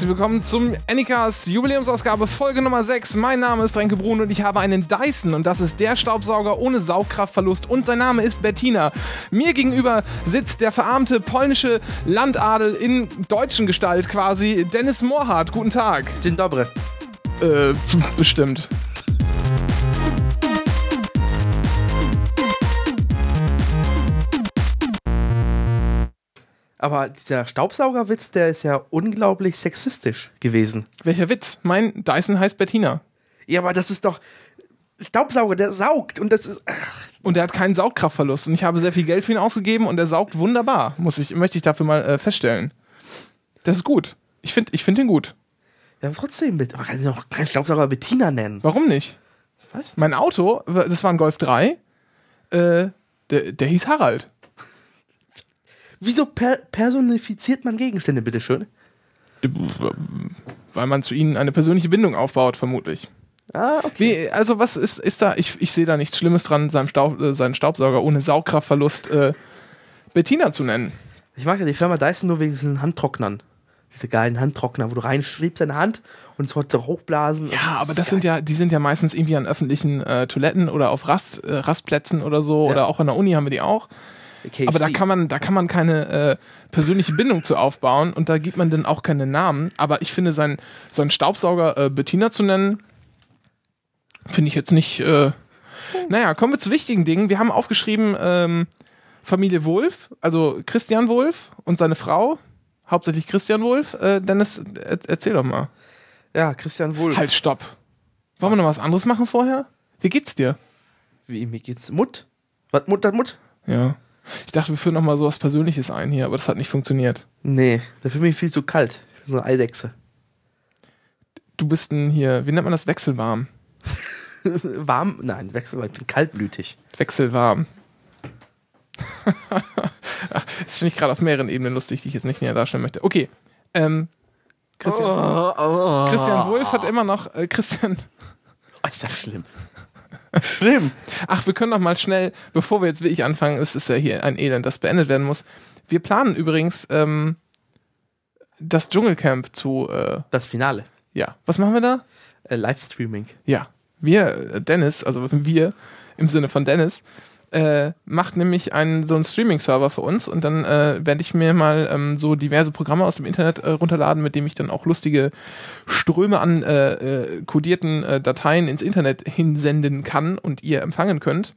herzlich willkommen zum Anycast Jubiläumsausgabe Folge Nummer 6. Mein Name ist Renke Brun und ich habe einen Dyson und das ist der Staubsauger ohne Saugkraftverlust und sein Name ist Bettina. Mir gegenüber sitzt der verarmte polnische Landadel in deutschen Gestalt quasi, Dennis Mohrhardt. Guten Tag. Dzień dobry. Äh, bestimmt. Aber dieser Staubsaugerwitz, der ist ja unglaublich sexistisch gewesen. Welcher Witz? Mein Dyson heißt Bettina. Ja, aber das ist doch Staubsauger, der saugt und das ist Und er hat keinen Saugkraftverlust. Und ich habe sehr viel Geld für ihn ausgegeben und er saugt wunderbar. Muss ich, möchte ich dafür mal äh, feststellen. Das ist gut. Ich finde ich find ihn gut. ja trotzdem mit. Man kann ihn auch keinen Staubsauger Bettina nennen. Warum nicht? Was? Mein Auto, das war ein Golf 3, äh, der, der hieß Harald. Wieso per personifiziert man Gegenstände, bitteschön? Weil man zu ihnen eine persönliche Bindung aufbaut, vermutlich. Ah, okay. Wie, also was ist, ist da, ich, ich sehe da nichts Schlimmes dran, seinem Staub, äh, seinen Staubsauger ohne Saugkraftverlust äh, Bettina zu nennen. Ich mag ja die Firma Dyson nur wegen diesen Handtrocknern. Diese geilen Handtrockner, wo du reinschriebst deine Hand und es wird so hochblasen. Ja, aber das sind ja, die sind ja meistens irgendwie an öffentlichen äh, Toiletten oder auf Rast, äh, Rastplätzen oder so Ja. oder auch an der Uni haben wir die auch. KFC. Aber da kann man, da kann man keine äh, persönliche Bindung zu aufbauen und da gibt man dann auch keine Namen. Aber ich finde, sein, seinen Staubsauger äh, Bettina zu nennen, finde ich jetzt nicht. Äh, naja, kommen wir zu wichtigen Dingen. Wir haben aufgeschrieben ähm, Familie Wolf, also Christian Wolf und seine Frau, hauptsächlich Christian Wolf. Äh, Dennis, er, erzähl doch mal. Ja, Christian Wulff. Halt, stopp. Wollen wir noch was anderes machen vorher? Wie geht's dir? Wie, mir geht's? Mut? Was, Mut, das Mut? Ja. Ich dachte, wir führen noch mal so was Persönliches ein hier, aber das hat nicht funktioniert. Nee, dafür bin ich viel zu kalt. Ich bin so eine Eidechse. Du bist ein hier, wie nennt man das? Wechselwarm. Warm? Nein, wechsel, ich bin kaltblütig. Wechselwarm. das finde ich gerade auf mehreren Ebenen lustig, die ich jetzt nicht näher darstellen möchte. Okay. Ähm, Christian, oh. Christian Wolf hat immer noch. Äh, Christian. Oh, ist das schlimm. Schlimm. Ach, wir können noch mal schnell, bevor wir jetzt wirklich anfangen, es ist ja hier ein Elend, das beendet werden muss. Wir planen übrigens ähm, das Dschungelcamp zu. Äh, Das Finale. ja, was machen wir da? Äh, Livestreaming. Ja, wir, äh, Dennis, also wir im Sinne von Dennis, äh, macht nämlich einen so einen Streaming-Server für uns und dann äh, werde ich mir mal ähm, so diverse Programme aus dem Internet äh, runterladen, mit dem ich dann auch lustige Ströme an äh, äh, kodierten äh, Dateien ins Internet hinsenden kann und ihr empfangen könnt.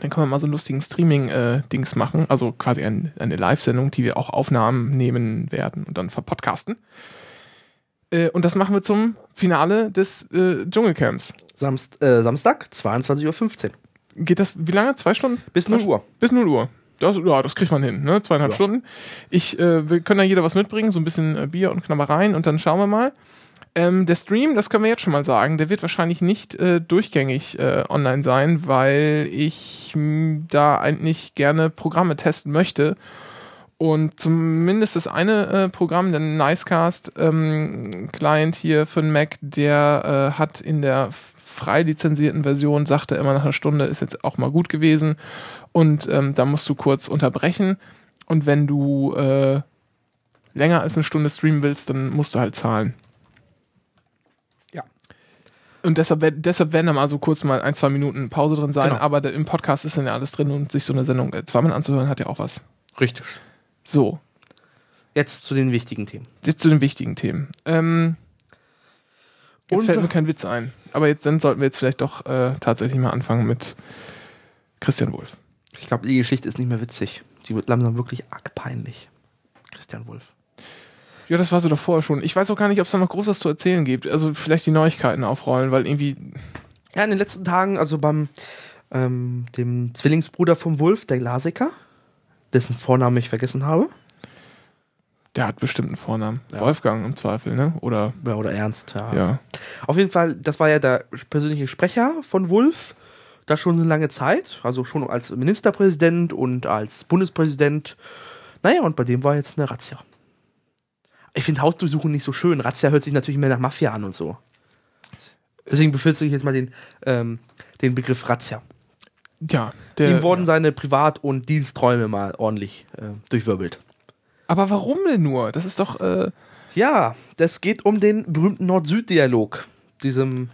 Dann können wir mal so einen lustigen Streaming-Dings machen, also quasi ein, eine Live-Sendung, die wir auch Aufnahmen nehmen werden und dann verpodcasten. Äh, und das machen wir zum Finale des äh, Dschungelcamps. Samst, äh, Samstag, 22.15 Uhr. Geht das, wie lange? Zwei Stunden? Bis 0 Uhr. Bis 0 Uhr. Das, ja, das kriegt man hin, ne? Zweieinhalb Ja. Stunden. Ich, äh, wir können da jeder was mitbringen, so ein bisschen äh, Bier und Knabbereien und dann schauen wir mal. Ähm, der Stream, das können wir jetzt schon mal sagen, der wird wahrscheinlich nicht äh, durchgängig äh, online sein, weil ich mh, da eigentlich gerne Programme testen möchte. Und zumindest das eine äh, Programm, der Nicecast ähm, Client hier für den Mac, der äh, hat in der frei lizenzierten Version, sagte immer nach einer Stunde, ist jetzt auch mal gut gewesen. Und ähm, da musst du kurz unterbrechen. Und wenn du äh, länger als eine Stunde streamen willst, dann musst du halt zahlen. Ja. Und deshalb, deshalb werden da mal so kurz mal ein, zwei Minuten Pause drin sein, Genau. aber der, im Podcast ist dann ja alles drin und sich so eine Sendung äh, zweimal anzuhören, hat ja auch was. Richtig. So, Jetzt zu den wichtigen Themen. jetzt zu den wichtigen Themen. Ähm, jetzt Unser- fällt mir kein Witz ein. Aber jetzt dann sollten wir jetzt vielleicht doch äh, tatsächlich mal anfangen mit Christian Wolf. Ich glaube, die Geschichte ist nicht mehr witzig. Sie wird langsam wirklich arg peinlich. Christian Wulff. Ja, das war so doch vorher schon. Ich weiß auch gar nicht, ob es da noch groß was zu erzählen gibt. Also vielleicht die Neuigkeiten aufrollen, weil irgendwie. Ja, in den letzten Tagen, also beim ähm, dem Zwillingsbruder vom Wulff, der Glasiker, dessen Vornamen ich vergessen habe. Der hat bestimmt einen Vornamen. Ja. Wolfgang im Zweifel, ne? Oder. Ja, oder Ernst, ja. Ja. Auf jeden Fall, das war ja der persönliche Sprecher von Wulff, da schon eine lange Zeit, also schon als Ministerpräsident und als Bundespräsident. Naja, und bei dem war jetzt eine Razzia. Ich finde Hausdurchsuchung nicht so schön. Razzia hört sich natürlich mehr nach Mafia an und so. Deswegen befürchte ich jetzt mal den, ähm, den Begriff Razzia. Ja. Der, Ihm wurden seine Privat- und Diensträume mal ordentlich äh, durchwirbelt. Aber warum denn nur? Das ist doch. Äh, Ja, das geht um den berühmten Nord-Süd-Dialog. Diesem,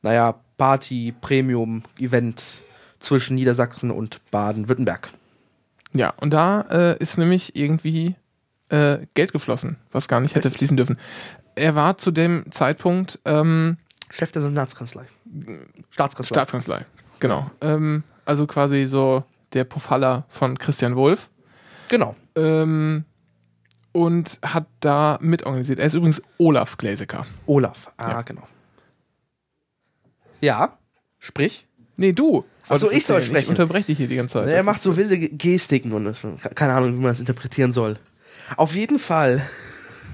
naja, Party-Premium-Event zwischen Niedersachsen und Baden-Württemberg. Ja, und da äh, ist nämlich irgendwie äh, Geld geflossen, was gar nicht hätte fließen dürfen. Er war zu dem Zeitpunkt ähm, Chef der Senatskanzlei. Staatskanzlei. Staatskanzlei. Genau. Ähm, also quasi so der Profaller von Christian Wolf. genau. Ähm, und hat da mitorganisiert. Er ist übrigens Olaf Gläsecker. Olaf. Ah, Ja. genau. Ja, sprich. Nee, du. Ach so, wolltest ich soll sprechen. Ich unterbreche dich hier die ganze Zeit. er Das macht so wilde Ge- Gestiken und keine Ahnung, wie man das interpretieren soll. Auf jeden Fall.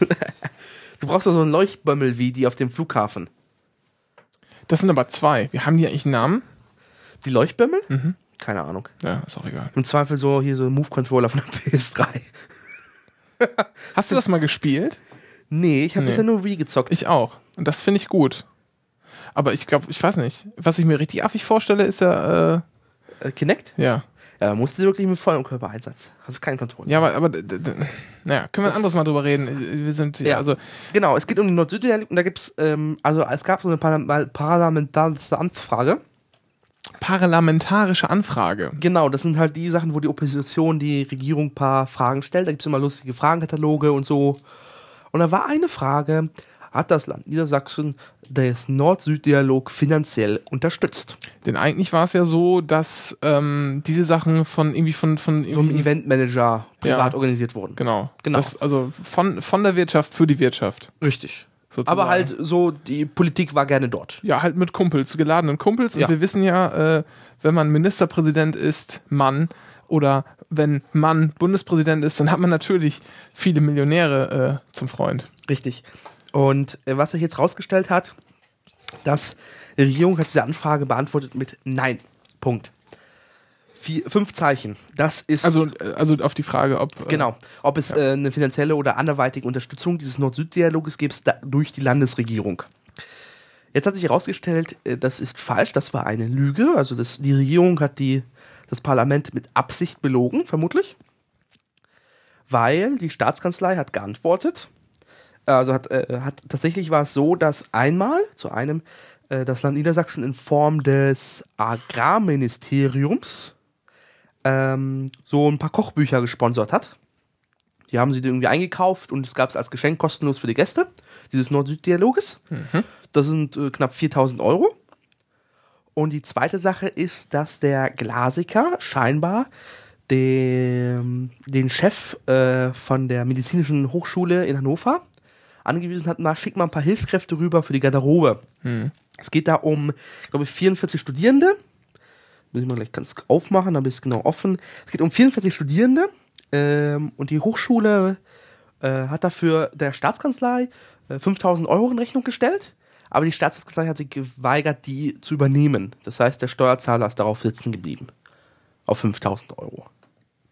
du brauchst doch so einen Leuchtbömmel wie die auf dem Flughafen. Das sind aber zwei. Wir haben die eigentlich einen Namen? Die Leuchtbömmel? Mhm. Keine Ahnung. Ja, ist auch egal. Im Zweifel so hier so ein Move-Controller von der PS3. Hast du das mal gespielt? Nee, ich habe Nee. bisher nur Wii gezockt. Ich auch. Und das finde ich gut. Aber ich glaube, ich weiß nicht. Was ich mir richtig affig vorstelle, ist ja, Äh, Kinect? äh, ja. Ja, da musst du wirklich mit vollem Körpereinsatz. Hast du keinen Controller. Ja, aber, aber naja, können wir ein Das- anderes Mal drüber reden. Wir sind, ja, Ja. also, Genau, es geht um den Nord-Süd-Dialog und da gibt es, ähm, also es gab so eine Parla parlamentarische Anfrage. Parlamentarische Anfrage. Genau, das sind halt die Sachen, wo die Opposition die Regierung ein paar Fragen stellt. Da gibt es immer lustige Fragenkataloge und so. Und da war eine Frage, hat das Land Niedersachsen das Nord-Süd-Dialog finanziell unterstützt? Denn eigentlich war es ja so, dass ähm, diese Sachen von irgendwie von, von So ein irgendwie- Eventmanager privat Ja. organisiert wurden. Genau. Genau. Das, also von, von der Wirtschaft für die Wirtschaft. Richtig. Sozusagen. Aber halt so, die Politik war gerne dort. Ja, halt mit Kumpels, geladenen Kumpels. Ja. Und wir wissen ja, äh, wenn man Ministerpräsident ist, Mann, oder wenn Mann Bundespräsident ist, dann hat man natürlich viele Millionäre äh, zum Freund. Richtig. Und äh, was sich jetzt rausgestellt hat, dass die Regierung hat diese Anfrage beantwortet mit Nein. Punkt. Vier, fünf Zeichen. Das ist Also, äh, also auf die Frage, ob. äh, genau, ob es äh, eine finanzielle oder anderweitige Unterstützung dieses Nord-Süd-Dialoges gibt durch die Landesregierung. Jetzt hat sich herausgestellt, äh, das ist falsch, das war eine Lüge. Also das, die Regierung hat die, das Parlament mit Absicht belogen, vermutlich. Weil die Staatskanzlei hat geantwortet. Also hat, äh, hat tatsächlich war es so, dass einmal zu einem äh, das Land Niedersachsen in Form des Agrarministeriums ähm, so ein paar Kochbücher gesponsert hat. Die haben sie irgendwie eingekauft und es gab es als Geschenk kostenlos für die Gäste dieses Nord-Süd-Dialoges. Das sind äh, knapp 4000 Euro. Und die zweite Sache ist, dass der Glasiker scheinbar dem, den Chef äh, von der medizinischen Hochschule in Hannover angewiesen hat, mal schick mal ein paar Hilfskräfte rüber für die Garderobe. Es geht da um, ich glaube, 44 Studierende. Muss ich mal gleich ganz aufmachen, dann ist es genau offen. Es geht um 44 Studierende ähm, und die Hochschule äh, hat dafür der Staatskanzlei äh, 5000 Euro in Rechnung gestellt, aber die Staatskanzlei hat sich geweigert, die zu übernehmen. Das heißt, der Steuerzahler ist darauf sitzen geblieben. Auf 5000 Euro.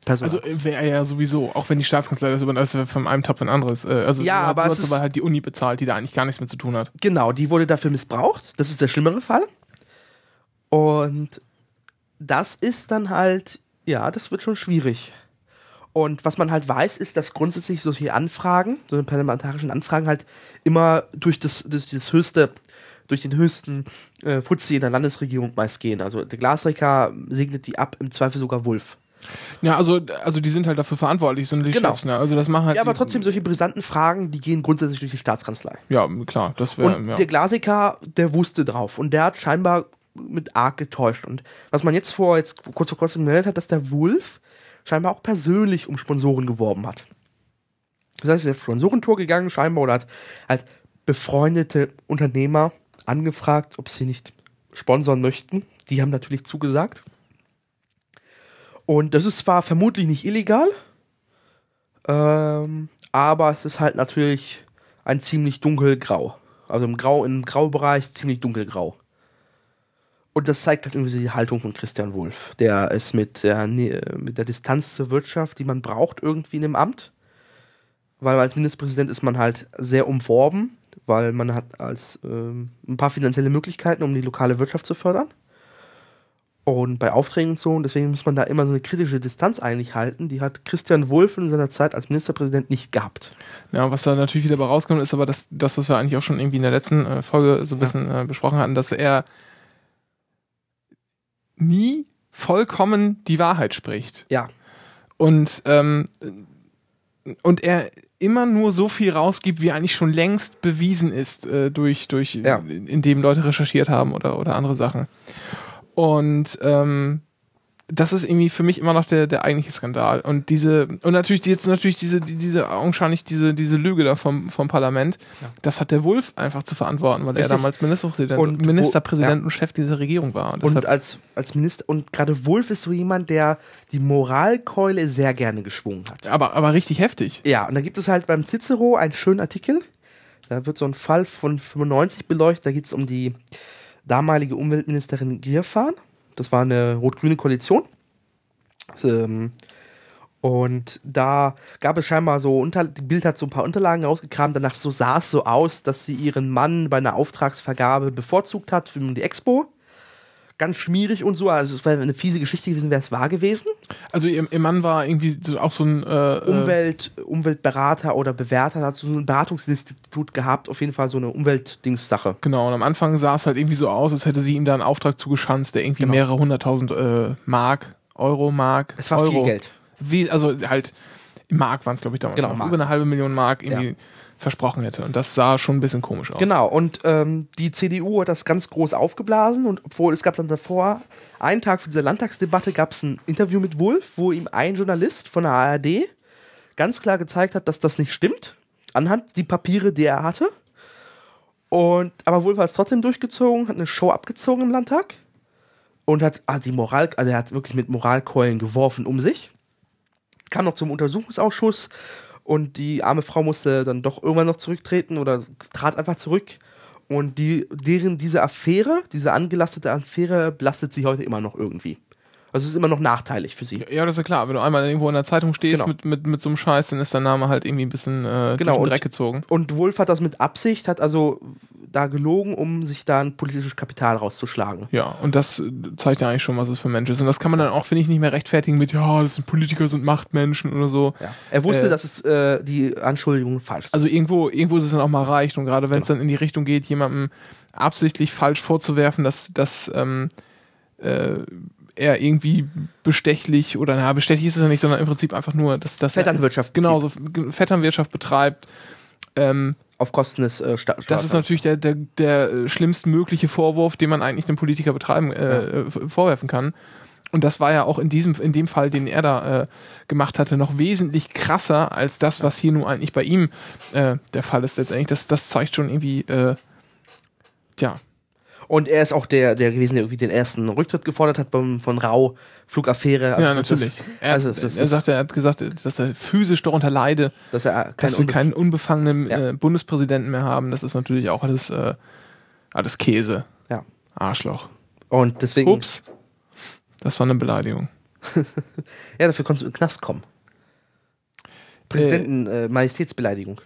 Personal. Also wäre er ja sowieso, auch wenn die Staatskanzlei das übernimmt, wäre von einem Topf ein anderes. Äh, also Ja, aber sowas aber halt die Uni bezahlt, die da eigentlich gar nichts mit zu tun hat. Genau, die wurde dafür missbraucht. Das ist der schlimmere Fall. Und das ist dann halt, ja, das wird schon schwierig. Und was man halt weiß, ist, dass grundsätzlich solche Anfragen, solche parlamentarischen Anfragen halt immer durch das, das, das höchste, durch den höchsten äh, Fuzzi in der Landesregierung meist gehen. Also der Glasrecker segnet die ab, im Zweifel sogar Wulf. Ja, also, also die sind halt dafür verantwortlich, sind die Genau. Chefs, ne? Also das machen halt. Ja, aber trotzdem solche brisanten Fragen, die gehen grundsätzlich durch die Staatskanzlei. Ja, klar, das wäre. Und Ja. der Glasiker, der wusste drauf. Und der hat scheinbar mit arg getäuscht. Und was man jetzt vor, jetzt kurz vor kurzem gemeldet hat, dass der Wolf scheinbar auch persönlich um Sponsoren geworben hat. Das heißt, er ist auf Sponsorentour gegangen, scheinbar, oder hat halt befreundete Unternehmer angefragt, ob sie nicht sponsern möchten. Die haben natürlich zugesagt. Und das ist zwar vermutlich nicht illegal, ähm, aber es ist halt natürlich ein ziemlich dunkelgrau. Also im Grau, im Graubereich ziemlich dunkelgrau. Und das zeigt halt irgendwie die Haltung von Christian Wulff. Der ist mit der, mit der Distanz zur Wirtschaft, die man braucht, irgendwie in dem Amt. Weil als Ministerpräsident ist man halt sehr umworben, weil man hat als ähm, ein paar finanzielle Möglichkeiten, um die lokale Wirtschaft zu fördern. Und bei Aufträgen und so, und deswegen muss man da immer so eine kritische Distanz eigentlich halten. Die hat Christian Wulff in seiner Zeit als Ministerpräsident nicht gehabt. Ja, was da natürlich wieder bei rauskommt, ist aber das, das was wir eigentlich auch schon irgendwie in der letzten äh, Folge so ein bisschen äh, besprochen hatten, dass er nie vollkommen die Wahrheit spricht. Ja. Und, ähm, und er immer nur so viel rausgibt, wie eigentlich schon längst bewiesen ist, äh, durch, durch Ja. indem Leute recherchiert haben oder, oder andere Sachen. Und ähm, das ist irgendwie für mich immer noch der, der eigentliche Skandal. Und diese, und natürlich jetzt natürlich diese, die- diese augenscheinlich diese, diese Lüge da vom, vom Parlament, das hat der Wolf einfach zu verantworten, weil er Richtig. damals Ministerpräsident Und und wo- Ministerpräsident ja. und Chef dieser Regierung war. Und Und als, als Minister, und gerade Wulff ist so jemand, der die Moralkeule sehr gerne geschwungen hat. aber, aber richtig heftig. Ja, und da gibt es halt beim Cicero einen schönen Artikel. Da wird so ein Fall von 95 beleuchtet. Da geht es um die damalige Umweltministerin Gierfahn. Das war eine rot-grüne Koalition. Ähm, und da gab es scheinbar so, unter, die Bild hat so ein paar Unterlagen rausgekramt. Danach so sah es so aus, dass sie ihren Mann bei einer Auftragsvergabe bevorzugt hat für die Expo. Ganz schmierig und so. Also es wäre eine fiese Geschichte gewesen, wäre es wahr gewesen. Also ihr, ihr Mann war irgendwie so, auch so ein äh, äh, Umwelt, Umweltberater oder Bewerter, hat so ein Beratungsinstitut gehabt, auf jeden Fall so eine Umweltdingssache. Genau, und am Anfang sah es halt irgendwie so aus, als hätte sie ihm da einen Auftrag zugeschanzt, der irgendwie Genau. mehrere hunderttausend äh, Mark, Euro, Mark. Es war Euro, viel Geld. Wie, also halt, Mark waren es, glaube ich, damals. Genau. Über eine halbe Million Mark irgendwie Ja. Versprochen hätte. Und das sah schon ein bisschen komisch aus. Genau, und ähm, die CDU hat das ganz groß aufgeblasen und obwohl es gab dann davor, einen Tag vor dieser Landtagsdebatte, gab es ein Interview mit Wulff, wo ihm ein Journalist von der ARD ganz klar gezeigt hat, dass das nicht stimmt, anhand die Papiere, die er hatte. Und, aber Wulff hat es trotzdem durchgezogen, hat eine Show abgezogen im Landtag und hat ah, die Moral, also er hat wirklich mit Moralkeulen geworfen um sich. Kam noch zum Untersuchungsausschuss und die arme Frau musste dann doch irgendwann noch zurücktreten oder trat einfach zurück. Und die, deren diese Affäre, diese angelastete Affäre, belastet sie heute immer noch irgendwie. Also es ist immer noch nachteilig für sie. Ja, das ist ja klar. Wenn du einmal irgendwo in der Zeitung stehst Genau. mit, mit, mit so einem Scheiß, dann ist dein Name halt irgendwie ein bisschen äh, Genau, durch den und- Dreck gezogen. Und Wolf hat das mit Absicht, hat also da gelogen, um sich da ein politisches Kapital rauszuschlagen. Ja, und das äh, zeigt ja eigentlich schon, was es für ein Mensch ist. Und das kann man dann auch, finde ich, nicht mehr rechtfertigen mit, ja, das sind Politiker, sind Machtmenschen oder so. Ja. Er wusste, Äh, dass es äh, die Anschuldigungen falsch sind. Also irgendwo, irgendwo ist es dann auch mal reicht. Und gerade wenn es dann in die Richtung geht, jemandem absichtlich falsch vorzuwerfen, dass, dass ähm, äh, er irgendwie bestechlich oder na, bestechlich ist es ja nicht, sondern im Prinzip einfach nur, dass, dass er Vetternwirtschaft. genau so Vetternwirtschaft betreibt. Ähm, Auf Kosten des äh, Sta das ist natürlich der, der, der schlimmstmögliche Vorwurf, den man eigentlich einem Politiker betreiben, äh, äh, vorwerfen kann. Und das war ja auch in diesem, in dem Fall, den er da äh, gemacht hatte, noch wesentlich krasser als das, was hier nun eigentlich bei ihm äh, der Fall ist letztendlich. Das, das zeigt schon irgendwie, äh, tja, Und er ist auch der, der gewesen, der irgendwie den ersten Rücktritt gefordert hat beim, von Rau, Flugaffäre. Also ja, das natürlich. Ist, Er, also das ist, er, sagte, er hat gesagt, dass er physisch darunter leide, dass er dass wir keinen unbefangenen Ja. äh, Bundespräsidenten mehr haben. Das ist natürlich auch alles, äh, alles Käse. Ja. Arschloch. Und deswegen. Ups. Das war eine Beleidigung. Ja, dafür konntest du in den Knast kommen. Präsidenten, äh, Majestätsbeleidigung.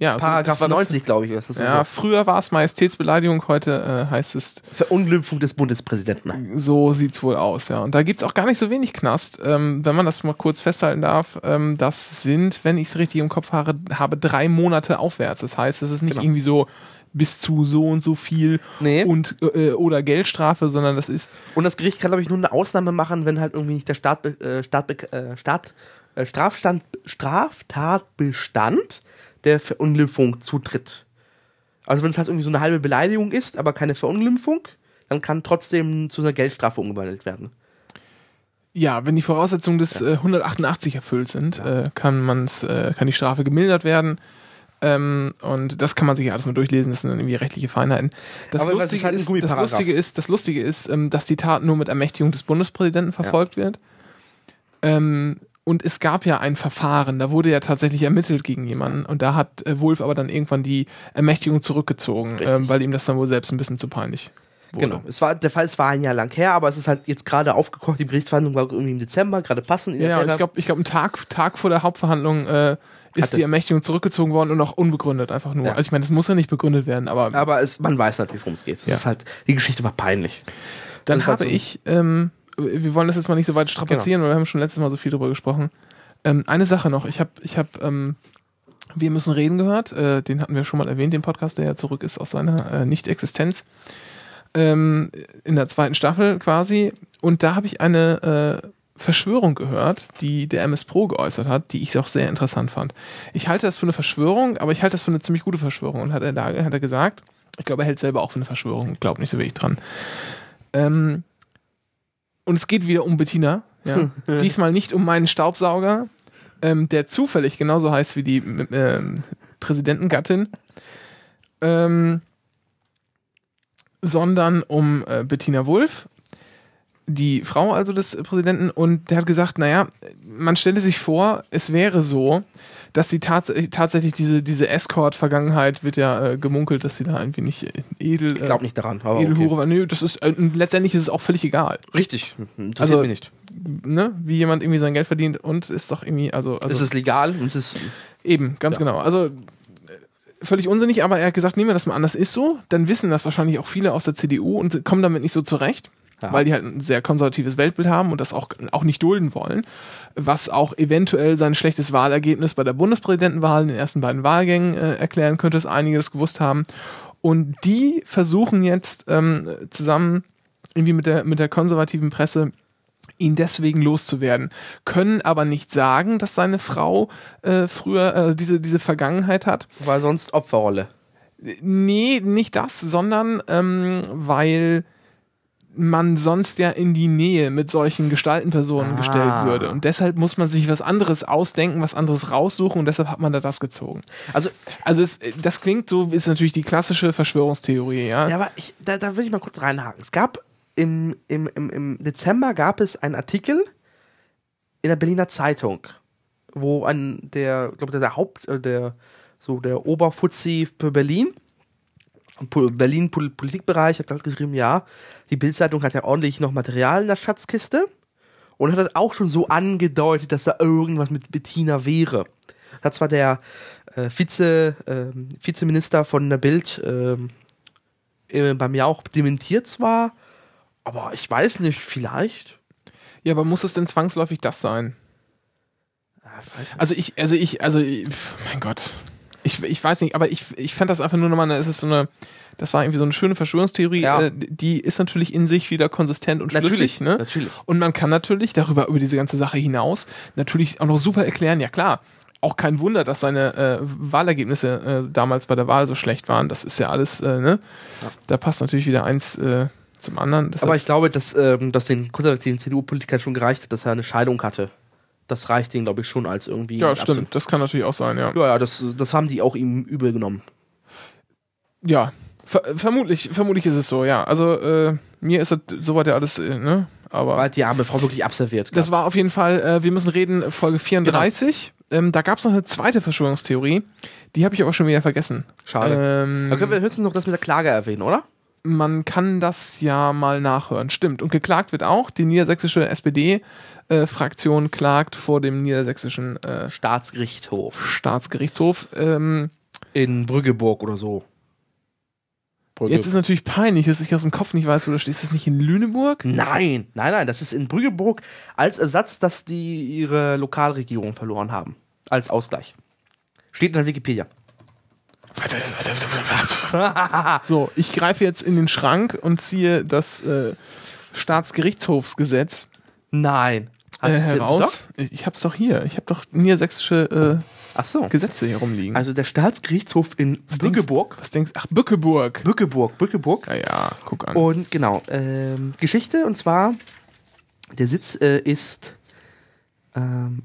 Ja, also Paragraph das das- 90, glaube ich. ist Das Ja, so. früher war es Majestätsbeleidigung, heute äh, heißt es, Verunglimpfung des Bundespräsidenten. so sieht's wohl aus, ja. Und da gibt's auch gar nicht so wenig Knast. Ähm, wenn man das mal kurz festhalten darf, ähm, das sind, wenn ich es richtig im Kopf habe, habe, drei Monate aufwärts. Das heißt, es ist nicht Genau. irgendwie so bis zu so und so viel Nee. und äh, oder Geldstrafe, sondern das ist Und das Gericht kann, glaube ich, nur eine Ausnahme machen, wenn halt irgendwie nicht der Staat, äh, Staat, äh, Staat, äh, Strafstand, Straftatbestand der Verunglimpfung zutritt. Also wenn es halt irgendwie so eine halbe Beleidigung ist, aber keine Verunglimpfung, dann kann trotzdem zu einer Geldstrafe umgewandelt werden. ja, wenn die Voraussetzungen des äh, 188 erfüllt sind, äh, kann man's, äh, kann die Strafe gemildert werden. Ähm, und das kann man sich ja alles mal durchlesen, das sind dann irgendwie rechtliche Feinheiten. Das, Aber Lustige, ist halt ist, das? Lustige ist, das Lustige ist, ähm, dass die Tat nur mit Ermächtigung des Bundespräsidenten verfolgt wird. Ähm, und es gab ja ein Verfahren, da wurde ja tatsächlich ermittelt gegen jemanden und da hat äh, Wolf aber dann irgendwann die Ermächtigung zurückgezogen, ähm, weil ihm das dann wohl selbst ein bisschen zu peinlich wurde. Genau. Es war, der Fall es war ein Jahr lang her, aber es ist halt jetzt gerade aufgekocht. Die Gerichtsverhandlung war irgendwie im Dezember, gerade passend. in Ja, ich glaube, ich glaub, einen Tag, Tag vor der Hauptverhandlung äh, ist Hatte- die Ermächtigung zurückgezogen worden und auch unbegründet einfach nur. Ja. Also ich meine, das muss ja nicht begründet werden, aber aber es, man weiß natürlich, worum es geht. Ja. ist halt, die Geschichte war peinlich. Dann halt habe so- ich, ähm, wir wollen das jetzt mal nicht so weit strapazieren, weil wir haben schon letztes Mal so viel drüber gesprochen. Ähm, eine Sache noch, ich habe, ich habe, ähm, wir müssen reden gehört, äh, den hatten wir schon mal erwähnt, den Podcast, der ja zurück ist aus seiner äh, Nicht-Existenz. Ähm, in der zweiten Staffel quasi. Und da habe ich eine äh, Verschwörung gehört, die der MS Pro geäußert hat, die ich auch sehr interessant fand. Ich halte das für eine Verschwörung, aber ich halte das für eine ziemlich gute Verschwörung. Und hat er, da, hat er gesagt, ich glaube, er hält selber auch für eine Verschwörung, glaubt nicht so wirklich dran. Ähm, und es geht wieder um Bettina. Ja. Diesmal nicht um meinen Staubsauger, ähm, der zufällig genauso heißt wie die ähm, Präsidentengattin, ähm, sondern um äh, Bettina Wulff, die Frau also des Präsidenten. Und der hat gesagt, naja, man stelle sich vor, es wäre so, dass die tats tatsächlich diese, diese Escort-Vergangenheit wird ja äh, gemunkelt, dass sie da irgendwie nicht äh, edel. Ich glaube nicht daran. Aber Edelhure okay. war. Nö, das ist, äh, letztendlich ist es auch völlig egal. Richtig. Interessiert Also- mich nicht. Ne? Wie jemand irgendwie sein Geld verdient und ist doch irgendwie, also, also es ist legal und es ist. Eben, ganz Ja. genau. Also äh, völlig unsinnig, aber er hat gesagt, nehmen wir das mal an, das ist so. Dann wissen das wahrscheinlich auch viele aus der CDU und kommen damit nicht so zurecht, Ja. weil die halt ein sehr konservatives Weltbild haben und das auch, auch nicht dulden wollen, was auch eventuell sein schlechtes Wahlergebnis bei der Bundespräsidentenwahl in den ersten beiden Wahlgängen äh, erklären könnte, dass einige das gewusst haben. Und die versuchen jetzt ähm, zusammen irgendwie mit der, mit der konservativen Presse ihn deswegen loszuwerden, können aber nicht sagen, dass seine Frau äh, früher äh, diese, diese Vergangenheit hat. Weil sonst Opferrolle. Nee, nicht das, sondern ähm, weil man sonst ja in die Nähe mit solchen Gestaltenpersonen Ah. gestellt würde. Und deshalb muss man sich was anderes ausdenken, was anderes raussuchen und deshalb hat man da das gezogen. Also, Also es, das klingt so, ist natürlich die klassische Verschwörungstheorie, ja. ja, aber ich, da, da will ich mal kurz reinhaken. Es gab im, im, im, im Dezember gab es einen Artikel in der Berliner Zeitung, wo ein der, glaube der, der Haupt, äh, der so der Oberfuzzi für Berlin, Berlin Pol Politikbereich hat halt geschrieben, ja, die Bildzeitung hat ja ordentlich noch Material in der Schatzkiste und hat halt auch schon so angedeutet, dass da irgendwas mit Bettina wäre. Hat zwar der äh, Vize, ähm, Vizeminister von der Bild ähm, äh, bei mir auch dementiert zwar, aber ich weiß nicht, vielleicht. Ja, aber muss es denn zwangsläufig das sein? Ja, ich. Also ich, also ich, also ich, mein Gott. Ich, ich weiß nicht, aber ich, ich fand das einfach nur nochmal, es ist so eine, das war irgendwie so eine schöne Verschwörungstheorie, Ja. äh, die ist natürlich in sich wieder konsistent und Natürlich, schlüssig, ne? natürlich. Und man kann natürlich darüber, über diese ganze Sache hinaus, natürlich auch noch super erklären, ja klar, auch kein Wunder, dass seine äh, Wahlergebnisse äh, damals bei der Wahl so schlecht waren. Das ist ja alles, äh, ne? Da passt natürlich wieder eins äh, zum anderen. Deshalb- Aber ich glaube, dass ähm, dass den konservativen CDU-Politikern schon gereicht hat, dass er eine Scheidung hatte. Das reicht denen, glaube ich, schon als irgendwie. ja, Absent- stimmt. Das kann natürlich auch sein, ja. Ja, ja, das, das haben die auch ihm übel genommen. Ja, ver vermutlich, vermutlich ist es so, ja. Also äh, mir ist das soweit ja alles, äh, ne? Aber Weil die arme Frau wirklich abserviert. das war auf jeden Fall, äh, wir müssen reden, Folge 34. Ähm, da gab es noch eine zweite Verschwörungstheorie, die habe ich aber schon wieder vergessen. Schade. Ähm, Da können wir höchstens noch das mit der Klage erwähnen, oder? man kann das ja mal nachhören. Stimmt. Und geklagt wird auch. Die niedersächsische SPD-Fraktion klagt vor dem niedersächsischen äh, Staatsgerichtshof. Staatsgerichtshof. Ähm, In Brüggeburg oder so. Brügge. jetzt ist natürlich peinlich, dass ich aus dem Kopf nicht weiß, wo du stehst. Ist das nicht in Lüneburg? Nein, nein, nein, das ist in Brüggeburg als Ersatz, dass die ihre Lokalregierung verloren haben. Als Ausgleich. Steht in der Wikipedia. So, ich greife jetzt in den Schrank und ziehe das äh, Staatsgerichtshofsgesetz Nein. Hast äh, heraus. Ich hab's doch hier. Ich habe doch niedersächsische Ach so. äh, Gesetze hier rumliegen. Also der Staatsgerichtshof in was. Denkst, was denkst Ach, Bückeburg. Bückeburg, Bückeburg. Ja, ja, guck an. Und genau, ähm, Geschichte und zwar, der Sitz äh, ist, ähm,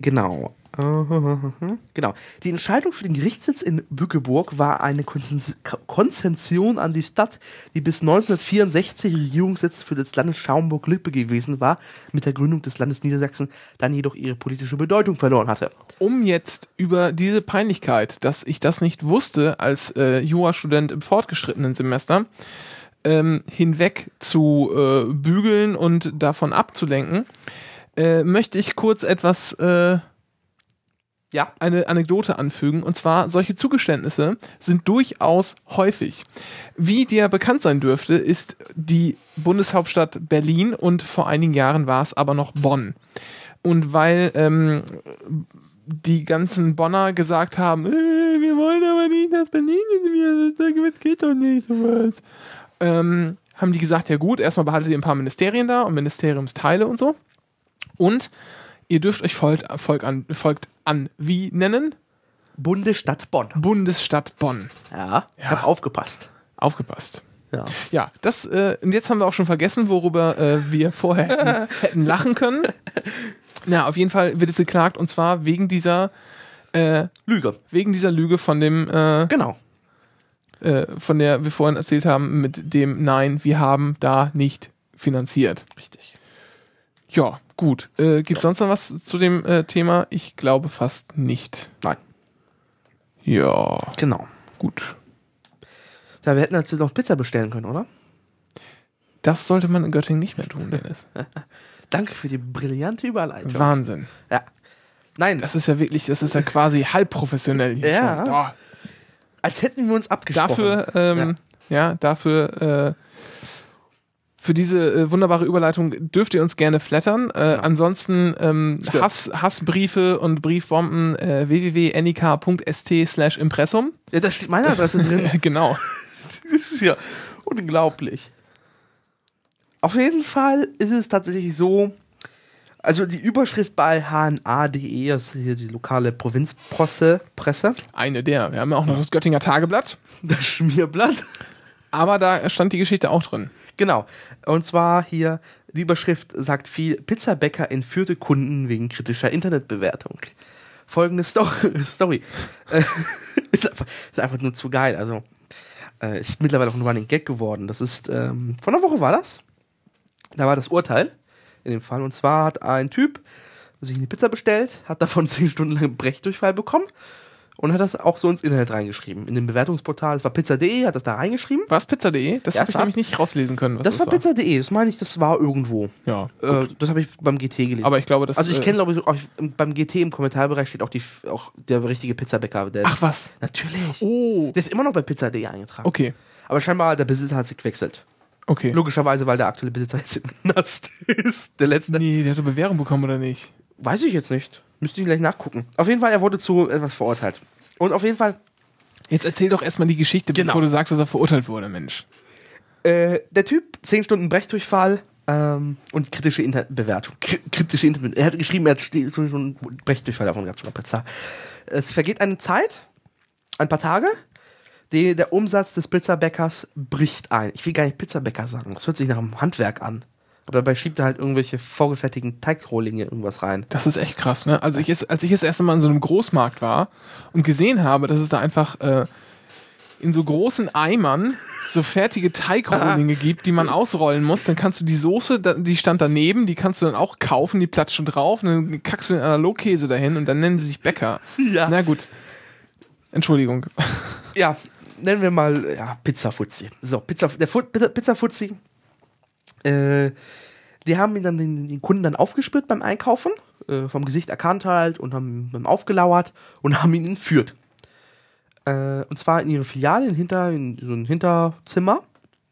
genau, genau. Die Entscheidung für den Gerichtssitz in Bückeburg war eine Konzession an die Stadt, die bis 1964 Regierungssitz für das Land Schaumburg-Lippe gewesen war, mit der Gründung des Landes Niedersachsen dann jedoch ihre politische Bedeutung verloren hatte. um jetzt über diese Peinlichkeit, dass ich das nicht wusste als äh, Jurastudent im fortgeschrittenen Semester, ähm, hinweg zu äh, bügeln und davon abzulenken, äh, möchte ich kurz etwas äh, Ja. eine Anekdote anfügen. Und zwar, solche Zugeständnisse sind durchaus häufig. Wie dir bekannt sein dürfte, ist die Bundeshauptstadt Berlin und vor einigen Jahren war es aber noch Bonn. Und weil ähm, die ganzen Bonner gesagt haben, äh, wir wollen aber nicht, dass Berlin das geht doch nicht sowas. Ähm, haben die gesagt, ja gut, erstmal behaltet ihr ein paar Ministerien da und Ministeriumsteile und so. Und ihr dürft euch folgt, folgt, an, folgt an, wie nennen? Bundesstadt Bonn. Bundesstadt Bonn. Ja. Ich Ja. habe aufgepasst. Aufgepasst. Ja. Ja, das, äh, und jetzt haben wir auch schon vergessen, worüber äh, wir vorher hätten, hätten lachen können. Na, auf jeden Fall wird es geklagt und zwar wegen dieser, äh, Lüge. wegen dieser Lüge von dem, äh, Genau. äh, von der wir vorhin erzählt haben, mit dem Nein, wir haben da nicht finanziert. Richtig. Ja, gut. Äh, Gibt sonst noch was zu dem äh, Thema? Ich glaube fast nicht. Nein. Ja, Genau. gut. Ja, wir hätten jetzt noch Pizza bestellen können, oder? Das sollte man in Göttingen nicht mehr tun, Dennis. Danke für die brillante Überleitung. Wahnsinn. Ja. Nein, Das ist ja wirklich, das ist ja quasi halb professionell. hier Ja. als hätten wir uns abgesprochen. Dafür, ähm, ja. dafür, äh, für diese äh, wunderbare Überleitung dürft ihr uns gerne flattern. Äh, Ansonsten ähm. Hass, Hassbriefe und Briefbomben äh, www.nik.st slash Impressum. Ja, da steht meine Adresse drin. genau. Das ist ja unglaublich. Auf jeden Fall ist es tatsächlich so, also die Überschrift bei hna.de, das ist hier die lokale Provinzpresse, Presse, Eine der. Wir haben ja auch noch das Göttinger Tageblatt. das Schmierblatt. Aber da stand die Geschichte auch drin. Genau. Und zwar hier, die Überschrift sagt viel, Pizzabäcker entführte Kunden wegen kritischer Internetbewertung. Folgende Sto Story. Äh, ist, einfach, ist einfach nur zu geil. Also, äh, ist mittlerweile auch ein Running Gag geworden. Das ist, ähm, vor einer Woche war das. Da war das Urteil in dem Fall. Und zwar hat ein Typ sich eine Pizza bestellt, hat davon 10 Stunden lang Brechdurchfall bekommen und hat das auch so ins Internet reingeschrieben. In dem Bewertungsportal, es war pizza.de, hat das da reingeschrieben. War es pizza.de? Das Ja, habe ich nämlich nicht rauslesen können. Das war war pizza.de, das meine ich, das war irgendwo. Ja. Äh, das habe ich beim GT gelesen. Aber ich glaube, das also ich äh, kenne, glaube ich, auch beim GT im Kommentarbereich steht auch, die, auch der richtige Pizzabäcker. Der Ach was. natürlich. Oh. Der ist immer noch bei pizza.de eingetragen. Okay. Aber scheinbar, der Besitzer hat sich gewechselt. Okay. Logischerweise, weil der aktuelle Besitzer jetzt im Knast ist. Der letzte. Nee, der hat eine Bewährung bekommen oder nicht? Weiß ich jetzt nicht. Müsste ich gleich nachgucken. Auf jeden Fall, er wurde zu etwas verurteilt. Und auf jeden Fall, Jetzt erzähl doch erstmal die Geschichte, Genau. bevor du sagst, dass er verurteilt wurde, Mensch. äh, der Typ, 10 Stunden Brechdurchfall ähm, und kritische Internetbewertung. Kri kritische Internet. Er hat geschrieben, er hat 10 Stunden Brechdurchfall davon gehabt, sogar Pizza. Es vergeht eine Zeit, ein paar Tage, die, der Umsatz des Pizzabäckers bricht ein. Ich will gar nicht Pizzabäcker sagen, das hört sich nach einem Handwerk an. Aber dabei schiebt er halt irgendwelche vorgefertigten Teigrohlinge irgendwas rein. Das ist echt krass, ne? Also ich es, als ich das erste Mal in so einem Großmarkt war und gesehen habe, dass es da einfach äh, in so großen Eimern so fertige Teigrohlinge gibt, die man ausrollen muss, dann kannst du die Soße, die stand daneben, die kannst du dann auch kaufen, die platzt schon drauf, und dann kackst du den Analogkäse dahin und dann nennen sie sich Bäcker. Ja. Na gut. Entschuldigung. ja, nennen wir mal ja, Pizza Fuzzi. So, Pizza, der Fu Pizza, Pizza Fuzzi. Äh, die haben ihn dann den, den Kunden dann aufgespürt beim Einkaufen, äh, vom Gesicht erkannt halt und haben ihm aufgelauert und haben ihn entführt. Äh, und zwar in ihre Filiale in, hinter, in so ein Hinterzimmer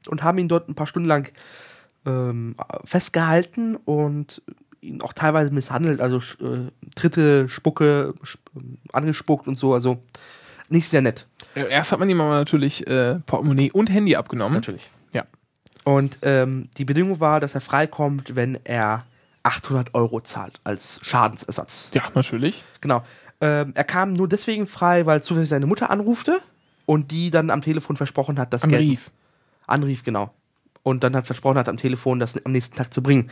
und haben ihn dort ein paar Stunden lang ähm, festgehalten und ihn auch teilweise misshandelt, also äh, Tritte, Spucke, sp angespuckt und so, also nicht sehr nett. Äh, Erst hat man ihm aber natürlich äh, Portemonnaie und Handy abgenommen. Natürlich. Und ähm, die Bedingung war, dass er freikommt, wenn er 800 Euro zahlt als Schadensersatz. Ja, natürlich. Genau. Ähm, er kam nur deswegen frei, weil zufällig seine Mutter anrufte und die dann am Telefon versprochen hat, das Geld Anrief. anrief, genau. Und dann hat versprochen hat am Telefon, das am nächsten Tag zu bringen.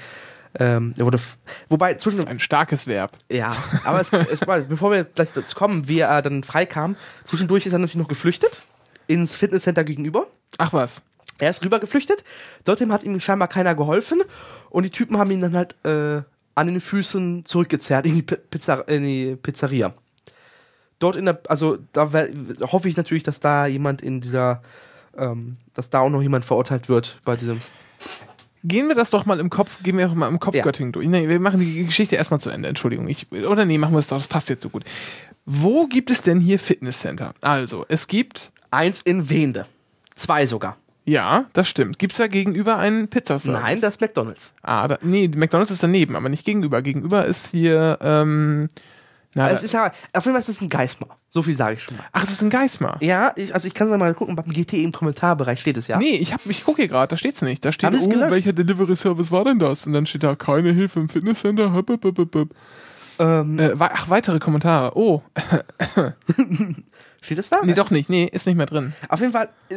Ähm, er wurde, wobei Das ist ein starkes Verb. ja, aber es, es war, bevor wir gleich dazu kommen, wie er dann freikam, zwischendurch ist er natürlich noch geflüchtet ins Fitnesscenter gegenüber. Ach was. Er ist rüber geflüchtet. Dorthin hat ihm scheinbar keiner geholfen. Und die Typen haben ihn dann halt äh, an den Füßen zurückgezerrt in die, Pi- Pizza, in die Pizzeria. Dort in der, also da wär, hoffe ich natürlich, dass da jemand in dieser, ähm, dass da auch noch jemand verurteilt wird bei diesem. gehen wir das doch mal im Kopf, gehen wir doch mal im Kopf Ja. Göttingen durch. Nee, wir machen die Geschichte erstmal zu Ende, Entschuldigung. Ich, oder nee, machen wir es doch, das passt jetzt so gut. Wo gibt es denn hier Fitnesscenter? Also, es gibt, Eins in Wende. Zwei sogar. Ja, das stimmt. Gibt es da gegenüber einen Pizzaservice? Nein, das ist McDonalds. Ah, da, nee, McDonalds ist daneben, aber nicht gegenüber. Gegenüber ist hier, ähm, na, Es ist ja, auf jeden Fall ist es ein Geismar. So viel sage ich schon mal. ach, es ist ein Geismar. Ja, ich, also ich kann es mal gucken, beim GT im Kommentarbereich steht es ja. Nee, ich, hab, ich gucke hier gerade, da steht's nicht. Da steht, es oh, gelöscht? welcher Delivery-Service war denn das? Und dann steht da, keine Hilfe im Fitnesscenter. Hup, hup, hup, hup. Ähm, Äh, ach, weitere Kommentare. Oh, steht es da? nee, doch nicht. Nee, ist nicht mehr drin. Auf jeden Fall, äh,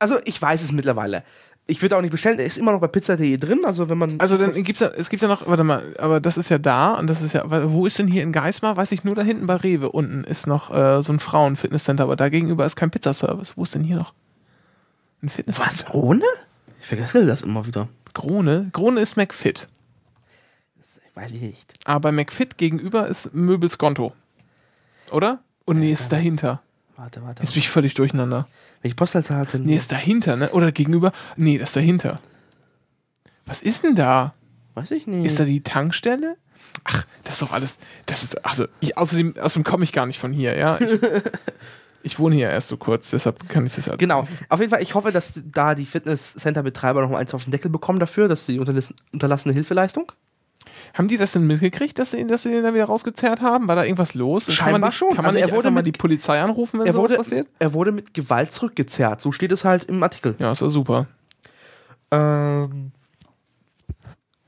also ich weiß es mittlerweile. Ich würde auch nicht bestellen, er ist immer noch bei pizza.de drin, also wenn man. Also dann gibt's da, es gibt ja noch, warte mal, aber das ist ja da und das ist ja, wo ist denn hier in Geismar? Weiß ich nur da hinten bei Rewe unten ist noch äh, so ein Frauen-Fitnesscenter, aber da gegenüber ist kein Pizzaservice. Wo ist denn hier noch ein Fitnesscenter? was, ohne? Ich vergesse das immer wieder. Grone? Grone ist McFit. Weiß ich nicht. Aber McFit gegenüber ist Möbels Gonto. Oder? Und nee, ist dahinter. Warte, warte. Jetzt bin ich völlig durcheinander. Welche Postleitzahl hat denn? Nee, ist dahinter, ne? Oder gegenüber? Nee, das ist dahinter. Was ist denn da? Weiß ich nicht. Ist da die Tankstelle? Ach, das ist doch alles. Das ist, also, ich, außerdem, außerdem komme ich gar nicht von hier, ja. Ich, ich wohne hier erst so kurz, deshalb kann ich das alles Genau. nicht wissen. Auf jeden Fall, ich hoffe, dass da die Fitnesscenter-Betreiber noch mal eins auf den Deckel bekommen dafür, dass die unterlass- unterlassene Hilfeleistung. Haben die das denn mitgekriegt, dass sie, dass sie den da wieder rausgezerrt haben? War da irgendwas los? kann man Scheinbar nicht, schon. Kann man Also er wurde mal die Polizei anrufen, wenn Er wurde, passiert? er wurde mit Gewalt zurückgezerrt. So steht es halt im Artikel. Ja, ist ja super. Ähm,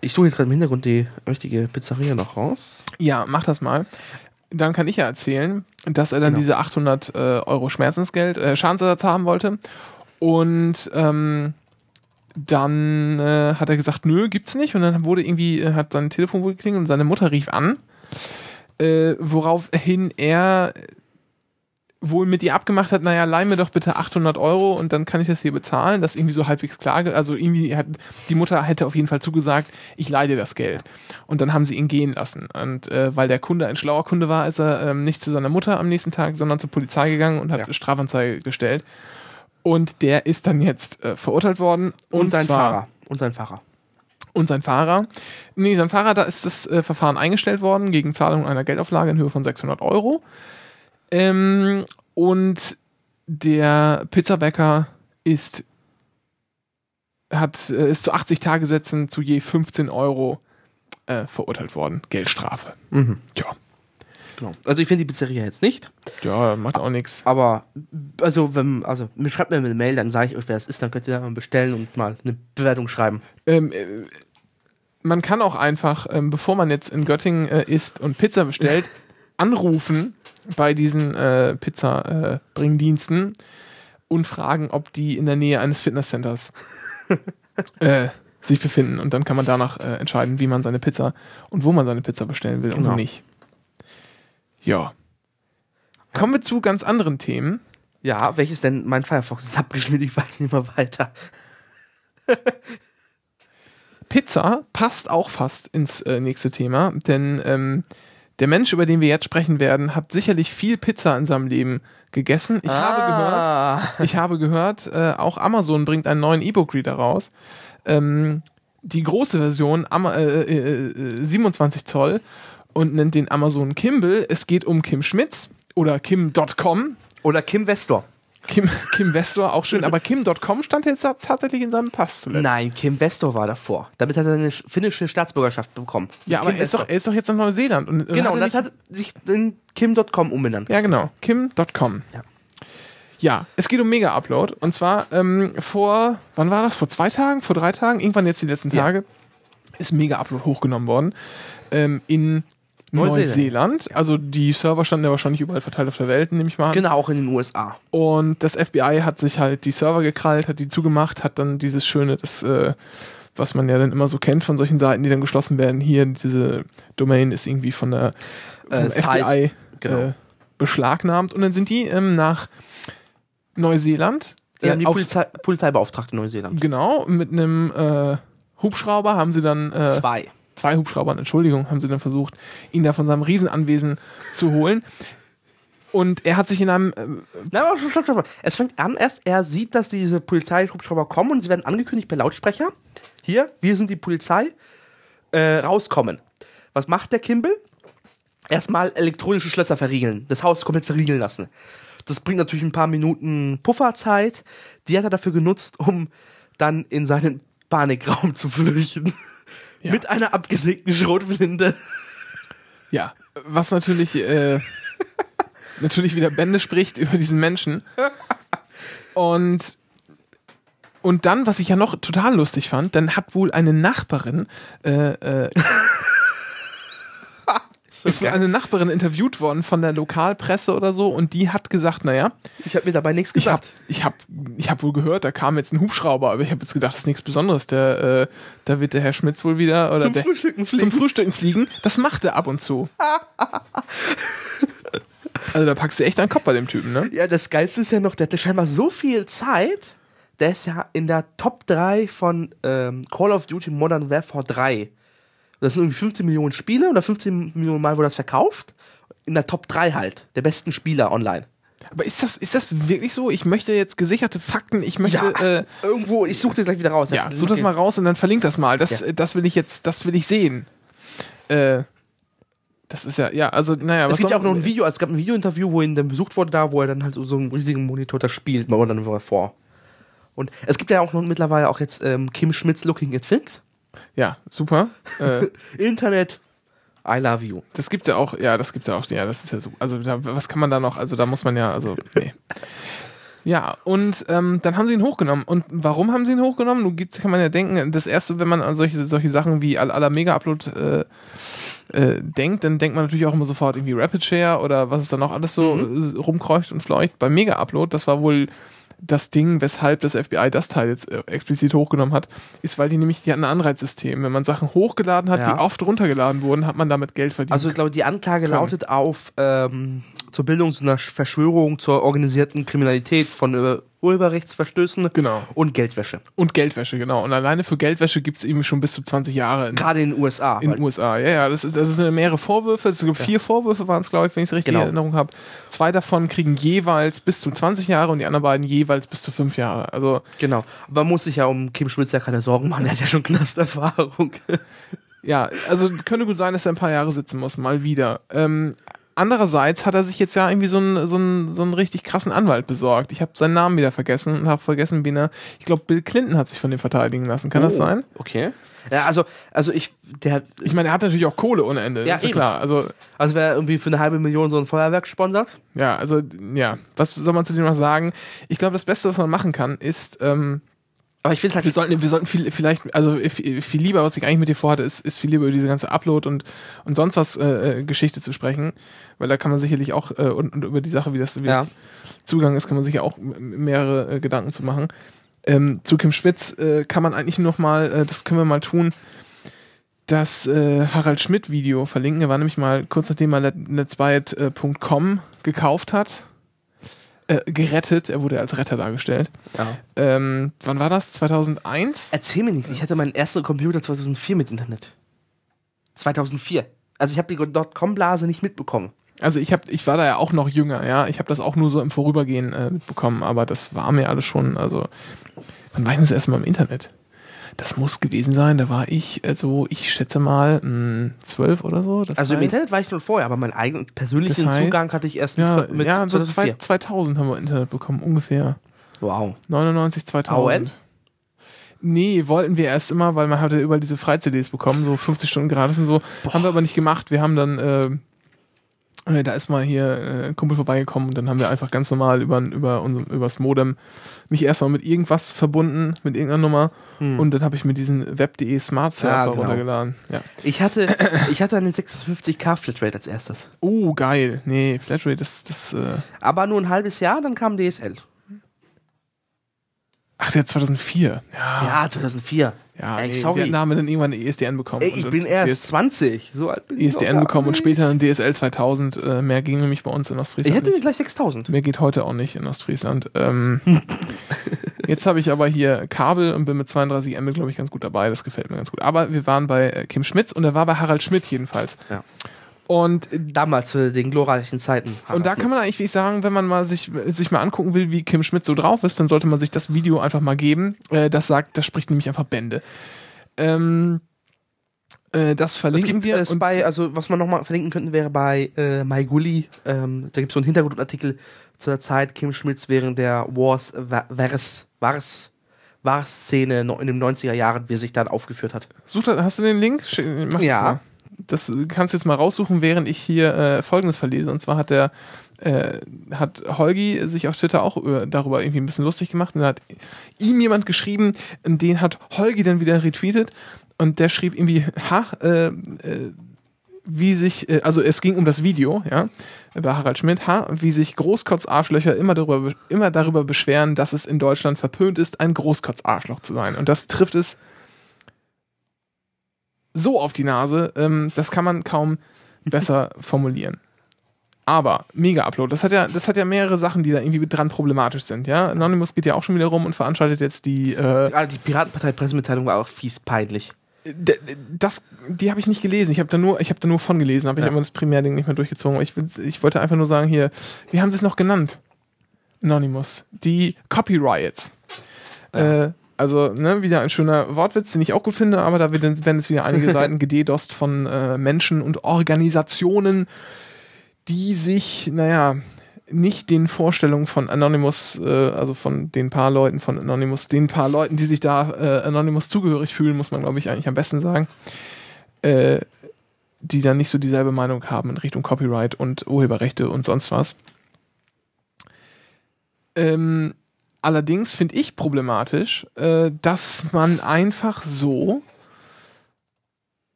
ich suche jetzt gerade im Hintergrund die richtige Pizzeria noch raus. Ja, mach das mal. Dann kann ich ja erzählen, dass er dann Genau. diese 800 äh, Euro Schmerzensgeld, äh, Schadensersatz haben wollte. Und ähm, dann äh, hat er gesagt, nö, gibt's nicht. Und dann wurde irgendwie, äh, hat sein Telefon wohl geklingelt und seine Mutter rief an. Äh, woraufhin er wohl mit ihr abgemacht hat, naja, leih mir doch bitte 800 Euro und dann kann ich das hier bezahlen. Das irgendwie so halbwegs klar, also irgendwie hat die Mutter hätte auf jeden Fall zugesagt, ich leih dir das Geld. Und dann haben sie ihn gehen lassen. Und äh, weil der Kunde ein schlauer Kunde war, ist er ähm, nicht zu seiner Mutter am nächsten Tag, sondern zur Polizei gegangen und hat Ja. Strafanzeige gestellt. Und der ist dann jetzt äh, verurteilt worden. Und, sein zwar- Fahrer. Und sein Fahrer. und sein Fahrer. Nee, sein Fahrer, da ist das äh, Verfahren eingestellt worden gegen Zahlung einer Geldauflage in Höhe von 600 Euro. Ähm, und der Pizzabäcker ist, hat, äh, ist zu 80 Tagesätzen zu je 15 Euro äh, verurteilt worden. Geldstrafe. Mhm. Ja. Genau. Also ich finde die Pizzeria jetzt nicht. Ja, macht auch nichts. Aber also wenn also mir schreibt mir eine Mail, dann sage ich euch, wer es ist, dann könnt ihr da mal bestellen und mal eine Bewertung schreiben. Ähm, äh, man kann auch einfach, ähm, bevor man jetzt in Göttingen äh, isst und Pizza bestellt, anrufen bei diesen äh, Pizza-Bringdiensten und fragen, ob die in der Nähe eines Fitnesscenters äh, sich befinden. Und dann kann man danach äh, entscheiden, wie man seine Pizza und wo man seine Pizza bestellen will und wo Genau. nicht. Ja. Kommen wir zu ganz anderen Themen. Ja, welches denn? Mein Firefox ist abgeschnitten, ich weiß nicht mehr weiter. Pizza passt auch fast ins äh, nächste Thema, denn ähm, der Mensch, über den wir jetzt sprechen werden, hat sicherlich viel Pizza in seinem Leben gegessen. Ich habe gehört, Ah. ich habe gehört, äh, auch Amazon bringt einen neuen E-Book-Reader raus. Ähm, die große Version, Ama äh, äh, äh, 27 Zoll, und nennt den Amazon Kimble. Es geht um Kim Schmitz oder Kim.com. Oder Kim Vestor. Kim, Kim Vestor, auch schön, aber Kim.com stand jetzt ta- tatsächlich in seinem Pass zuletzt. Nein, Kim Vestor war davor. Damit hat er eine finnische Staatsbürgerschaft bekommen. Ja, aber Kim er ist, doch, er ist doch jetzt nach Neuseeland. Und, und Genau, hat und er das hat sich in Kim.com umbenannt. Ja, genau. Kim.com. Ja. Ja, es geht um Mega-Upload. Und zwar ähm, vor, wann war das? Vor zwei Tagen? Vor drei Tagen? Irgendwann jetzt die letzten Ja. Tage ist Mega-Upload hochgenommen worden. Ähm, in Neuseeland. Neuseeland. Also die Server standen ja wahrscheinlich überall verteilt auf der Welt, nehme ich mal an. Genau, auch in den USA. Und das FBI hat sich halt die Server gekrallt, hat die zugemacht, hat dann dieses schöne, das, äh, was man ja dann immer so kennt von solchen Seiten, die dann geschlossen werden. Hier, diese Domain ist irgendwie von der vom Äh, FBI Size, genau. äh, beschlagnahmt. Und dann sind die ähm, nach Neuseeland. Die äh, haben die Polizei, Polizeibeauftragte Neuseeland. Genau, mit einem äh, Hubschrauber haben sie dann äh, Zwei. Zwei Hubschraubern, Entschuldigung, haben sie dann versucht, ihn da von seinem Riesenanwesen zu holen. Und er hat sich in einem, äh, Nein, stopp, stopp, stopp. Es fängt an, erst er sieht, dass diese Polizeihubschrauber kommen und sie werden angekündigt per Lautsprecher. hier, wir sind die Polizei, äh, rauskommen. Was macht der Kimball? Erstmal elektronische Schlösser verriegeln, das Haus komplett verriegeln lassen. Das bringt natürlich ein paar Minuten Pufferzeit. Die hat er dafür genutzt, um dann in seinen Panikraum zu flüchten. Ja. Mit einer abgesägten Schrotflinte. Ja, was natürlich, äh, natürlich wieder Bände spricht über diesen Menschen. Und, und dann, was ich ja noch total lustig fand, dann hat wohl eine Nachbarin, äh, äh, ist wohl eine Nachbarin interviewt worden von der Lokalpresse oder so und die hat gesagt, naja, Ich habe mir dabei nichts ich habe gesagt. ich hab, ich hab wohl gehört, da kam jetzt ein Hubschrauber, aber ich habe jetzt gedacht, das ist nichts Besonderes. Der, äh, da wird der Herr Schmitz wohl wieder oder Zum der, Frühstücken zum fliegen. Frühstücken fliegen. Das macht er ab und zu. Also da packst du echt einen Kopf bei dem Typen, ne? Ja, das Geilste ist ja noch, der hatte scheinbar so viel Zeit. Der ist ja in der Top 3 von ähm, Call of Duty Modern Warfare 3. Das sind irgendwie 15 Millionen Spiele oder 15 Millionen Mal wurde das verkauft. In der Top 3 halt, der besten Spieler online. Aber ist das, ist das wirklich so? Ich möchte jetzt gesicherte Fakten, ich möchte, äh, irgendwo, ich suche das gleich wieder raus. ja, such das mal raus und dann verlink das mal. Das, Ja. das will ich jetzt, das will ich sehen. Äh, das ist ja, ja, also, naja, Es was gibt ja auch noch ein Video, es gab ein Video-Interview, wo ihn dann besucht wurde da, wo er dann halt so, so einen riesigen Monitor da spielt, Modern Warfare. Und es gibt ja auch noch mittlerweile auch jetzt ähm, Kim Schmitz Looking at Things. Ja, super. äh, Internet, I love you. Das gibt's ja auch, ja, das gibt's ja auch, ja, das ist ja so. Also da, was kann man da noch, also da muss man ja, also, nee. Ja, und ähm, dann haben sie ihn hochgenommen. Und warum haben sie ihn hochgenommen? Nun gibt's, kann man ja denken, das erste, wenn man an solche, solche Sachen wie aller Al Mega-Upload äh, äh, denkt, dann denkt man natürlich auch immer sofort irgendwie Rapid Share oder was es dann noch alles so äh, rumkreucht und fleucht. Beim Mega-Upload, das war wohl das Ding, weshalb das FBI das Teil jetzt äh, explizit hochgenommen hat, ist, weil die nämlich, die hatten ein Anreizsystem. Wenn man Sachen hochgeladen hat, Ja. die oft runtergeladen wurden, hat man damit Geld verdient. Also ich glaube, die Anklage Können. lautet auf ähm, zur Bildung einer Verschwörung zur organisierten Kriminalität von äh, Urheberrechtsverstößen Genau. und Geldwäsche. Und Geldwäsche, genau. Und alleine für Geldwäsche gibt es eben schon bis zu 20 Jahre in, Gerade in den USA. in den USA. Ja, ja, das, ist, das sind mehrere Vorwürfe. Es gibt vier Vorwürfe, waren es, glaube ich, wenn ich es richtig Genau. in Erinnerung habe. Zwei davon kriegen jeweils bis zu 20 Jahre und die anderen beiden jeweils bis zu 5 Jahre. Also, genau. Aber man muss sich ja um Kim Schmitz ja keine Sorgen machen, er hat ja schon Knasterfahrung. ja, also könnte gut sein, dass er ein paar Jahre sitzen muss, mal wieder. Ähm, andererseits hat er sich jetzt ja irgendwie so einen, so einen, so einen richtig krassen Anwalt besorgt. Ich habe seinen Namen wieder vergessen und habe vergessen, wen er. Ich glaube, Bill Clinton hat sich von dem verteidigen lassen. Kann das Oh, sein? Okay. Ja, also, also ich, der, Ich meine, er hat natürlich auch Kohle ohne Ende. Ja, ist ja klar. Also, also wer irgendwie für eine halbe Million so ein Feuerwerk sponsert, Ja, also, ja, was soll man zu dem noch sagen? Ich glaube, das Beste, was man machen kann, ist, ähm, aber ich finde es wir halt, sollten, wir sollten viel, vielleicht, also viel, viel lieber, was ich eigentlich mit dir vorhatte, ist, ist viel lieber über diese ganze Upload und, und sonst was äh, äh, Geschichte zu sprechen, weil da kann man sicherlich auch, äh, und, und über die Sache, wie das, wie Ja. das Zugang ist, kann man sich ja auch mehrere äh, Gedanken zu machen. Ähm, zu Kim Schmitz äh, kann man eigentlich nur noch mal, äh, das können wir mal tun, das äh, Harald Schmidt Video verlinken. Er war nämlich mal kurz nachdem er Let- Let'sbuyit.com gekauft hat, äh, gerettet. Er wurde als Retter dargestellt. ja. Ähm, wann war das? 2001? Erzähl mir nichts, ich hatte meinen ersten Computer 2004 mit Internet. 2004. Also ich habe die Dotcom-Blase nicht mitbekommen. Also ich habe, ich war da ja auch noch jünger, ja. Ich habe das auch nur so im Vorübergehen äh, mitbekommen, aber das war mir alles schon, also wann war ich das erste Mal im Internet? Das muss gewesen sein, da war ich, also ich schätze mal mh, zwölf oder so. Das Also im heißt- Internet war ich schon vorher, aber meinen eigenen persönlichen Das heißt, Zugang hatte ich erst Ja, mit ja so 2004. zwei, 2000 haben wir Internet bekommen, ungefähr. Wow. 99, 2000. AOL? Nee, wollten wir erst immer, weil man hatte überall diese Freizeit-CDs bekommen, so 50 Stunden gratis und so. Haben wir aber nicht gemacht. Wir haben dann, äh, da ist mal hier äh, ein Kumpel vorbeigekommen und dann haben wir einfach ganz normal über, über unser, übers Modem mich erstmal mit irgendwas verbunden, mit irgendeiner Nummer. Und dann habe ich mir diesen web.de Smart Surfer Ja, genau. runtergeladen. Ja. Ich hatte, ich hatte einen 56k Flatrate als erstes. Oh, geil. Nee, Flatrate, das, das, äh, Aber nur ein halbes Jahr, dann kam DSL. ach, der hat 2004. Ja, Ja, 2004. ja Ey, nee, sorry. wir haben dann irgendwann eine ESDN bekommen. Ey, ich bin erst DS 20. So alt bin ich ISDN noch bekommen und später ein DSL 2000. Äh, mehr ging nämlich bei uns in Ich Ostfriesland. hätte nicht. gleich 6000. Mehr geht heute auch nicht in Ostfriesland. Ähm, jetzt habe ich aber hier Kabel und bin mit 32 Mbit, glaube ich, ganz gut dabei. Das gefällt mir ganz gut. Aber wir waren bei äh, Kim Schmitz und er war bei Harald Schmidt jedenfalls. Ja. Und, äh, Damals zu den glorreichen Zeiten. und da kann man eigentlich wie ich sagen, wenn man mal sich, sich mal angucken will, wie Kim Schmidt so drauf ist, dann sollte man sich das Video einfach mal geben. Äh, das sagt, das spricht nämlich einfach Bände. Ähm, äh, das verlinken gibt wir. und bei, also was man nochmal verlinken könnten, wäre bei äh, MyGully. Ähm, da gibt es so einen Hintergrundartikel zur Zeit Kim Schmitz während der Wars, Wa- Wars, Wars, Wars-Szene no- in den 90er Jahren, wie er sich dann aufgeführt hat. Such, hast du den Link? Mach Ja. Das kannst du jetzt mal raussuchen, während ich hier äh, Folgendes verlese. Und zwar hat der äh, hat Holgi sich auf Twitter auch über, darüber irgendwie ein bisschen lustig gemacht und hat ihm jemand geschrieben, den hat Holgi dann wieder retweetet und der schrieb irgendwie, ha, äh, äh, wie sich, äh, also es ging um das Video, ja, bei Harald Schmidt, ha, wie sich Großkotz-Arschlöcher immer darüber, immer darüber beschweren, dass es in Deutschland verpönt ist, ein Großkotz-Arschloch zu sein. Und das trifft es so auf die Nase, ähm, das kann man kaum besser formulieren. Aber Mega-Upload, das hat ja, das hat ja mehrere Sachen, die da irgendwie dran problematisch sind, ja. Anonymous geht ja auch schon wieder rum und veranstaltet jetzt die, äh, Ah, die Piratenpartei-Pressemitteilung war auch fies peinlich. D- das, die habe ich nicht gelesen. Ich habe da nur, ich habe da nur von gelesen, aber ich Ja. habe das Primärding nicht mehr durchgezogen. Ich, ich wollte einfach nur sagen hier, wie haben sie es noch genannt? Anonymous. Die Copyrights. Äh, also, ne, wieder ein schöner Wortwitz, den ich auch gut finde, aber da werden jetzt wieder einige Seiten gededost von äh, Menschen und Organisationen, die sich, naja, nicht den Vorstellungen von Anonymous, äh, also von den paar Leuten von Anonymous, den paar Leuten, die sich da äh, Anonymous zugehörig fühlen, muss man, glaube ich, eigentlich am besten sagen, äh, die dann nicht so dieselbe Meinung haben in Richtung Copyright und Urheberrechte und sonst was. Ähm, allerdings finde ich problematisch, äh, dass man einfach so,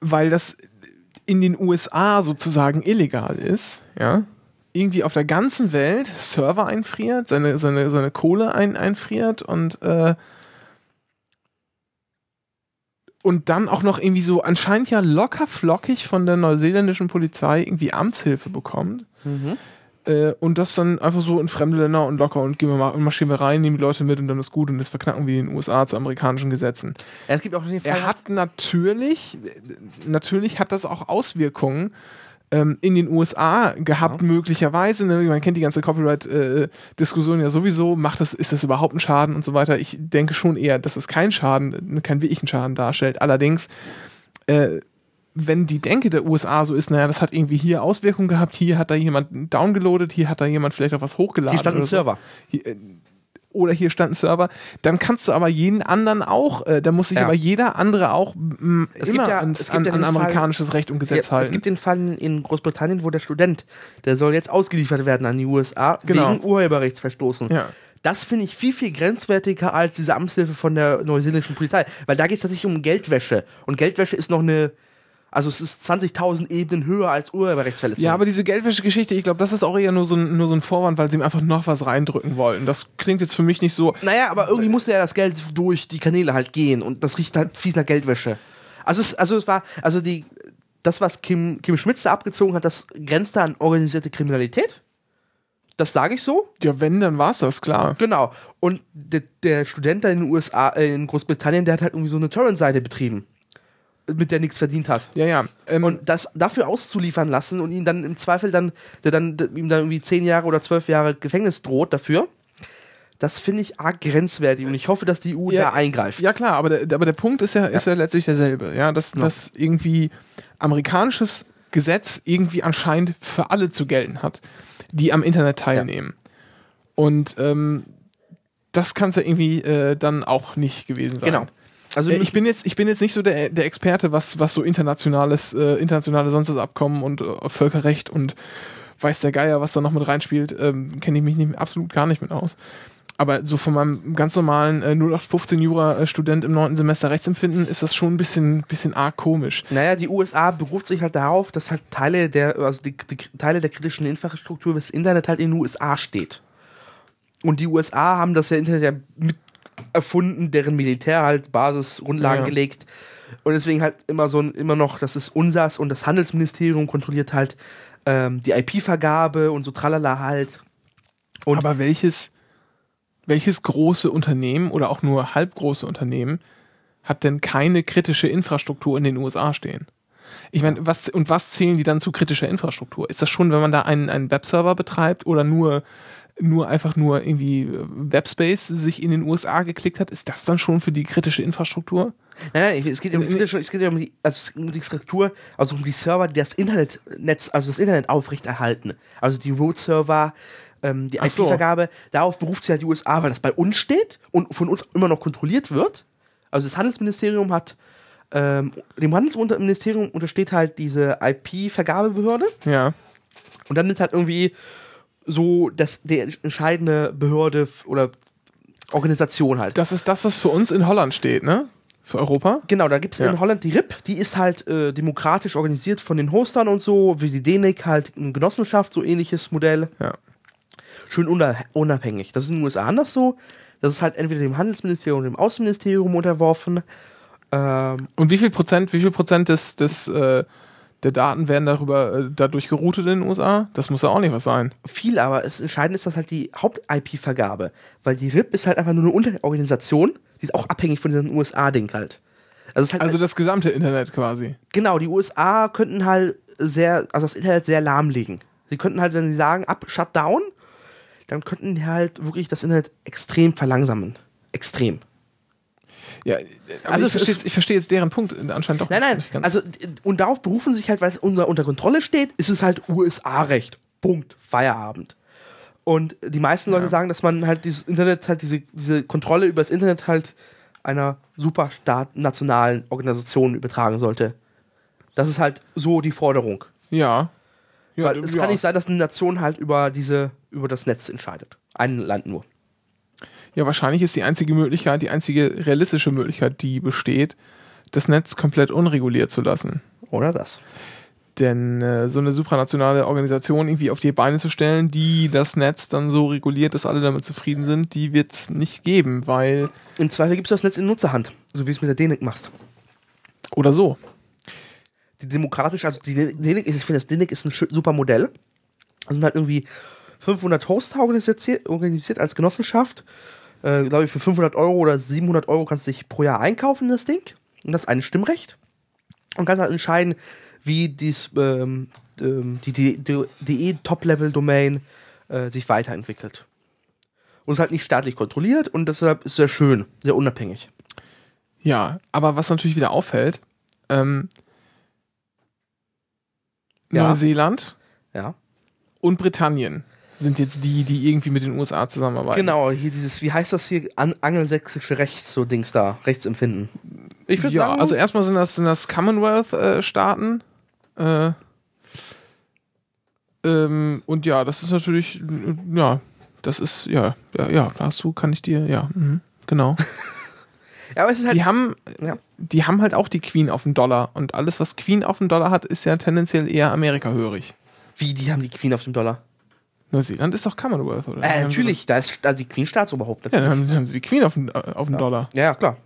weil das in den USA sozusagen illegal ist, ja, irgendwie auf der ganzen Welt Server einfriert, seine, seine, seine Kohle ein, einfriert und äh, und dann auch noch irgendwie so anscheinend ja locker flockig von der neuseeländischen Polizei irgendwie Amtshilfe bekommt äh, und das dann einfach so in fremde Länder und locker und gehen wir mal und marschieren wir rein, nehmen die Leute mit und dann ist gut und das verknacken wir in den USA zu amerikanischen Gesetzen. Ja, es gibt auch den Fall, Er hat natürlich, natürlich hat das auch Auswirkungen ähm, in den USA gehabt, möglicherweise. Ne? Man kennt die ganze Copyright-Diskussion ja sowieso. Macht das, ist das überhaupt ein Schaden und so weiter? Ich denke schon eher, dass es kein Schaden, kein wirklichen Schaden darstellt. Allerdings, äh, wenn die Denke der USA so ist, naja, das hat irgendwie hier Auswirkungen gehabt, hier hat da jemand downgeloadet, hier hat da jemand vielleicht auch was hochgeladen. hier stand ein so Server. hier, äh, oder hier stand ein Server, dann kannst du aber jeden anderen auch, äh, da muss sich Ja. aber jeder andere auch m, Es immer gibt ja- ans, an, ja an den Fall- amerikanisches Recht und Gesetz Ja, es halten. gibt den Fall in Großbritannien, wo der Student, der soll jetzt ausgeliefert werden an die USA Genau. wegen Urheberrechtsverstoßen. ja. Das finde ich viel, viel grenzwertiger als diese Amtshilfe von der neuseeländischen Polizei. Weil da geht es tatsächlich um Geldwäsche. Und Geldwäsche ist noch eine, also es ist 20.000 Ebenen höher als Urheberrechtsverletzung. ja, aber diese Geldwäsche-Geschichte, ich glaube, das ist auch eher nur so, ein, nur so ein Vorwand, weil sie ihm einfach noch was reindrücken wollten. Das klingt jetzt für mich nicht so. Naja, aber irgendwie musste ja das Geld durch die Kanäle halt gehen und das riecht halt fies nach Geldwäsche. Also es, also es war, also die, das, was Kim, Kim Schmitz da abgezogen hat, das grenzte an organisierte Kriminalität. Das sage ich so. Ja, wenn, dann war es das, klar. Genau. Und der, der Student da in den USA, äh, in Großbritannien, der hat halt irgendwie so eine Torrent-Seite betrieben, mit der nichts verdient hat. Ja, ja. Ähm, Und das dafür auszuliefern lassen und ihn dann im Zweifel dann, der dann ihm dann irgendwie zehn Jahre oder zwölf Jahre Gefängnis droht dafür, das finde ich arg grenzwertig und ich hoffe, dass die EU Ja, da eingreift. Ja klar, aber der, aber der Punkt ist ja, ist ja letztlich derselbe, ja, dass, dass irgendwie amerikanisches Gesetz irgendwie anscheinend für alle zu gelten hat, die am Internet teilnehmen. Und ähm, das kann es ja irgendwie äh, dann auch nicht gewesen sein. Genau. Also Äh, ich bin jetzt, ich bin jetzt nicht so der, der Experte, was, was so internationales, äh, internationale sonstiges Abkommen und äh, Völkerrecht und weiß der Geier, was da noch mit reinspielt, ähm, kenne ich mich nicht, absolut gar nicht mit aus. Aber so von meinem ganz normalen äh, 0815 Jura-Student im neunten Semester Rechtsempfinden ist das schon ein bisschen, bisschen arg komisch. Naja, die USA beruft sich halt darauf, dass halt Teile der, also die, die Teile der kritischen Infrastruktur des Internet halt in den USA steht. Und die USA haben das ja Internet ja mit erfunden, deren Militär halt Basisgrundlagen Ja. gelegt. Und deswegen halt immer so ein, immer noch, das ist UNSAS und das Handelsministerium kontrolliert halt ähm, die IP-Vergabe und so tralala halt. Und Aber welches, welches große Unternehmen oder auch nur halbgroße Unternehmen hat denn keine kritische Infrastruktur in den USA stehen? Ich meine, was und was zählen die dann zu kritischer Infrastruktur? Ist das schon, wenn man da einen, einen Webserver betreibt oder nur nur einfach nur irgendwie äh, Webspace sich in den USA geklickt hat, ist das dann schon für die kritische Infrastruktur? Nein, nein, es geht, um, es geht um die, also um die Struktur, also um die Server, die das Internetnetz, also das Internet aufrechterhalten. Also die Root-Server, ähm, die Ach so. IP-Vergabe, darauf beruft sich halt die USA, weil das bei uns steht und von uns immer noch kontrolliert wird. Also das Handelsministerium hat, ähm, dem Handelsministerium untersteht halt diese IP-Vergabebehörde Ja. und dann ist halt irgendwie so das, die entscheidende Behörde oder Organisation halt. Das ist das, was für uns in Holland steht, ne? Für Europa? Genau, da gibt es Ja. in Holland die RIP, die ist halt äh, demokratisch organisiert von den Hostern und so, wie die DENIC halt eine Genossenschaft, so ähnliches Modell. Ja. Schön unab unabhängig. Das ist in den USA anders so. Das ist halt entweder dem Handelsministerium oder dem Außenministerium unterworfen. Ähm, Und wie viel Prozent, wie viel Prozent des, des, äh, der Daten werden darüber äh, dadurch geroutet in den USA? Das muss ja auch nicht was sein. viel, aber es entscheidend ist das halt die Haupt-IP-Vergabe. Weil die RIP ist halt einfach nur eine Unterorganisation, die ist auch abhängig von diesem USA-Ding halt. Also, halt Also das gesamte Internet quasi. Genau, die USA könnten halt sehr, also das Internet sehr lahmlegen. Sie könnten halt, wenn sie sagen, ab, Shutdown, dann könnten die halt wirklich das Internet extrem verlangsamen. Extrem. Ja, äh, Also ich, verstehe, ist- ich verstehe jetzt deren Punkt anscheinend doch Nein, nein, nicht also, und darauf berufen sich halt, weil es unser unter Kontrolle steht, ist es halt USA-Recht. Punkt. Feierabend. Und die meisten Leute Ja. sagen, dass man halt dieses Internet, halt diese, diese Kontrolle über das Internet halt einer superstaat nationalen Organisation übertragen sollte. Das ist halt so die Forderung. ja. ja. Weil es ja. kann nicht sein, dass eine Nation halt über diese, über das Netz entscheidet. Ein Land nur. Ja, wahrscheinlich ist die einzige Möglichkeit, die einzige realistische Möglichkeit, die besteht, das Netz komplett unreguliert zu lassen. Oder das. Denn äh, so eine supranationale Organisation irgendwie auf die Beine zu stellen, die das Netz dann so reguliert, dass alle damit zufrieden sind, die wird es nicht geben, weil. Im Zweifel gibst du das Netz in Nutzerhand. So wie es mit der DENIC machst. Oder so. Die demokratisch, also die DENIC, ist- ich finde, das DENIC ist ein super Modell. Da sind halt irgendwie 500 Hoster organisiert, organisiert als Genossenschaft. Äh, glaube ich, für 500 Euro oder 700 Euro kannst du dich pro Jahr einkaufen, das Ding. Und das ist ein Stimmrecht. Und kannst halt entscheiden, wie dies, ähm, ähm, die die- die DE-Top-Level-Domain äh, sich weiterentwickelt. Und ist halt nicht staatlich kontrolliert und deshalb ist es sehr schön, sehr unabhängig. Ja, aber was natürlich wieder auffällt, ähm, Ja. Neuseeland Ja. und Britannien sind jetzt die, die irgendwie mit den USA zusammenarbeiten. Genau, hier dieses, wie heißt das hier, An angelsächsische Recht, so Dings da, Rechtsempfinden. Ich würde Ja, sagen, also erstmal sind das, sind das Commonwealth-Staaten. Äh, ähm, und ja, das ist natürlich, ja, das ist, ja, ja, ja, da hast du, kann ich dir, ja, mhm, genau. ja, aber es ist halt, Die haben, ja. die haben halt auch die Queen auf dem Dollar. Und alles, was Queen auf dem Dollar hat, ist ja tendenziell eher Amerika-hörig. wie, die haben die Queen auf dem Dollar. Neuseeland ist doch Commonwealth, oder? Äh, natürlich, da ist da die Queen Staatsoberhaupt. So, ja, dann haben, dann haben sie die Queen auf dem, äh, auf dem Dollar. Ja, ja, klar.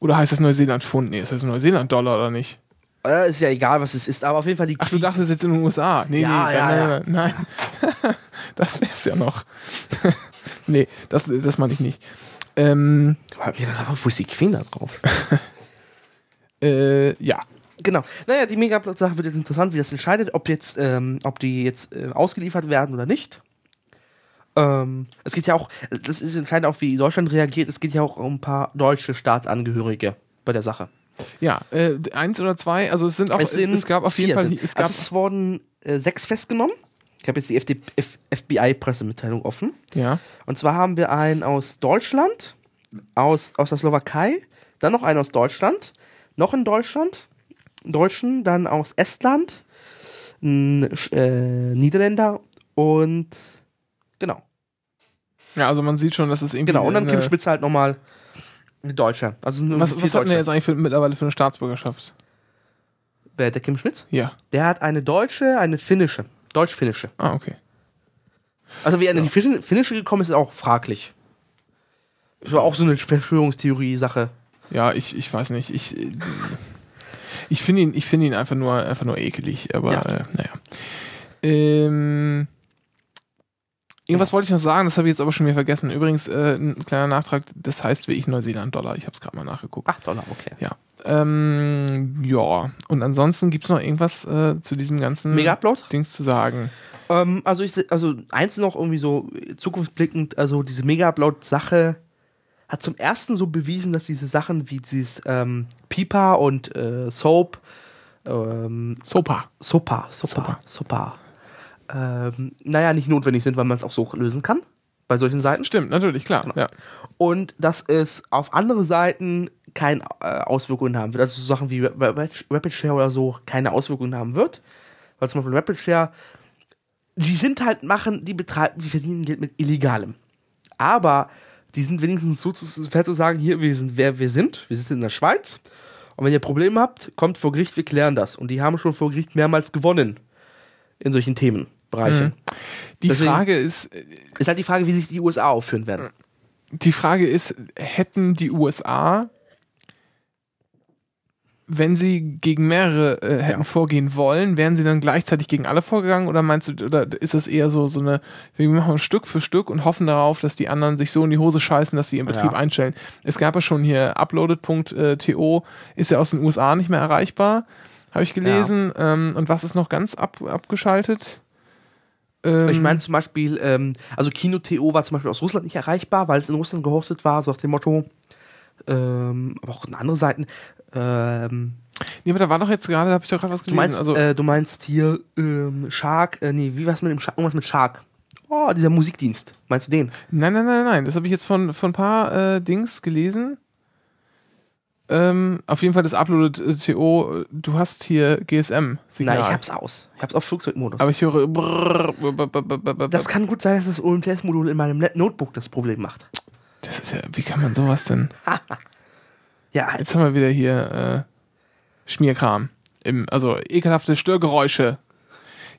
Oder heißt das Neuseeland-Pfund? Nee, das heißt Neuseeland-Dollar oder nicht? Äh, ist ja egal, was es ist, aber auf jeden Fall die Ach, du dachtest jetzt in den USA. Nee, Ja, nee, ja, nein, ja. nein, nein. das wär's ja noch. nee, das, das meine ich nicht. Ähm, wo ist die Queen da drauf? äh, ja. Genau. Naja, die Megaplot-Sache wird jetzt interessant, wie das entscheidet, ob jetzt, ähm, ob die jetzt äh, ausgeliefert werden oder nicht. Ähm, es geht ja auch, das ist entscheidend auch, wie Deutschland reagiert. Es geht ja auch um ein paar deutsche Staatsangehörige bei der Sache. Ja, äh, eins oder zwei, also es sind auch, es, es gab auf jeden Fall, sind- es gab, also es wurden äh, sechs festgenommen. Ich habe jetzt die FBI-Pressemitteilung offen. ja, Und zwar haben wir einen aus Deutschland, aus, aus der Slowakei, dann noch einen aus Deutschland, noch in Deutschland, Deutschen, dann aus Estland, ein äh, Niederländer und genau. ja, also man sieht schon, dass es irgendwie Genau, und dann Kim Spitz halt nochmal ein Deutscher. Also was, was hat denn jetzt eigentlich für, mittlerweile für eine Staatsbürgerschaft? Wer, der Kim Schmitz? Ja. Der hat eine deutsche, eine finnische. Deutsch-finnische. Ah, okay. Also wie er in die Fin- finnische gekommen ist, ist auch fraglich. Das war auch so eine Verschwörungstheorie-Sache. Ja, ich, ich weiß nicht. Ich, äh, ich finde ihn, ich finde ihn einfach nur, einfach nur ekelig, aber Ja. äh, naja. Ähm, irgendwas wollte ich noch sagen, das habe ich jetzt aber schon wieder vergessen. Übrigens, äh, ein kleiner Nachtrag, das heißt wie ich Neuseeland-Dollar. Ich habe es gerade mal nachgeguckt. 8 Dollar, okay. Ja. Ähm, ja. Und ansonsten gibt es noch irgendwas äh, zu diesem ganzen Mega Upload? Dings zu sagen. Ähm, also ich also eins noch irgendwie so zukunftsblickend, also diese Mega-Upload-Sache hat zum ersten so bewiesen, dass diese Sachen wie dieses ähm, Pipa und äh, Soap, ähm, Sopa. Sopa, Sopa, Sopa, ähm, naja, nicht notwendig sind, weil man es auch so lösen kann bei solchen Seiten. Stimmt, natürlich, klar. Ja. Und dass es auf andere Seiten keine äh, Auswirkungen haben wird. Also so Sachen wie Ra- Ra- Rapid Share oder so keine Auswirkungen haben wird. Weil zum Beispiel Rapid Share, die sind halt machen, die betreiben, die verdienen Geld mit Illegalem. Aber die sind wenigstens so zu, fair zu sagen, hier, wir sind wer wir sind, wir sind in der Schweiz. Und wenn ihr Probleme habt, kommt vor Gericht, wir klären das. Und die haben schon vor Gericht mehrmals gewonnen in solchen Themenbereichen. Die Deswegen- Frage ist, Ist halt die Frage, wie sich die USA aufführen werden. die Frage ist, hätten die USA, wenn sie gegen mehrere äh, hätten Ja. vorgehen wollen, wären sie dann gleichzeitig gegen alle vorgegangen oder meinst du, oder ist das eher so, so eine, wir machen Stück für Stück und hoffen darauf, dass die anderen sich so in die Hose scheißen, dass sie ihren Betrieb Ja. einstellen? Es gab ja schon hier uploaded.to, ist ja aus den USA nicht mehr erreichbar, habe ich gelesen. Ähm, und was ist noch ganz ab, abgeschaltet? Ähm, Ich meine zum Beispiel, ähm, also Kino.to war zum Beispiel aus Russland nicht erreichbar, weil es in Russland gehostet war, so nach dem Motto. Ähm, aber auch in andere Seiten. Ähm, nee, aber da war doch jetzt gerade, da habe ich doch gerade was du, gelesen. meinst, also, äh, du meinst hier ähm, Shark, äh, nee, wie war's mit dem Shark? Irgendwas mit Shark. Oh, dieser Musikdienst. Meinst du den? Nein, nein, nein, nein. Das habe ich jetzt von, von ein paar äh, Dings gelesen. Ähm, auf jeden Fall das Uploaded.to. Du hast hier GSM-Signal. Nein, ich hab's aus. Ich hab's auf Flugzeugmodus. Aber ich höre. brrr, brr, brr, brr, das kann gut sein, dass das UMTS-Modul in meinem Notebook das Problem macht. das ist ja. Wie kann man sowas denn? Ja. Jetzt haben wir wieder hier äh, Schmierkram. Im, also ekelhafte Störgeräusche.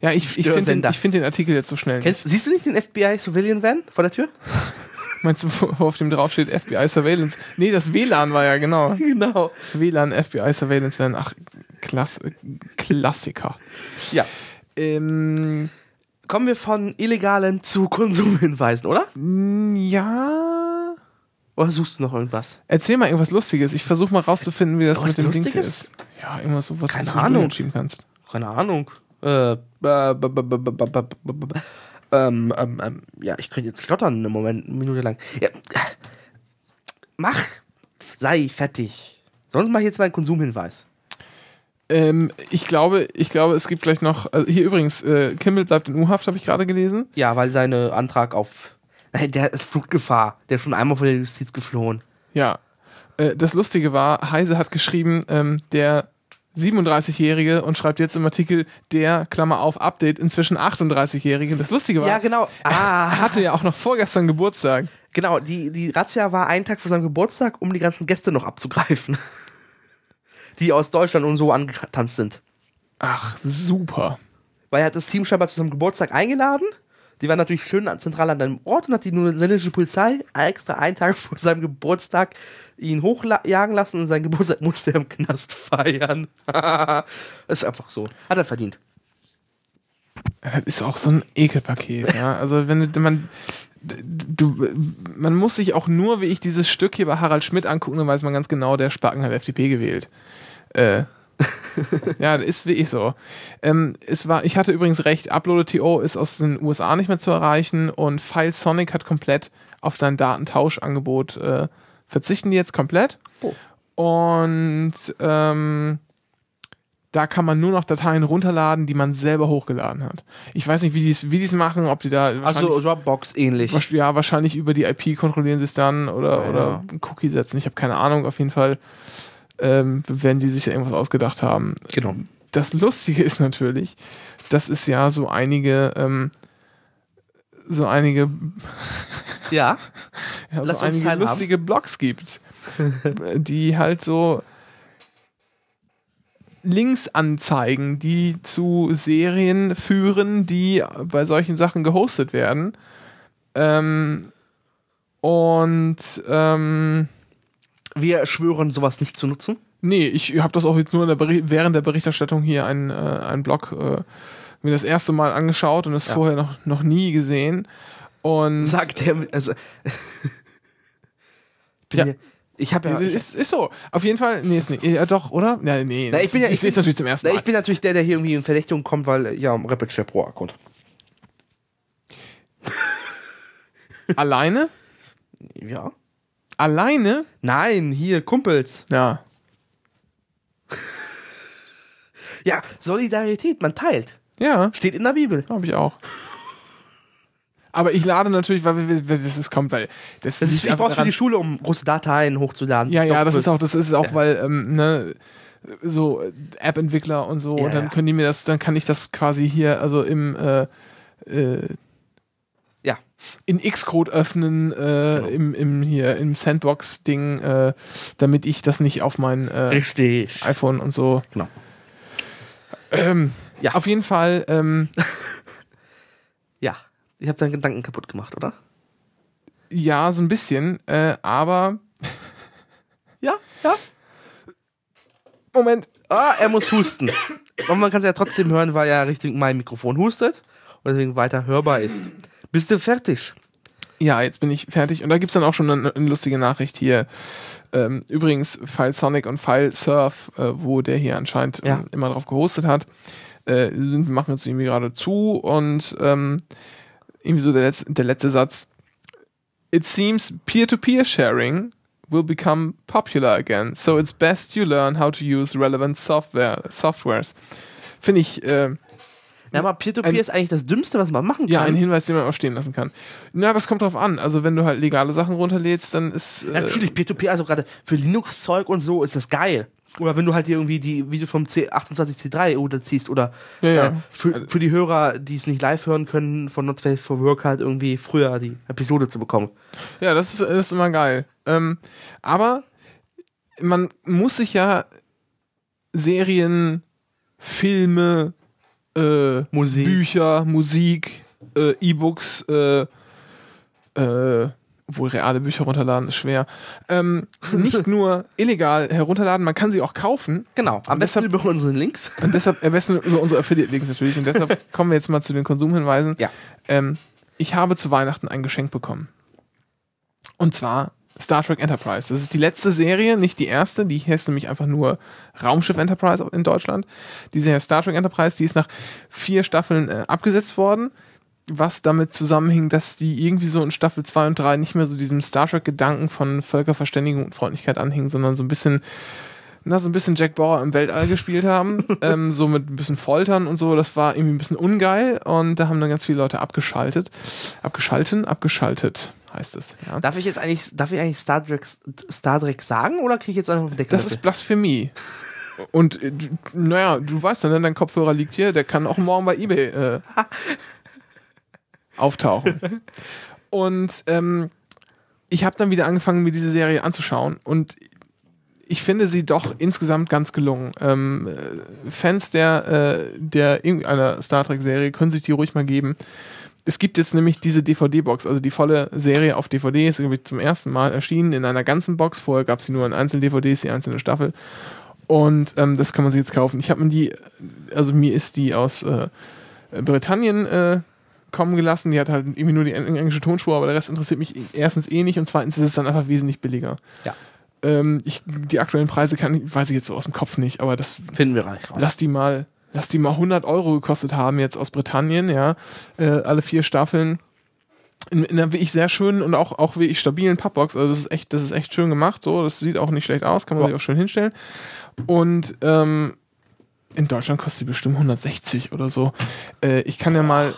Ja, ich, ich finde den, ich find den Artikel jetzt so schnell. Kennst, siehst du nicht den FBI Civilian Van vor der Tür? Meinst du, wo wo auf dem drauf steht FBI Surveillance? Nee, das WLAN war ja genau. Genau. WLAN, FBI Surveillance werden. Ach, Klass, Klassiker. Ja. Ähm, Kommen wir von illegalen zu Konsumhinweisen, oder? mm, ja. Oder suchst du noch irgendwas? Erzähl mal irgendwas Lustiges. Ich versuche mal rauszufinden, wie das was mit dem Ding Dings ist. Ja, irgendwas, was Keine du Ahnung. schieben kannst. Keine Ahnung. Äh, ähm, ähm, ähm, ja, ich könnte jetzt schlottern im Moment, eine Minute lang. Ja. Mach, sei fertig. Sonst mache ich jetzt meinen Konsumhinweis. Ähm, ich glaube, ich glaube, es gibt gleich noch. Also hier übrigens, äh, Kimmel bleibt in U-Haft, habe ich gerade gelesen. Ja, weil sein Antrag auf der ist Fluggefahr. Der ist schon einmal von der Justiz geflohen. Ja. Äh, das Lustige war, Heise hat geschrieben, ähm, der 37-Jährige und schreibt jetzt im Artikel der, Klammer auf, Update, inzwischen 38-Jährige. Das Lustige war, Ja, genau. er Ah, hatte ja auch noch vorgestern Geburtstag. genau. Die, die Razzia war einen Tag vor seinem Geburtstag, um die ganzen Gäste noch abzugreifen. Die aus Deutschland und so angetanzt sind. Ach, super. Weil er hat das Team scheinbar zu seinem Geburtstag eingeladen. Die waren natürlich schön zentral an deinem Ort und hat die niederländische Polizei extra einen Tag vor seinem Geburtstag ihn hochjagen lassen und seinen Geburtstag musste er im Knast feiern. das ist einfach so. Hat er verdient. Das ist auch so ein Ekelpaket, ja. Also wenn man du man muss sich auch nur, wie ich dieses Stück hier bei Harald Schmidt angucken, dann weiß man ganz genau, der Spacken hat FDP gewählt. Äh, ja, das ist wirklich so. Ähm, es war, ich hatte übrigens recht, Upload.to ist aus den USA nicht mehr zu erreichen und File Sonic hat komplett auf sein Datentauschangebot äh, verzichten die jetzt komplett. Oh. Und ähm, da kann man nur noch Dateien runterladen, die man selber hochgeladen hat. Ich weiß nicht, wie die es wie die's machen, ob die da Also Dropbox ähnlich. Ja, wahrscheinlich über die IP kontrollieren sie es dann oder, Ja, oder ja. Cookie setzen. Ich habe keine Ahnung. Auf jeden Fall ähm, werden die sich ja irgendwas ausgedacht haben. Genau. Das Lustige ist natürlich, dass es ja so einige, ähm, so einige, Ja. ja, Lass so uns einige lustige Blogs gibt, die halt so Links anzeigen, die zu Serien führen, die bei solchen Sachen gehostet werden. Ähm, und ähm, Wir schwören, sowas nicht zu nutzen. nee, ich habe das auch jetzt nur der während der Berichterstattung hier einen, äh, einen Blog äh, mir das erste Mal angeschaut und es Ja. vorher noch, noch nie gesehen. Und Sagt der. Also, Ja. mir- Ich habe ja. Ich, ist, ist so. Auf jeden Fall, nee, ist nicht. Ja, doch, oder? Ja, nee. Na, ich bin ja- ich ich natürlich zum ersten na, Mal. ich bin natürlich der, der hier irgendwie in Verdächtigung kommt, weil ja, Rapid Share Pro Account. Alleine? Ja. Alleine? Nein, hier, Kumpels. Ja. Ja, Solidarität, man teilt. Ja, Steht in der Bibel. habe ich auch. Aber ich lade natürlich, weil wir, das ist kommt, weil das, Das ist, ich brauch's für die Schule, um große Dateien hochzuladen. Ja, ja, das ist auch, das ist auch, Ja. weil ähm, ne, so äh, App-Entwickler und so, Ja, und dann können die mir das, dann kann ich das quasi hier, also im äh, äh. In Xcode öffnen, äh, Genau. im, im hier im Sandbox-Ding, äh, damit ich das nicht auf mein äh, iPhone und so. Genau. Ähm, Ja. Auf jeden Fall, ähm, Ja. Ich habe deinen Gedanken kaputt gemacht, oder? ja, so ein bisschen, äh, aber Ja, ja. Moment. Ah, er muss husten. Aber man kann es ja trotzdem hören, weil er Richtung mein Mikrofon hustet und deswegen weiter hörbar ist. Bist du fertig? Ja, jetzt bin ich fertig. Und da gibt's dann auch schon eine, eine lustige Nachricht hier. Ähm, übrigens, File Sonic und File Surf, äh, wo der hier anscheinend Ja. ähm, immer drauf gehostet hat, äh, sind, machen jetzt irgendwie gerade zu und ähm, irgendwie so der, letzte der letzte Satz. It seems peer-to-peer sharing will become popular again, so it's best you learn how to use relevant software softwares. Finde ich äh, Ja, aber Peer-to-Peer Ein- ist eigentlich das Dümmste, was man machen kann. ja ein Hinweis, den man auch stehen lassen kann. Na, das kommt drauf an. Also wenn du halt legale Sachen runterlädst, dann ist äh, Natürlich, Peer-to-Peer, also gerade für Linux-Zeug und so ist das geil. Oder wenn du halt irgendwie die Videos vom C28C3 runterziehst oder Ja, ja. Äh, für, für die Hörer, die es nicht live hören können, von Not Safe for Work halt irgendwie früher die Episode zu bekommen. Ja, das ist, das ist immer geil. Ähm, aber man muss sich ja Serien, Filme, äh, Musik. Bücher, Musik, äh, E-Books, äh, äh, obwohl reale Bücher runterladen ist schwer, ähm, nicht nur illegal herunterladen, man kann sie auch kaufen. Genau, am Und besten deshalb- über unseren Links. Und deshalb, am besten über unsere Affiliate-Links natürlich. Und deshalb kommen wir jetzt mal zu den Konsumhinweisen. Ja. Ähm, ich habe zu Weihnachten ein Geschenk bekommen. Und zwar Star Trek Enterprise. Das ist die letzte Serie, nicht die erste. Die heißt nämlich einfach nur Raumschiff Enterprise in Deutschland. Die Serie Star Trek Enterprise, die ist nach vier Staffeln äh, abgesetzt worden. Was damit zusammenhing, dass die irgendwie so in Staffel 2 und 3 nicht mehr so diesem Star Trek-Gedanken von Völkerverständigung und Freundlichkeit anhingen, sondern so ein bisschen na, so ein bisschen Jack Bauer im Weltall gespielt haben, ähm, so mit ein bisschen Foltern und so, das war irgendwie ein bisschen ungeil und da haben dann ganz viele Leute abgeschaltet. Abgeschalten, abgeschaltet heißt es. Ja. Darf ich jetzt eigentlich, darf ich eigentlich Star Trek, Star Trek sagen oder kriege ich jetzt einfach Deckel? Das ist Blasphemie. Und äh, naja, du weißt ja, ne, dein Kopfhörer liegt hier, der kann auch morgen bei Ebay äh, auftauchen. Und ähm, ich habe dann wieder angefangen, mir diese Serie anzuschauen und ich finde sie doch insgesamt ganz gelungen. Ähm, äh, Fans der, äh, der irgendeiner Star Trek-Serie können sich die ruhig mal geben. Es gibt jetzt nämlich diese DVD-Box, also die volle Serie auf DVD ist irgendwie zum ersten Mal erschienen in einer ganzen Box. Vorher gab es sie nur in einzelnen DVDs, die einzelne Staffel. Und ähm, das kann man sich jetzt kaufen. Ich habe mir die, also mir ist die aus äh, Britannien äh, kommen gelassen. Die hat halt irgendwie nur die eng- englische Tonspur, aber der Rest interessiert mich erstens eh nicht und zweitens ist es dann einfach wesentlich billiger. Ja. Ähm, ich, die aktuellen Preise kann ich, weiß ich jetzt so aus dem Kopf nicht, aber das Finden wir reich raus. lass die mal, lass die mal 100 Euro gekostet haben jetzt aus Britannien, ja, äh, alle vier Staffeln in, in einer wirklich sehr schönen und auch auch wirklich stabilen Pappbox. Also das ist echt, das ist echt schön gemacht. So, das sieht auch nicht schlecht aus, kann man Ja. sich auch schön hinstellen. Und ähm, in Deutschland kostet die bestimmt 160 oder so. Äh, ich kann ja mal,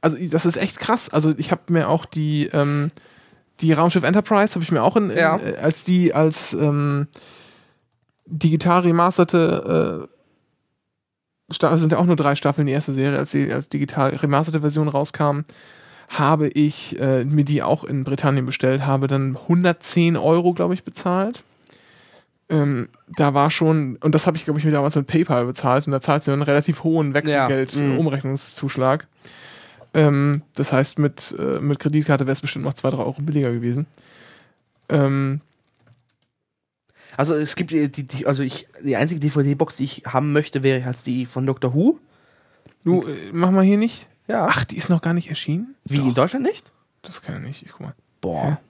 also das ist echt krass. Also ich habe mir auch die ähm, die Raumschiff Enterprise habe ich mir auch in, in, Ja. äh, als die als ähm, digital remasterte äh, Sta- sind ja auch nur drei Staffeln die erste Serie, als die als digital remasterte Version rauskam, habe ich äh, mir die auch in Britannien bestellt, habe dann 110 Euro, glaube ich, bezahlt. Ähm, da war schon, und das habe ich, glaube ich, mir damals mit PayPal bezahlt, und da zahlt sie einen relativ hohen Ja, mhm. Wechselgeld-Umrechnungszuschlag. Ähm, das heißt, mit, äh, mit Kreditkarte wäre es bestimmt noch 2, 3 Euro billiger gewesen. Ähm, Also es gibt die, die, die also ich, die einzige DVD-Box, die ich haben möchte, wäre halt die von Dr. Who. du, äh, mach mal hier nicht. Ja. Ach, die ist noch gar nicht erschienen? Wie, in Deutschland nicht? Das kann ja nicht. Ich guck mal. Boah.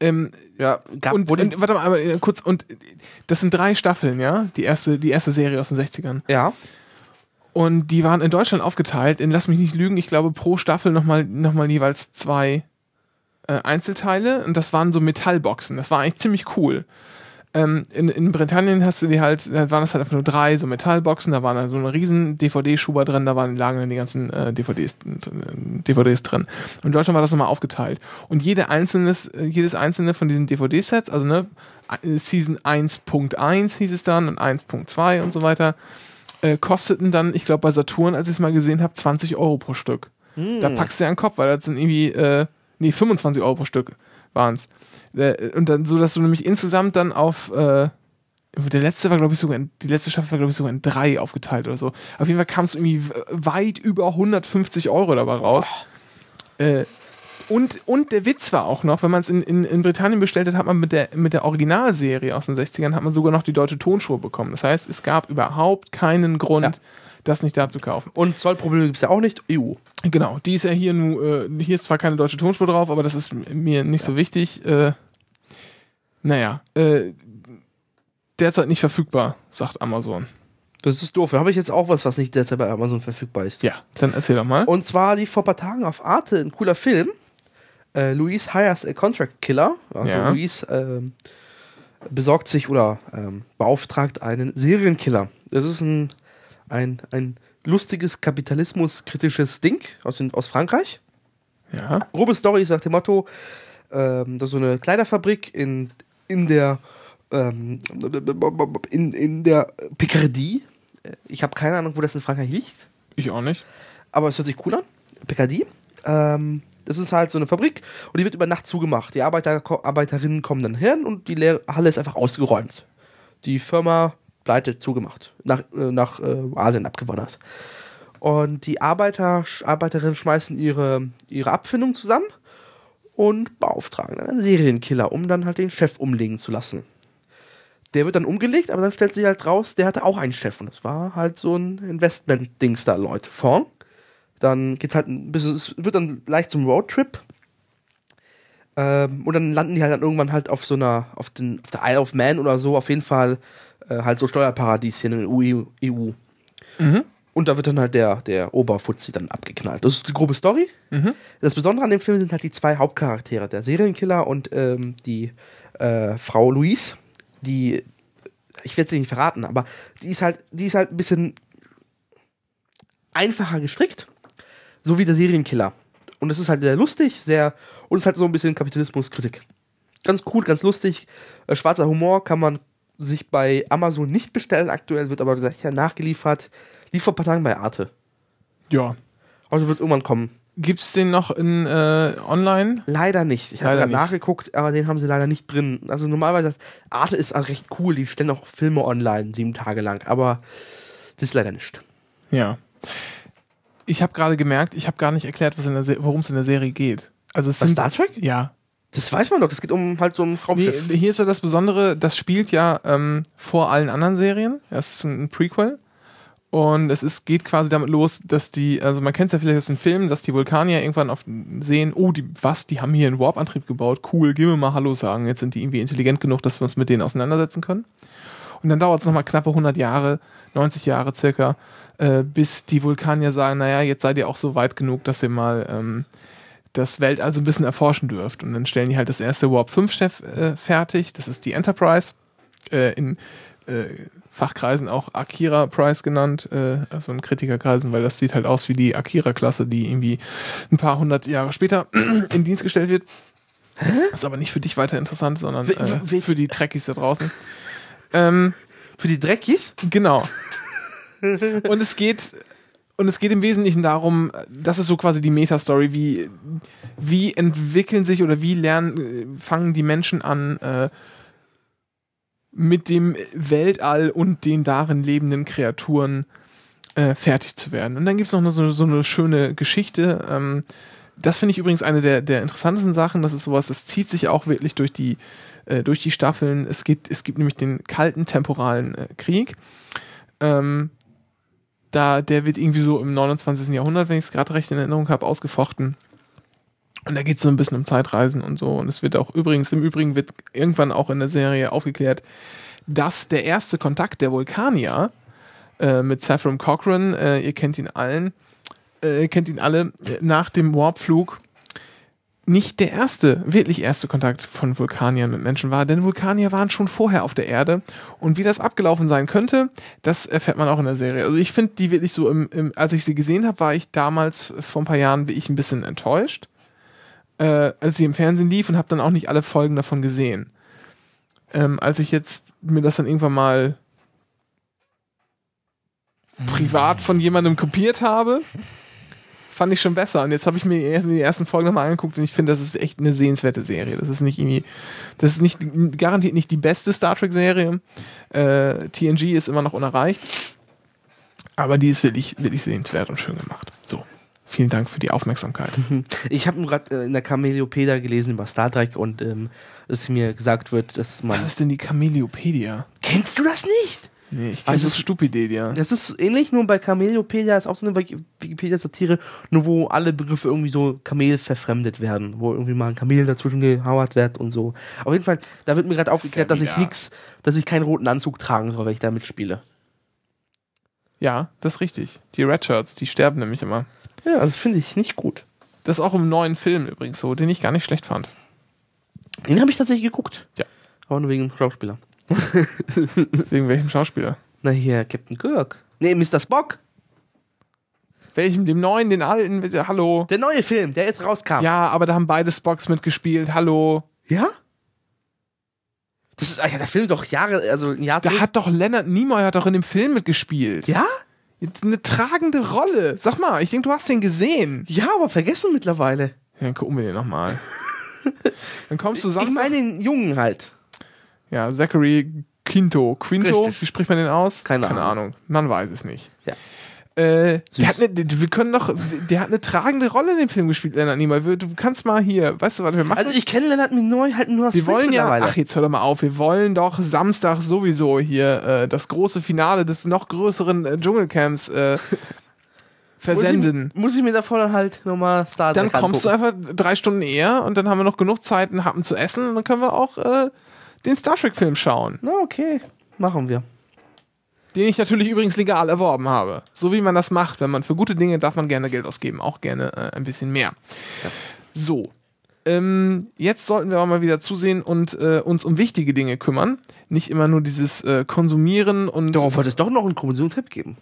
Ähm, Ja, gab, und, und warte mal, aber äh, kurz, und äh, das sind drei Staffeln, ja? Die erste, die erste Serie aus den 60ern. ja. Und die waren in Deutschland aufgeteilt in, lass mich nicht lügen, ich glaube pro Staffel nochmal noch mal jeweils zwei äh, Einzelteile. Und das waren so Metallboxen. Das war eigentlich ziemlich cool. Ähm, in, in Britannien hast du die halt, da waren das halt einfach nur drei so Metallboxen, da waren dann so eine riesen DVD-Schuber drin, da waren, lagen dann die ganzen äh, DVDs, DVDs drin. Und in Deutschland war das nochmal aufgeteilt. Und jede einzelnes, äh, jedes einzelne von diesen DVD-Sets, also ne, Season 1.1 hieß es dann und 1.2 und so weiter, äh, kosteten dann, ich glaube bei Saturn, als ich es mal gesehen habe, 20 Euro pro Stück. Hm. Da packst du ja einen Kopf, weil das sind irgendwie, äh, nee, 25 Euro pro Stück waren es. Äh, und dann so, dass du nämlich insgesamt dann auf, äh, der letzte war, glaube ich, sogar, in, die letzte Staffel war, glaube ich, sogar in drei aufgeteilt oder so. Auf jeden Fall kam es irgendwie weit über 150 Euro dabei raus. Äh, und, und der Witz war auch noch, wenn man es in, in, in Britannien bestellt hat, hat man mit der, mit der Originalserie aus den 60ern, hat man sogar noch die deutsche Tonspur bekommen. Das heißt, es gab überhaupt keinen Grund, Ja. Das nicht da zu kaufen. Und Zollprobleme gibt es ja auch nicht. EU. Genau, die ist ja hier nur, äh, hier ist zwar keine deutsche Tonspur drauf, aber das ist mir nicht so wichtig. Äh, naja, äh, derzeit nicht verfügbar, sagt Amazon. Das ist doof. Da habe ich jetzt auch was, was nicht derzeit bei Amazon verfügbar ist. Ja, dann erzähl doch mal. Und zwar lief vor ein paar Tagen auf Arte ein cooler Film. Äh, Luis hires a contract killer. Also Ja. Luis ähm, besorgt sich oder ähm, beauftragt einen Serienkiller. Das ist ein, ein, ein lustiges kapitalismuskritisches Ding aus, den, aus Frankreich. ja, Grobe Story ist nach dem Motto, ähm, dass so eine Kleiderfabrik in, in der ähm, in, in der Picardie. Ich habe keine Ahnung, wo das in Frankreich liegt ich auch nicht. aber es hört sich cool an. Picardie. Ähm, das ist halt so eine Fabrik und die wird über Nacht zugemacht. Die Arbeiter, Arbeiterinnen kommen dann hin und die Halle ist einfach ausgeräumt. Die Firma pleite zugemacht. Nach, äh, nach äh, Asien abgewandert. Und die Arbeiter, Arbeiterinnen schmeißen ihre, ihre Abfindung zusammen und beauftragen dann einen Serienkiller, um dann halt den Chef umlegen zu lassen. Der wird dann umgelegt, aber dann stellt sich halt raus, der hatte auch einen Chef und das war halt so ein Investment-Dings da, Leute. Fonds. Dann geht's halt ein bisschen, es wird dann leicht zum Roadtrip. Ähm, und dann landen die halt dann irgendwann halt auf so einer, auf, den, auf der Isle of Man oder so, auf jeden Fall äh, halt so Steuerparadieschen in der EU. EU. Mhm. Und da wird dann halt der, der Oberfuzzi dann abgeknallt. Das ist die grobe Story. Mhm. Das Besondere an dem Film sind halt die zwei Hauptcharaktere, der Serienkiller und ähm, die äh, Frau Louise, die, ich werde sie nicht verraten, aber die ist halt, die ist halt ein bisschen einfacher gestrickt, so wie der Serienkiller. Und es ist halt sehr lustig, sehr, und es ist halt so ein bisschen Kapitalismuskritik. Ganz cool, ganz lustig. Äh, schwarzer Humor kann man sich bei Amazon nicht bestellen aktuell, wird aber sicher nachgeliefert. Lief vor ein paar Tagen bei Arte. Ja. Also wird irgendwann kommen. Gibt's den noch in äh, online? Leider nicht. Ich habe nachgeguckt, aber den haben sie leider nicht drin. Also normalerweise, Arte ist auch recht cool, die stellen auch Filme online, sieben Tage lang, aber das ist leider nicht. Ja. Ich habe gerade gemerkt, ich habe gar nicht erklärt, worum es in der Serie geht. Also es sind Star Trek? ja. Das weiß man doch, das geht um halt so ein Raumschiff. hier ist ja das Besondere, das spielt ja ähm, vor allen anderen Serien. Das ist ein Prequel. Und es ist, geht quasi damit los, dass die, also man kennt es ja vielleicht aus den Filmen, dass die Vulkanier irgendwann auf, sehen, oh, die, was, die haben hier einen Warp-Antrieb gebaut, cool, gehen wir mal Hallo sagen. Jetzt sind die irgendwie intelligent genug, dass wir uns mit denen auseinandersetzen können. Und dann dauert es nochmal knappe 100 Jahre, 90 Jahre circa, äh, bis die Vulkanier sagen, naja, jetzt seid ihr auch so weit genug, dass ihr mal ähm, das Weltall so ein bisschen erforschen dürft. Und dann stellen die halt das erste Warp 5 Chef äh, fertig. Das ist die Enterprise. Äh, in äh, Fachkreisen auch Akira Prize genannt, äh, also in Kritikerkreisen, weil das sieht halt aus wie die Akira-Klasse, die irgendwie ein paar hundert Jahre später in Dienst gestellt wird. Ist aber nicht für dich weiter interessant, sondern äh, für die Trekkies da draußen. Ähm, Für die Dreckies? Genau. Und es geht und es geht im Wesentlichen darum, das ist so quasi die Meta-Story, wie, wie entwickeln sich oder wie lernen, äh, fangen die Menschen an, äh, mit dem Weltall und den darin lebenden Kreaturen äh, fertig zu werden. Und dann gibt es noch so, so eine schöne Geschichte. Ähm, das finde ich übrigens eine der, der interessantesten Sachen. Das ist sowas, das zieht sich auch wirklich durch die, äh, durch die Staffeln. Es, geht, es gibt nämlich den kalten temporalen äh, Krieg. Ähm, da, der wird irgendwie so im 29. Jahrhundert, wenn ich es gerade recht in Erinnerung habe, ausgefochten. Und da geht es so ein bisschen um Zeitreisen und so. Und es wird auch übrigens, im Übrigen wird irgendwann auch in der Serie aufgeklärt, dass der erste Kontakt der Vulkanier, äh, mit Saffron Cochran. Äh, ihr kennt ihn allen, äh, kennt ihn alle äh, nach dem Warpflug. Nicht der erste, wirklich erste Kontakt von Vulkaniern mit Menschen war, denn Vulkanier waren schon vorher auf der Erde. Und wie das abgelaufen sein könnte, das erfährt man auch in der Serie. Also ich finde die wirklich so, im, im, als ich sie gesehen habe, war ich damals vor ein paar Jahren wie ich ein bisschen enttäuscht, äh, als sie im Fernsehen lief und habe dann auch nicht alle Folgen davon gesehen. Ähm, als ich jetzt mir das dann irgendwann mal privat von jemandem kopiert habe, fand ich schon besser. Und jetzt habe ich mir die ersten Folgen nochmal angeguckt und ich finde, das ist echt eine sehenswerte Serie. Das ist nicht irgendwie, das ist nicht garantiert nicht die beste Star Trek-Serie. Äh, TNG ist immer noch unerreicht. Aber die ist wirklich, wirklich sehenswert und schön gemacht. So. Vielen Dank für die Aufmerksamkeit. Ich habe gerade äh, in der Cameliopedia gelesen über Star Trek und ähm, dass mir gesagt wird, dass man. Was ist denn die Cameliopedia? Kennst du das nicht? Nee, ich kenne Also das Stupidedia. Das ist ähnlich, nur bei Cameliopedia ist auch so eine Wiki- Wikipedia-Satire, nur wo alle Begriffe irgendwie so Kamel verfremdet werden, wo irgendwie mal ein Kamel dazwischen gehauert wird und so. Auf jeden Fall, da wird mir gerade aufgeklärt, dass ich nix, dass ich keinen roten Anzug tragen soll, wenn ich da mitspiele. Ja, das ist richtig. Die Red Shirts, die sterben nämlich immer. Ja, das finde ich nicht gut. Das ist auch im neuen Film übrigens so, den ich gar nicht schlecht fand. Den habe ich tatsächlich geguckt. Ja. Aber nur wegen dem Schauspieler. Wegen welchem Schauspieler? Na hier, Captain Kirk. Nee, Mr. Spock. Welchem? Dem neuen, den alten? Hallo? Der neue Film, der jetzt rauskam. Ja, aber da haben beide Spocks mitgespielt. Hallo? Ja? Das ist, ah ja, der Film ist doch Jahre, also ein Jahr Da zurück. hat doch Leonard Nimoy hat doch in dem Film mitgespielt. Ja? Eine tragende Rolle. Sag mal, ich denke, du hast den gesehen. Ja, aber vergessen mittlerweile. Ja, dann gucken wir den nochmal. Dann kommst du Ich Samstag. meine den Jungen halt. Ja, Zachary Quinto. Quinto, Richtig. wie spricht man den aus? Keine Keine Ahnung. Ahnung. Man weiß es nicht. Ja. Äh, der hat eine, wir können doch, der hat eine tragende Rolle in dem Film gespielt, Leonard Nimoy. Du kannst mal hier, weißt du, was wir machen? Also ich kenne Leonard Nimoy halt nur aus wir wollen ja, ach jetzt hör doch mal auf, wir wollen doch Samstag sowieso hier äh, das große Finale des noch größeren äh, Dschungelcamps äh, versenden. Muss ich, muss ich mir davor dann halt nochmal Star Dann Trek kommst du einfach drei Stunden eher und dann haben wir noch genug Zeit, einen Happen zu essen und dann können wir auch äh, den Star Trek-Film schauen. Na, okay. Machen wir. Den ich natürlich übrigens legal erworben habe. So wie man das macht. Wenn man für gute Dinge darf man gerne Geld ausgeben. Auch gerne äh, ein bisschen mehr. So. Ähm, jetzt sollten wir aber mal wieder zusehen und äh, uns um wichtige Dinge kümmern. Nicht immer nur dieses äh, Konsumieren und. Darauf wird es doch noch einen Kommissionstipp geben.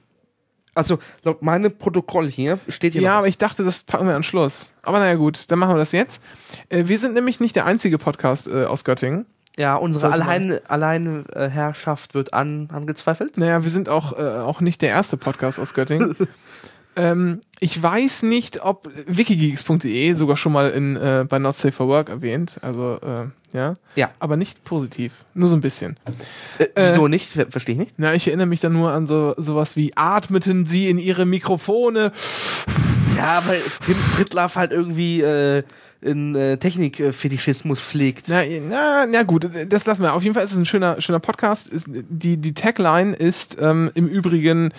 Also, laut meinem Protokoll hier steht hier Ja, aber ich dachte, das packen wir an Schluss. Aber naja, gut, dann machen wir das jetzt. Äh, wir sind nämlich nicht der einzige Podcast äh, aus Göttingen. Ja, unsere Allein, Alleinherrschaft wird an, angezweifelt. Naja, wir sind auch, äh, auch nicht der erste Podcast aus Göttingen. ähm, ich weiß nicht, ob wikigeeks.de sogar schon mal in, äh, bei Not Safe for Work erwähnt. Also, äh, ja. Ja. Aber nicht positiv. Nur so ein bisschen. Äh, wieso nicht? Ver Verstehe ich nicht. Na, ich erinnere mich dann nur an so sowas wie atmeten sie in ihre Mikrofone. Ja, weil Tim Pritlove halt irgendwie äh, in äh, Technikfetischismus pflegt. Na, na, na gut, das lassen wir. Auf jeden Fall ist es ein schöner, schöner Podcast. Ist, die, die Tagline ist ähm, im Übrigen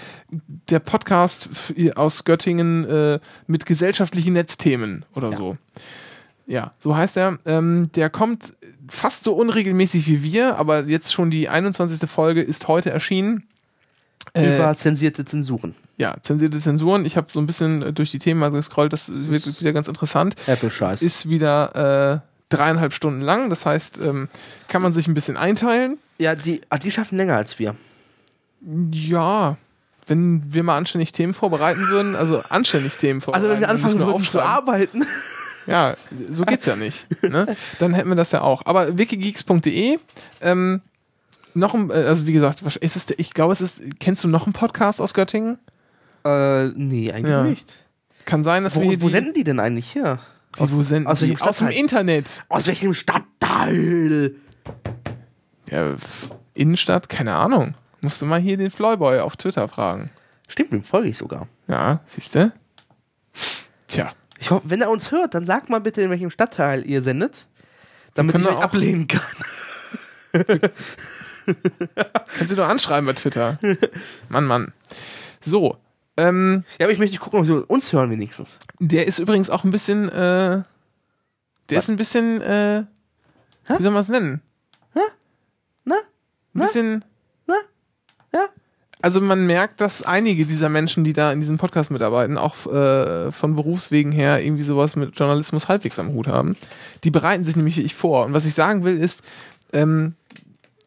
der Podcast aus Göttingen äh, mit gesellschaftlichen Netzthemen oder Ja. so. Ja, so heißt er. Ähm, der kommt fast so unregelmäßig wie wir, aber jetzt schon die 21. Folge ist heute erschienen. Äh, Über zensierte Zensuren. Ja, zensierte Zensuren. Ich habe so ein bisschen äh, durch die Themen gescrollt, das wird wieder ganz interessant Apple-Scheiß. ist wieder äh, dreieinhalb Stunden lang. Das heißt, ähm, kann man sich ein bisschen einteilen. Ja, die, ah, die schaffen länger als wir. Ja, wenn wir mal anständig Themen vorbereiten würden, also anständig Themen Also vorbereiten. wenn wir anfangen würden zu arbeiten. Ja, so geht's ja nicht. Ne? Dann hätten wir das ja auch. Aber wikigeeks.de, ähm, noch ein, äh, also wie gesagt, ist es, ich glaube, es ist, kennst du noch einen Podcast aus Göttingen? Äh, nee, eigentlich Ja. nicht. Kann sein, dass Wo, wir wo die, senden die denn eigentlich hier? wie, wo senden aus die? aus dem? Internet. Aus welchem Stadtteil? Ja, Innenstadt, keine Ahnung. Musst du mal hier den Floyboy auf Twitter fragen. Stimmt, dem folge ich sogar. Ja, siehst du? Tja. Ich hoffe, wenn er uns hört, dann sagt mal bitte, in welchem Stadtteil ihr sendet, damit ich euch ablehnen kann. Kannst du doch anschreiben bei Twitter. Mann, Mann. So. Ähm, Ja, aber ich möchte gucken, ob sie uns hören wenigstens. der ist übrigens auch ein bisschen, äh, der ist ein bisschen, äh, wie soll man es nennen? Na? Ein bisschen, Na? Ja? Also man merkt, dass einige dieser Menschen, die da in diesem Podcast mitarbeiten, auch äh, von Berufswegen her irgendwie sowas mit Journalismus halbwegs am Hut haben. Die bereiten sich nämlich wie ich vor. Und was ich sagen will, ist, ähm,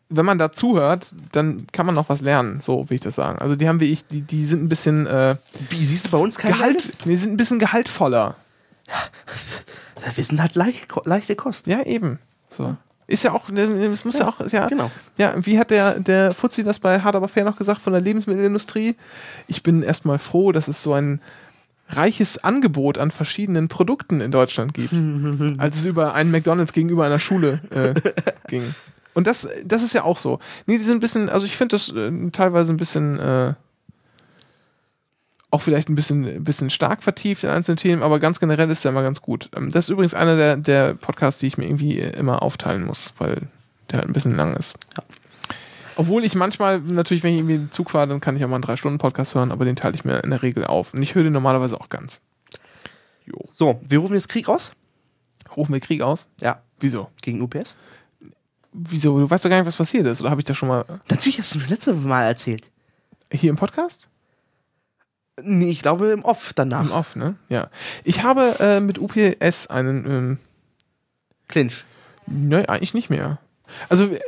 wenn man da zuhört, dann kann man noch was lernen, so will ich das sagen. Also die haben wie ich, die, die sind ein bisschen äh, Wie siehst du bei uns kein Gehalt, die sind ein bisschen gehaltvoller. Wir sind halt leicht, leichte Kost. Ja, eben. So. Ist ja auch, es muss ja, auch, ist ja, genau. Ja, wie hat der, der Fuzzi das bei Hard Aber Fair noch gesagt von der Lebensmittelindustrie? Ich bin erstmal froh, dass es so ein reiches Angebot an verschiedenen Produkten in Deutschland gibt, als es über einen McDonalds gegenüber einer Schule äh, ging. Und das, das ist ja auch so. Nee, die sind ein bisschen, also ich finde das äh, teilweise ein bisschen, äh, auch vielleicht ein bisschen, ein bisschen stark vertieft in einzelnen Themen, aber ganz generell ist der immer ganz gut. Ähm, das ist übrigens einer der, der Podcasts, die ich mir irgendwie immer aufteilen muss, weil der halt ein bisschen lang ist. Ja. Obwohl ich manchmal, natürlich, wenn ich irgendwie in den Zug fahre, dann kann ich auch mal einen 3-Stunden-Podcast hören, aber den teile ich mir in der Regel auf. Und ich höre den normalerweise auch ganz. Jo. So, wir rufen jetzt Krieg aus. Rufen wir Krieg aus? Ja. Wieso? Gegen UPS. Wieso? Du weißt doch gar nicht, was passiert ist. Oder habe ich das schon mal Natürlich hast du das letzte Mal erzählt. hier im Podcast? Nee, ich glaube im Off danach. Im Off, ne? Ja. Ich habe äh, mit UPS einen, ähm, Clinch. ne, eigentlich nicht mehr. Also, äh,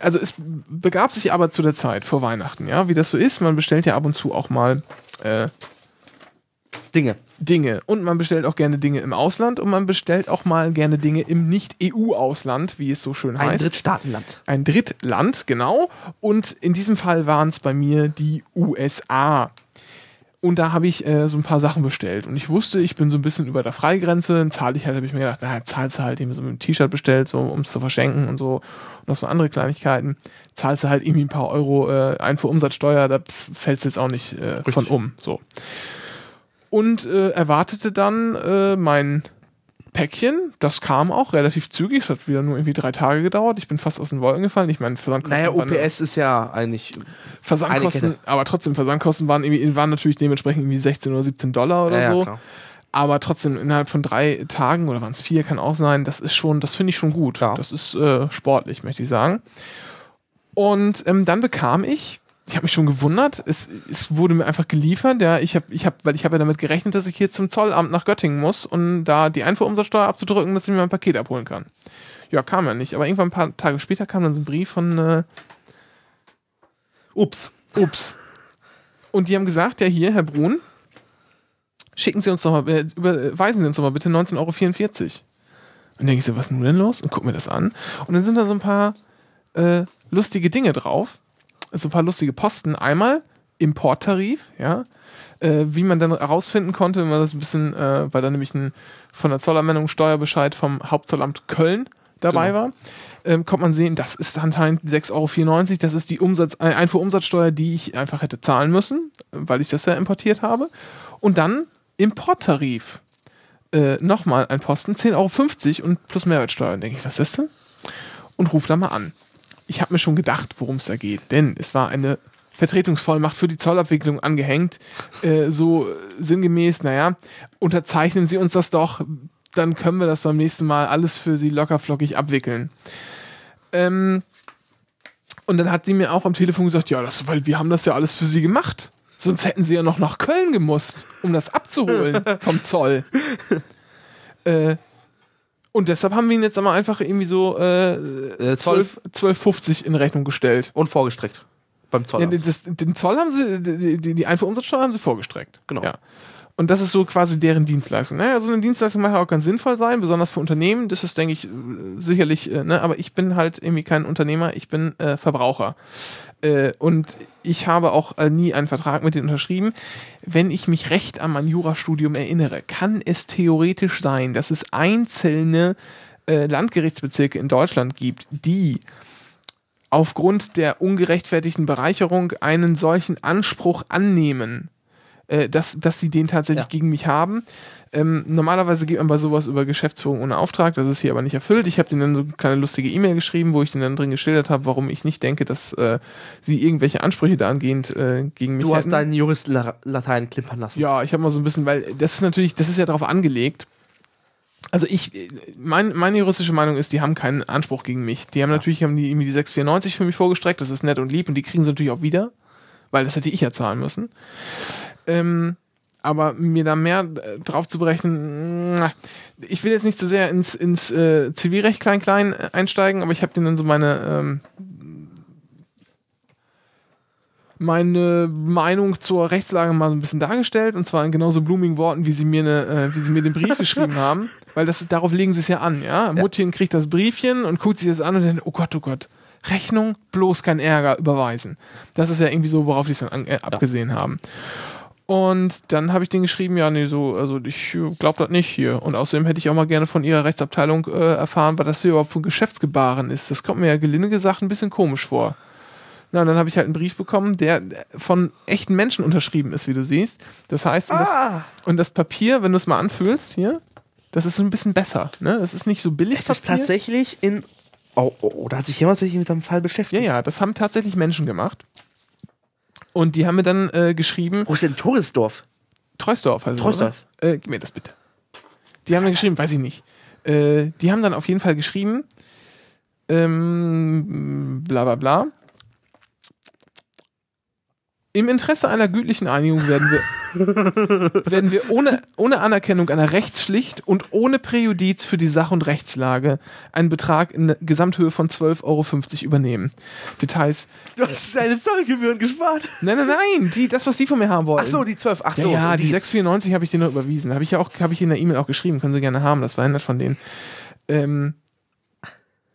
also es begab sich aber zu der Zeit vor Weihnachten, ja, wie das so ist. Man bestellt ja ab und zu auch mal äh, Dinge. Dinge. Und man bestellt auch gerne Dinge im Ausland und man bestellt auch mal gerne Dinge im Nicht-EU-Ausland, wie es so schön Ein heißt. Drittstaatenland. Ein Drittland, genau. Und in diesem Fall waren es bei mir die USA. Und da habe ich äh, so ein paar Sachen bestellt. Und ich wusste, ich bin so ein bisschen über der Freigrenze. Dann zahle ich halt, habe ich mir gedacht, na, zahlst du halt eben so ein T-Shirt bestellt, so um es zu verschenken und so. Und noch so andere Kleinigkeiten. Zahlst du halt irgendwie ein paar Euro äh, Einfuhrumsatzsteuer, da fällst du jetzt auch nicht äh, von um. So. Und äh, erwartete dann äh, mein Päckchen. Das kam auch relativ zügig. Es hat wieder nur irgendwie drei Tage gedauert. Ich bin fast aus den Wolken gefallen. Ich meine, Versandkosten, Naja, UPS ist ja eigentlich. Versandkosten aber trotzdem, Versandkosten waren, irgendwie, waren natürlich dementsprechend irgendwie 16 oder 17 Dollar oder ja, so. Ja. Aber trotzdem innerhalb von drei Tagen oder waren es vier, kann auch sein, das ist schon, das finde ich schon gut. Ja. Das ist äh, sportlich, möchte ich sagen. Und ähm, dann bekam ich, ich habe mich schon gewundert, es, es wurde mir einfach geliefert, ja, ich habe, ich habe, weil ich habe ja damit gerechnet, dass ich hier zum Zollamt nach Göttingen muss, um da die Einfuhrumsatzsteuer abzudrücken, dass ich mir mein Paket abholen kann. Ja, kam ja nicht. Aber irgendwann ein paar Tage später kam dann so ein Brief von äh, Ups. Ups. Und die haben gesagt, ja hier, Herr Brun, schicken Sie uns doch mal, äh, überweisen Sie uns doch mal bitte 19,44 Euro. Und denke ich so, was ist nun denn los? Und guck mir das an. Und dann sind da so ein paar äh, lustige Dinge drauf. So ein paar lustige Posten. Einmal Importtarif, ja. Äh, wie man dann herausfinden konnte, wenn man das ein bisschen, äh, weil da nämlich ein von der Zollanmeldung Steuerbescheid vom Hauptzollamt Köln dabei Genau. war, ähm, kommt man sehen, das ist anscheinend 6,94 Euro. Das ist die Umsatz, äh, Einfuhrumsatzsteuer, die ich einfach hätte zahlen müssen, weil ich das ja importiert habe. Und dann Importtarif. Äh, Nochmal ein Posten, 10,50 Euro und plus Mehrwertsteuer. Und denke ich, was ist das? Und ruf da mal an. Ich habe mir schon gedacht, worum es da geht, denn es war eine Vertretungsvollmacht für die Zollabwicklung angehängt. Äh, so sinngemäß, naja, unterzeichnen Sie uns das doch, dann können wir das beim nächsten Mal alles für Sie lockerflockig abwickeln. Ähm, und dann hat sie mir auch am Telefon gesagt, ja, das, weil wir haben das ja alles für Sie gemacht. Sonst hätten Sie ja noch nach Köln gemusst, um das abzuholen vom Zoll. äh, und deshalb haben wir ihn jetzt aber einfach irgendwie so äh, Äh, Zoll 12 12,50 in Rechnung gestellt. und vorgestreckt. Beim Ja, Zollamt. das, den Zoll haben sie, die, die- die Einfuhrumsatzsteuer haben sie vorgestreckt. Genau. Ja. Und das ist so quasi deren Dienstleistung. Naja, so eine Dienstleistung mag auch ganz sinnvoll sein, besonders für Unternehmen. Das ist, denke ich, äh, sicherlich, äh, ne, aber ich bin halt irgendwie kein Unternehmer, ich bin äh, Verbraucher. Äh, und ich habe auch äh, nie einen Vertrag mit denen unterschrieben. Wenn ich mich recht an mein Jurastudium erinnere, kann es theoretisch sein, dass es einzelne äh, Landgerichtsbezirke in Deutschland gibt, die aufgrund der ungerechtfertigten Bereicherung einen solchen Anspruch annehmen, äh, dass, dass sie den tatsächlich Ja. gegen mich haben. Ähm, normalerweise geht man bei sowas über Geschäftsführung ohne Auftrag, das ist hier aber nicht erfüllt. Ich habe denen dann so eine kleine lustige E-Mail geschrieben, wo ich denen dann drin geschildert habe, warum ich nicht denke, dass äh, sie irgendwelche Ansprüche dahingehend äh, gegen mich Du hast hätten. deinen Jurist La- Latein klimpern lassen. Ja, ich habe mal so ein bisschen, weil das ist natürlich, das ist ja darauf angelegt. Also ich, mein, meine juristische Meinung ist, die haben keinen Anspruch gegen mich. Die haben natürlich, haben die irgendwie die 694 für mich vorgestreckt, das ist nett und lieb und die kriegen sie natürlich auch wieder, weil das hätte ich ja zahlen müssen. Ähm, aber mir da mehr äh, drauf zu berechnen, ich will jetzt nicht zu sehr ins, ins äh, Zivilrecht klein-klein äh, einsteigen, aber ich habe denen dann so meine, ähm, meine Meinung zur Rechtslage mal so ein bisschen dargestellt und zwar in genauso blumigen Worten, wie sie mir, ne, äh, wie sie mir den Brief geschrieben haben, weil das darauf legen sie es ja an, ja. Muttchen kriegt das Briefchen und guckt sich das an und denkt, oh Gott, oh Gott, Rechnung, bloß kein Ärger, überweisen. Das ist ja irgendwie so, worauf die es dann an, äh, abgesehen haben. Und dann habe ich den geschrieben, ja, nee, so, also ich glaube das nicht hier. Und außerdem hätte ich auch mal gerne von ihrer Rechtsabteilung äh, erfahren, was das hier überhaupt für ein Geschäftsgebaren ist. Das kommt mir ja gelinde gesagt ein bisschen komisch vor. Na, und dann habe ich halt einen Brief bekommen, der von echten Menschen unterschrieben ist, wie du siehst. Das heißt, und, das, Ah. und das Papier, wenn du es mal anfühlst, hier, das ist so ein bisschen besser. Ne? Das ist nicht so billig. Ist das tatsächlich in. Oh, oh, oh, da hat sich jemand sich mit dem Fall Ja, beschäftigt. ja, das haben tatsächlich Menschen gemacht. Und die haben mir dann äh, geschrieben, Wo ist denn Toresdorf? Treusdorf es, Treusdorf. Äh, gib mir das bitte. Die haben dann geschrieben, weiß ich nicht. Äh, die haben dann auf jeden Fall geschrieben, ähm, bla bla bla. Im Interesse einer gütlichen Einigung werden wir, werden wir ohne, ohne Anerkennung einer Rechtspflicht und ohne Präjudiz für die Sach- und Rechtslage einen Betrag in Gesamthöhe von 12,50 Euro übernehmen. Details. Du hast deine Zollgebühren gespart. Nein, nein, nein, die, das, was die von mir haben wollen. Ach so, die 12. Ach Ja, so, ja, die die 694 habe ich dir nur überwiesen. Habe ich ja auch, habe ich in der E-Mail auch geschrieben. Können Sie gerne haben. Das war nett von denen. Ähm,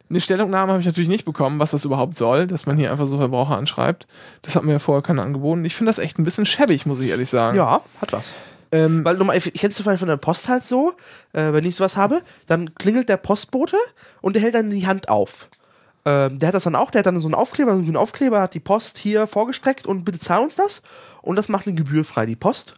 eine Stellungnahme habe ich natürlich nicht bekommen, was das überhaupt soll, dass man hier einfach so Verbraucher anschreibt. Das hat mir ja vorher keiner angeboten. Ich finde das echt ein bisschen schäbig, muss ich ehrlich sagen. Ja, hat was. Ähm, Weil nochmal, ich kennst du vielleicht von der Post halt so, äh, wenn ich sowas habe, dann klingelt der Postbote und der hält dann die Hand auf. Ähm, der hat das dann auch, der hat dann so einen Aufkleber, so einen Aufkleber hat die Post hier vorgestreckt und bitte zahl uns das. Und das macht eine Gebühr frei, die Post.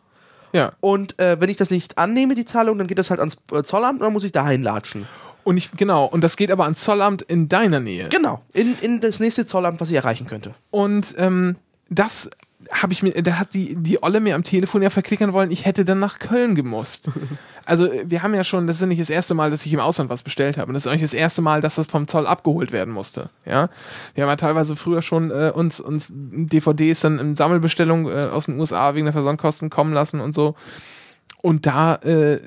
ja. Und äh, wenn ich das nicht annehme, die Zahlung, dann geht das halt ans äh, Zollamt und dann muss ich dahin latschen. Und ich, genau, und das geht aber ans Zollamt in deiner Nähe. Genau, in, in das nächste Zollamt, was ich erreichen könnte. Und ähm, das habe ich mir, da hat die, die Olle mir am Telefon ja verklickern wollen, ich hätte dann nach Köln gemusst. Also wir haben ja schon, das ist ja nicht das erste Mal, dass ich im Ausland was bestellt habe. Und das ist eigentlich das erste Mal, dass das vom Zoll abgeholt werden musste. Ja, wir haben ja teilweise früher schon äh, uns, uns DVDs dann in Sammelbestellung äh, aus den USA wegen der Versandkosten kommen lassen und so. Und da, äh,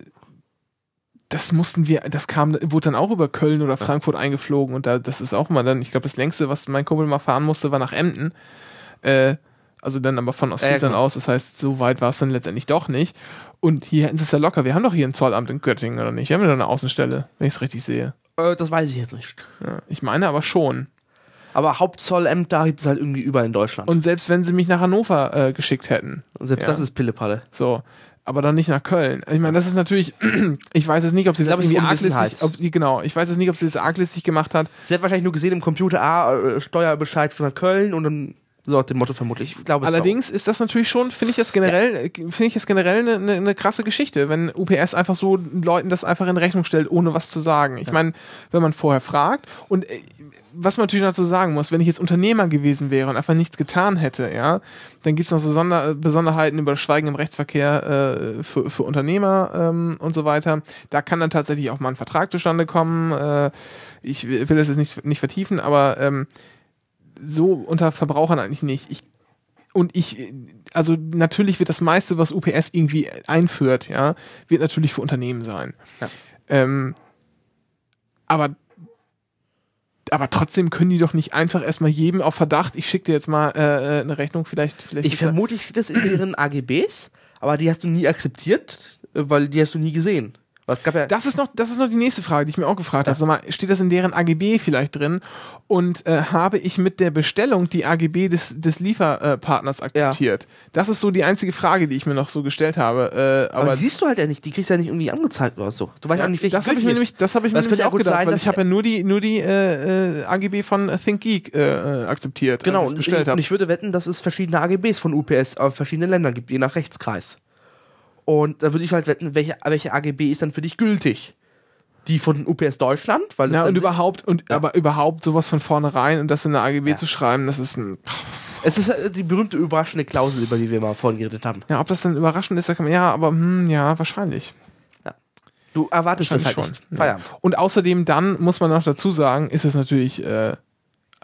das mussten wir, das kam, wurde dann auch über Köln oder Frankfurt eingeflogen und da, das ist auch mal dann, ich glaube, das längste, was mein Kumpel mal fahren musste, war nach Emden. Äh, also dann aber von Ostfriesland genau. aus, das heißt, so weit war es dann letztendlich doch nicht. Und hier hätten sie es ja locker. Wir haben doch hier ein Zollamt in Göttingen, oder nicht? Wir haben ja eine Außenstelle, wenn ich es richtig sehe. Äh, das weiß ich jetzt nicht. Ja, ich meine aber schon. Aber Hauptzollämter gibt es halt irgendwie überall in Deutschland. Und selbst wenn sie mich nach Hannover äh, geschickt hätten, Und selbst ja. das ist Pillepalle. so, aber dann nicht nach Köln. Ich meine, das ist natürlich, ich weiß jetzt nicht, ob sie das es ist irgendwie arglistig, ob, sie- genau, ich weiß jetzt nicht, ob sie das arglistig gemacht hat. Sie hat wahrscheinlich nur gesehen im Computer, ah, äh, Steuerbescheid von Köln und dann so nach dem Motto vermutlich. Ich glaube, es Allerdings ist das natürlich schon, finde ich das generell, äh, finde ich das generell eine, eine, eine krasse Geschichte, wenn UPS einfach so Leuten das einfach in Rechnung stellt, ohne was zu sagen. Ich meine, wenn man vorher fragt und äh, was man natürlich dazu sagen muss, wenn ich jetzt Unternehmer gewesen wäre und einfach nichts getan hätte, ja, dann gibt es noch so Sonder Besonderheiten über das Schweigen im Rechtsverkehr äh, für, für Unternehmer ähm, und so weiter. Da kann dann tatsächlich auch mal ein Vertrag zustande kommen. Äh, ich will das jetzt nicht, nicht vertiefen, aber ähm, so unter Verbrauchern eigentlich nicht. Ich und ich, also natürlich wird das meiste, was UPS irgendwie einführt, ja, wird natürlich für Unternehmen sein. Ja. Ähm, aber, aber trotzdem können die doch nicht einfach erstmal jedem auf Verdacht, ich schicke dir jetzt mal äh, eine Rechnung, vielleicht, vielleicht. Ich er- vermute, steht das in ihren AGBs, aber die hast du nie akzeptiert, äh, weil die hast du nie gesehen. Ja. Das ist noch, das ist noch die nächste Frage, die ich mir auch gefragt habe. Sag mal, steht das in deren AGB vielleicht drin? Und äh, habe ich mit der Bestellung die AGB des, des Lieferpartners akzeptiert? Das ist so die einzige Frage, die ich mir noch so gestellt habe. Äh, aber, aber die siehst du halt ja nicht, die kriegst du ja nicht irgendwie angezeigt oder so. Du weißt ja, Ja, nicht, welche das habe ich mir nämlich, das habe ich mir Das könnte nämlich auch ja gedacht, sein, weil ich habe ja nur die, nur die äh, äh, AGB von ThinkGeek äh, äh, akzeptiert, Genau, als ich und, und ich würde wetten, dass es verschiedene AGBs von UPS auf verschiedenen Ländern gibt, je nach Rechtskreis. Und da würde ich halt wetten, welche, welche AGB ist dann für dich gültig? Die von UPS Deutschland? Weil das Na, und überhaupt, und aber überhaupt sowas von vornherein und das in der AGB Ja. zu schreiben, das ist ein, Es ist äh, die berühmte überraschende Klausel, über die wir mal vorhin geredet haben. ja, ob das dann überraschend ist, da kann man, ja, aber hm, ja, wahrscheinlich. Du erwartest das halt Wahrscheinlich nicht. Ja. Und außerdem dann muss man noch dazu sagen, ist es natürlich, äh,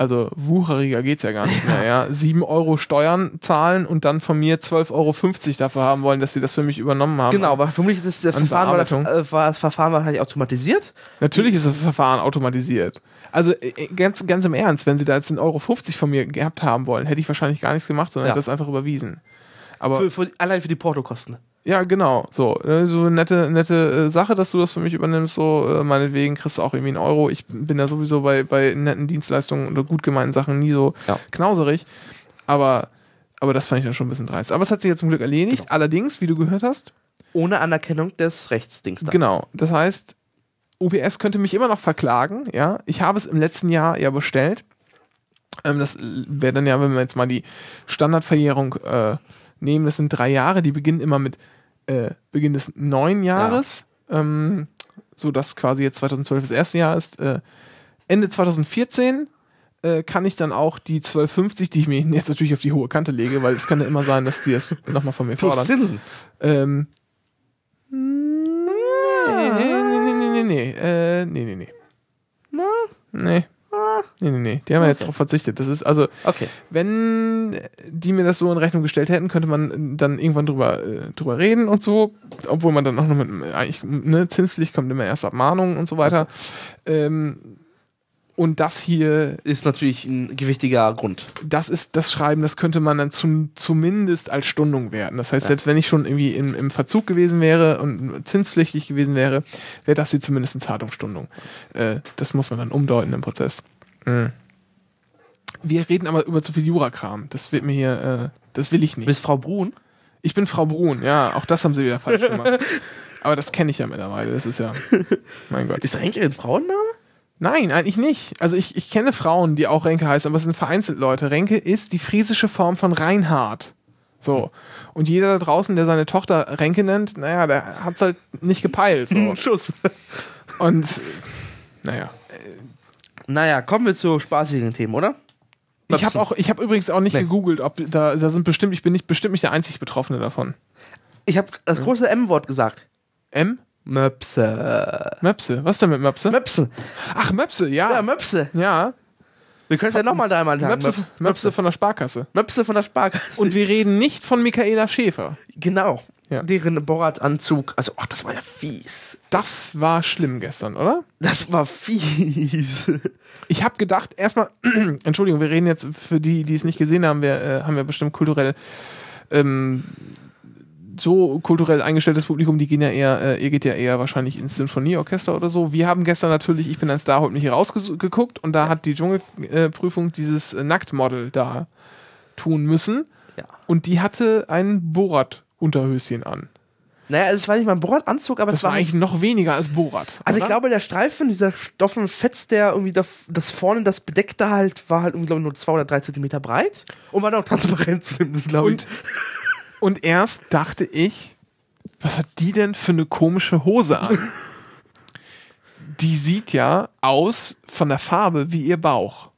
Also wucheriger geht's ja gar nicht mehr, ja. 7 Euro Steuern zahlen und dann von mir 12,50 Euro dafür haben wollen, dass sie das für mich übernommen haben. Genau, aber vermutlich ist das An Verfahren, war das, äh, war das Verfahren wahrscheinlich automatisiert. Natürlich ist das Verfahren automatisiert. Also äh, ganz, ganz im Ernst, wenn sie da jetzt 1,50 Euro von mir gehabt haben wollen, hätte ich wahrscheinlich gar nichts gemacht, sondern Ja. hätte das einfach überwiesen. Aber Für, für, allein für die Portokosten. Ja, genau, so. äh, So eine nette, nette äh, Sache, dass du das für mich übernimmst, so äh, meinetwegen kriegst du auch irgendwie einen Euro. Ich bin ja sowieso bei, bei netten Dienstleistungen oder gut gemeinten Sachen nie so Ja. knauserig. Aber, aber das fand ich dann schon ein bisschen dreist. Aber es hat sich jetzt zum Glück erledigt. Genau. Allerdings, wie du gehört hast, Ohne Anerkennung des Rechtsdings. dann. Genau. Das heißt, UPS könnte mich immer noch verklagen. Ja, ich habe es im letzten Jahr ja bestellt. Ähm, das wäre dann ja, wenn wir jetzt mal die Standardverjährung äh, nehmen, das sind drei Jahre. Die beginnen immer mit äh, Beginn des neuen Jahres, ähm, so dass quasi jetzt 2012 das erste Jahr ist. Äh, Ende 2014 äh, kann ich dann auch die 1250, die ich mir jetzt natürlich auf die hohe Kante lege, weil es kann ja immer sein, dass die es nochmal von mir Plus fordern. Zinsen. Ähm. Nee, nee, nee, nee, nee, äh, nee, nee, nee. Nee. Nee, nee, nee. Die haben wir jetzt Okay. drauf verzichtet. Das ist also, Okay. wenn die mir das so in Rechnung gestellt hätten, könnte man dann irgendwann drüber, äh, drüber reden und so. Obwohl man dann auch noch mit, eigentlich, ne, Zinspflicht kommt immer erst Abmahnungen und so weiter. Ähm, und das hier Ist natürlich ein gewichtiger Grund. das ist das Schreiben, das könnte man dann zum, zumindest als Stundung werten. Das heißt, selbst wenn ich schon irgendwie im, im Verzug gewesen wäre und zinspflichtig gewesen wäre, wäre das hier zumindest eine Zahlungsstundung. Äh, das muss man dann umdeuten im Prozess. Mhm. Wir reden aber über zu viel Jurakram. Das wird mir hier, äh, das will ich Du nicht. bist Frau Brun? Ich bin Frau Brun, ja, auch das haben sie wieder falsch gemacht. Aber das kenne ich ja mittlerweile, das ist ja, mein Gott. Ist Renke ein Frauenname? Nein, eigentlich nicht. Also ich, ich kenne Frauen, die auch Renke heißen, aber es sind vereinzelt Leute. Renke ist die friesische Form von Reinhard. So. Und jeder da draußen, der seine Tochter Renke nennt, naja, der hat's halt nicht gepeilt. So. Schluss. Und naja. Naja, kommen wir zu spaßigen Themen, oder? Ich habe auch, ich habe übrigens auch nicht Nee. gegoogelt, ob da, da sind bestimmt, ich bin nicht bestimmt nicht der einzig Betroffene davon. Ich habe das große M-Wort gesagt. M? Möpse. Möpse. Was denn mit Möpse? Möpse. Ach, Möpse, Ja, ja. Möpse. Ja. Wir können es ja nochmal dreimal sagen. Möpse, Möpse von der Sparkasse. Möpse von der Sparkasse. Und wir reden nicht von Michaela Schäfer. genau. Ja. Deren Borat-Anzug. Also, ach, das war ja fies. Das war schlimm gestern, oder? Das war fies. Ich habe gedacht, erstmal, Entschuldigung, wir reden jetzt für die, die es nicht gesehen haben, wir äh, haben ja bestimmt kulturell ähm, so kulturell eingestelltes Publikum, die gehen ja eher, äh, ihr geht ja eher wahrscheinlich ins Sinfonieorchester oder so. Wir haben gestern natürlich, ich bin ein Star, heute mich hier rausgeguckt und da hat die Dschungelprüfung dieses äh, Nacktmodel da tun müssen ja. und die hatte ein Borat-Unterhöschen an. Naja, es war nicht mal ein Borat-Anzug, aber Das es war war eigentlich noch weniger als Borat. Also ich glaube, der Streifen, dieser Stoffenfetz, der irgendwie da, das vorne, das bedeckte halt, war halt irgendwie, glaube ich, nur zwei oder drei Zentimeter breit und war auch transparent zu dem, glaube ich. Und, und erst dachte ich, was hat die denn für eine komische Hose an? die sieht ja aus von der Farbe wie ihr Bauch.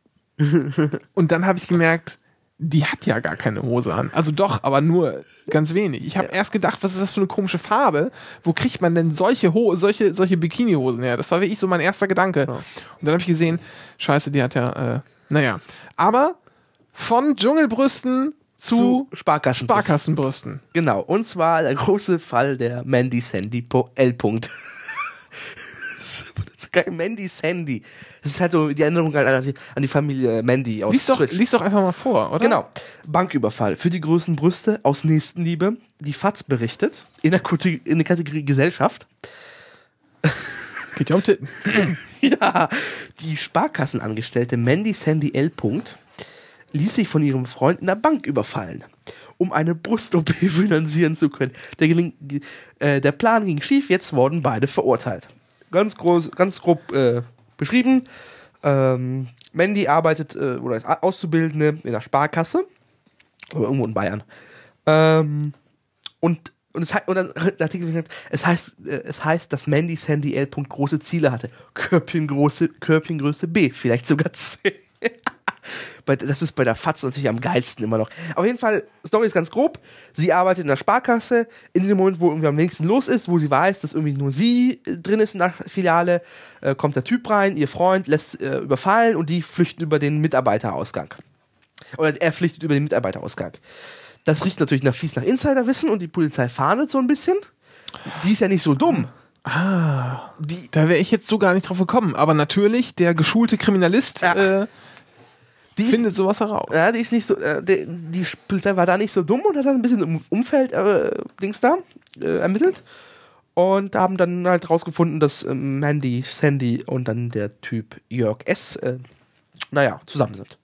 Und dann habe ich gemerkt, die hat ja gar keine Hose an. Also doch, aber nur ganz wenig. Ich habe erst gedacht, was ist das für eine komische Farbe? Wo kriegt man denn solche, Ho solche, solche Bikini-Hosen her? Das war wirklich so mein erster Gedanke. Und dann habe ich gesehen, scheiße, die hat ja, äh, naja. Aber von Dschungelbrüsten zu, Sparkassen. Sparkassenbrüsten. Genau. Und zwar der große Fall der Mandy Sandy L. Punkt. Das ist geil, Mandy Sandy. Das ist halt so die Erinnerung an die, an die Familie Mandy aus Lies doch, lies doch einfach mal vor, oder? Genau. Banküberfall für die größten Brüste aus Nächstenliebe. Die FAZ berichtet in der, Kute- in der Kategorie Gesellschaft. Geht ja um Titten. Ja, die Sparkassenangestellte Mandy Sandy L. Punkt ließ sich von ihrem Freund in der Bank überfallen, um eine Brust-OP finanzieren zu können. Der, äh, der Plan ging schief, jetzt wurden beide verurteilt. Ganz, groß, ganz grob äh, beschrieben. Ähm, Mandy arbeitet äh, oder ist Auszubildende in der Sparkasse, aber irgendwo in Bayern. Ähm, und und, es, und dann der Artikel gesagt, es heißt, äh, es heißt, dass Mandy Sandy L. Große Ziele hatte. Körbchengroße, Körbchengröße B, vielleicht sogar C. das ist bei der FAZ natürlich am geilsten immer noch. Auf jeden Fall, Story ist ganz grob. Sie arbeitet in der Sparkasse. In dem Moment, wo irgendwie am wenigsten los ist, wo sie weiß, dass irgendwie nur sie äh, drin ist in der Filiale, äh, kommt der Typ rein, ihr Freund lässt äh, überfallen und die flüchten über den Mitarbeiterausgang. Oder er flüchtet über den Mitarbeiterausgang. Das riecht natürlich nach fies nach Insiderwissen und die Polizei fahndet so ein bisschen. Die ist ja nicht so dumm. Ah, die, da wäre ich jetzt so gar nicht drauf gekommen. Aber natürlich, der geschulte Kriminalist ja. äh, die findet ist, sowas heraus. Ja, die ist nicht so, äh, die, die, Polizei war da nicht so dumm und hat dann ein bisschen im Umfeld äh, Dings da äh, ermittelt und haben dann halt rausgefunden, dass äh, Mandy, Sandy und dann der Typ Jörg S. Äh, naja, zusammen sind.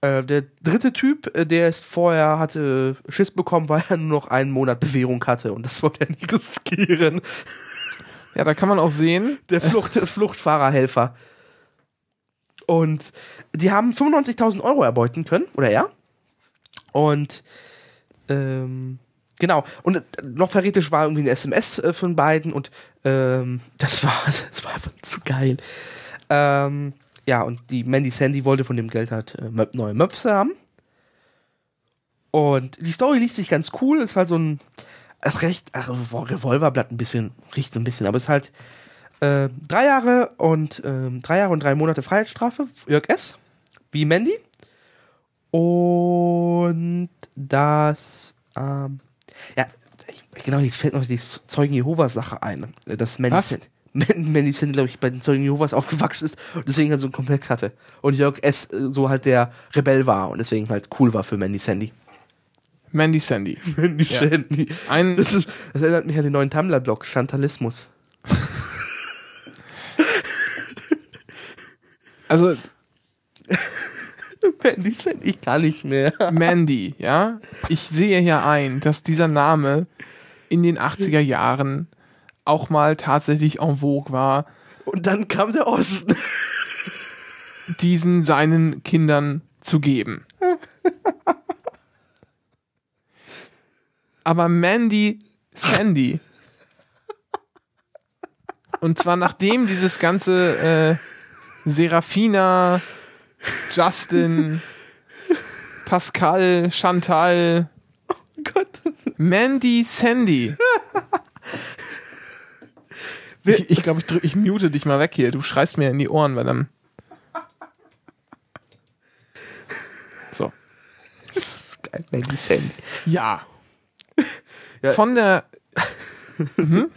Äh, der dritte Typ, äh, der ist vorher hatte Schiss bekommen, weil er nur noch einen Monat Bewährung hatte und das wollte er nicht riskieren. Ja, da kann man auch sehen. Der Flucht, Fluchtfahrerhelfer. Und die haben 95.000 Euro erbeuten können, oder er. Und ähm, genau. Und äh, noch verräterisch war irgendwie ein SMS äh, von beiden und ähm, das war das war einfach zu geil. Ähm, ja, und die Mandy Sandy wollte von dem Geld halt äh, neue Möpse haben. Und die Story liest sich ganz cool, ist halt so ein ist recht, ach, Revolverblatt ein bisschen, riecht so ein bisschen, aber ist halt äh, drei Jahre und äh, drei Jahre und drei Monate Freiheitsstrafe, Jörg S. Wie Mandy. Und das, ähm, ja, ich, genau, jetzt fällt noch die Zeugen Jehovas Sache ein. Das Mandy, Was? Mandy Sandy, glaube ich, bei den Zeugen Jehovas aufgewachsen ist und deswegen halt so einen Komplex hatte. Und Jörg S. Äh, so halt der Rebell war und deswegen halt cool war für Mandy Sandy. Mandy Sandy. Mandy ja. Sandy. Ein das, ist, das erinnert mich an den neuen Tumblr-Blog, Chantalismus. also. Mandy Sandy, ich kann nicht mehr. Mandy, ja. Ich sehe hier ein, dass dieser Name in den 80er Jahren auch mal tatsächlich en vogue war. Und dann kam der Osten. diesen seinen Kindern zu geben. aber Mandy Sandy. Und zwar nachdem dieses ganze äh, Serafina, Justin, Pascal, Chantal, oh Gott. Mandy Sandy. Ich, ich glaube, ich, drück, ich mute dich mal weg hier. Du schreist mir in die Ohren, weil dann. So. Geil, Mandy Sandy. Ja. Ja. Von der. mhm.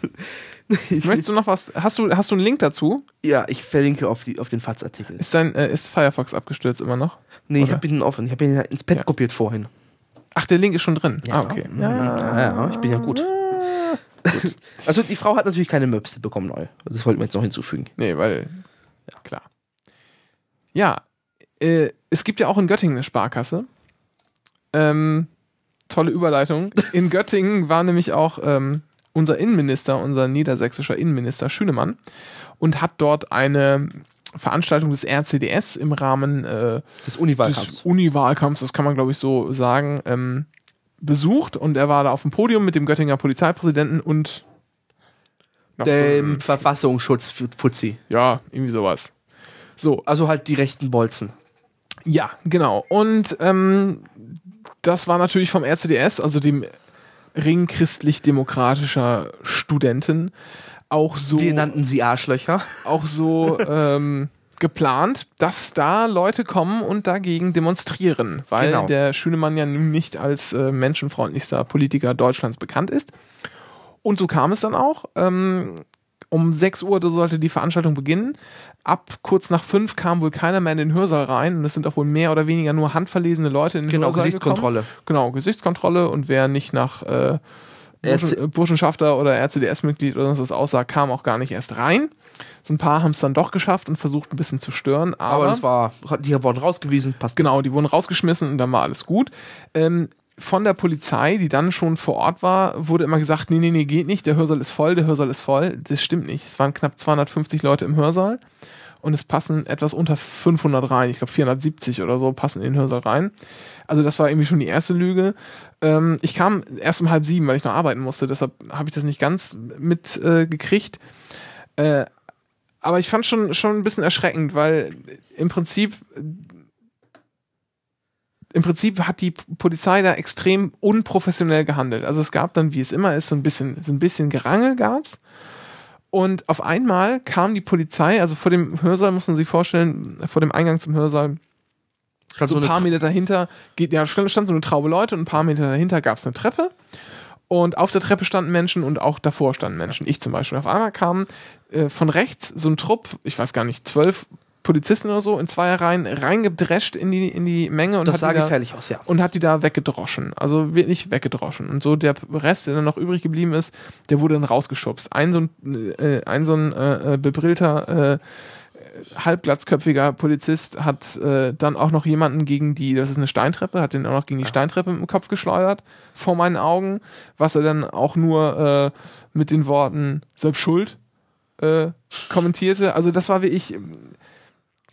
Möchtest du noch was? Hast du, hast du einen Link dazu? Ja, ich verlinke auf, die, auf den FATS-Artikel. Ist, dein, äh, ist Firefox abgestürzt immer noch? Nee, Oder? ich habe ihn offen. Ich habe ihn ins Pad ja. kopiert vorhin. Ach, der Link ist schon drin. Ja, ah, okay. Ja, ja, ja, ich bin ja gut. gut. Also die Frau hat natürlich keine Möpse bekommen neu. Das wollten wir jetzt noch hinzufügen. Nee, weil. Ja, klar. Ja, äh, es gibt ja auch in Göttingen eine Sparkasse. Ähm, tolle Überleitung. In Göttingen war nämlich auch ähm, unser Innenminister, unser niedersächsischer Innenminister Schünemann und hat dort eine Veranstaltung des RCDS im Rahmen äh, des Uniwahlkampfs. Des Uniwahlkampfs, das kann man glaube ich so sagen, ähm, besucht und er war da auf dem Podium mit dem Göttinger Polizeipräsidenten und dem so Verfassungsschutz Fuzzi. Ja, irgendwie sowas. So, also halt die rechten Bolzen. Ja, genau. Und ähm, das war natürlich vom RCDS, also dem Ring christlich-demokratischer Studenten, auch so. Wir nannten sie Arschlöcher. Auch so ähm, geplant, dass da Leute kommen und dagegen demonstrieren, weil genau. der Schünemann ja nun nicht als äh, menschenfreundlichster Politiker Deutschlands bekannt ist. Und so kam es dann auch. Ähm, um 6 Uhr sollte die Veranstaltung beginnen. Ab kurz nach 5 kam wohl keiner mehr in den Hörsaal rein und es sind auch wohl mehr oder weniger nur handverlesene Leute in den genau, Hörsaal Gesichtskontrolle. Gekommen. Genau, Gesichtskontrolle und wer nicht nach äh, Burschen, Burschenschafter oder RCDS-Mitglied oder was aussah, kam auch gar nicht erst rein. So ein paar haben es dann doch geschafft und versucht ein bisschen zu stören, aber, aber das war, die wurden rausgewiesen, passt. Genau, die wurden rausgeschmissen und dann war alles gut. Ähm, von der Polizei, die dann schon vor Ort war, wurde immer gesagt, nee, nee, nee, geht nicht, der Hörsaal ist voll, der Hörsaal ist voll. Das stimmt nicht. Es waren knapp 250 Leute im Hörsaal und es passen etwas unter 500 rein. Ich glaube 470 oder so passen in den Hörsaal rein. Also das war irgendwie schon die erste Lüge. Ähm, ich kam erst um halb sieben, weil ich noch arbeiten musste, deshalb habe ich das nicht ganz mitgekriegt. Äh, äh, aber ich fand schon schon ein bisschen erschreckend, weil im Prinzip im Prinzip hat die Polizei da extrem unprofessionell gehandelt. Also es gab dann, wie es immer ist, so ein bisschen, so ein bisschen Gerangel gab's. Und auf einmal kam die Polizei, also vor dem Hörsaal muss man sich vorstellen, vor dem Eingang zum Hörsaal, Stand so ein paar Meter dahinter, geht, ja, stand, stand so eine Traube Leute und ein paar Meter dahinter gab es eine Treppe. Und auf der Treppe standen Menschen und auch davor standen Menschen. Ich zum Beispiel. Auf einmal kam äh, von rechts so ein Trupp, ich weiß gar nicht, zwölf Polizisten oder so, in Zweierreihen reingedrescht in die, in die Menge und Das hat sah die da, gefährlich aus, ja. und hat die da weggedroschen. Also wirklich weggedroschen. Und so der Rest, der dann noch übrig geblieben ist, der wurde dann rausgeschubst. Ein so ein, äh, ein, so ein äh, äh, bebrillter, äh, halbglatzköpfiger Polizist hat äh, dann auch noch jemanden gegen die, das ist eine Steintreppe, hat den auch noch gegen die Steintreppe im Kopf geschleudert, vor meinen Augen, was er dann auch nur äh, mit den Worten selbst schuld äh, kommentierte. Also das war wie ich,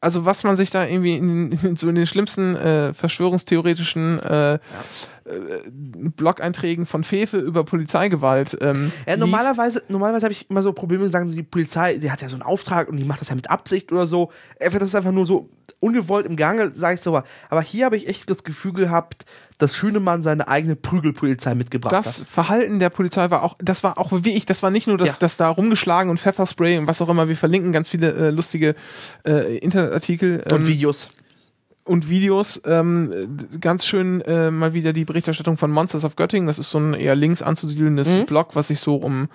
also was man sich da irgendwie in, in so in den schlimmsten äh, verschwörungstheoretischen äh, äh, Blog-Einträgen von Fefe über Polizeigewalt ähm, Ja, normalerweise, normalerweise habe ich immer so Probleme, sagen die Polizei, die hat ja so einen Auftrag und die macht das ja mit Absicht oder so. Das ist einfach nur so ungewollt im Gange, sage ich so. aber- Aber hier habe ich echt das Gefühl gehabt, dass Schünemann seine eigene Prügelpolizei mitgebracht das hat. Verhalten der Polizei war auch, das war auch wie ich, das war nicht nur das, Ja. das da rumgeschlagen und Pfefferspray und was auch immer, wir verlinken ganz viele äh, lustige äh, Internetartikel Und ähm, Videos. und Videos. Ähm, äh, ganz schön äh, mal wieder die Berichterstattung von Monsters of Göttingen, das ist so ein eher links anzusiedelndes Mhm. Blog, was sich so um,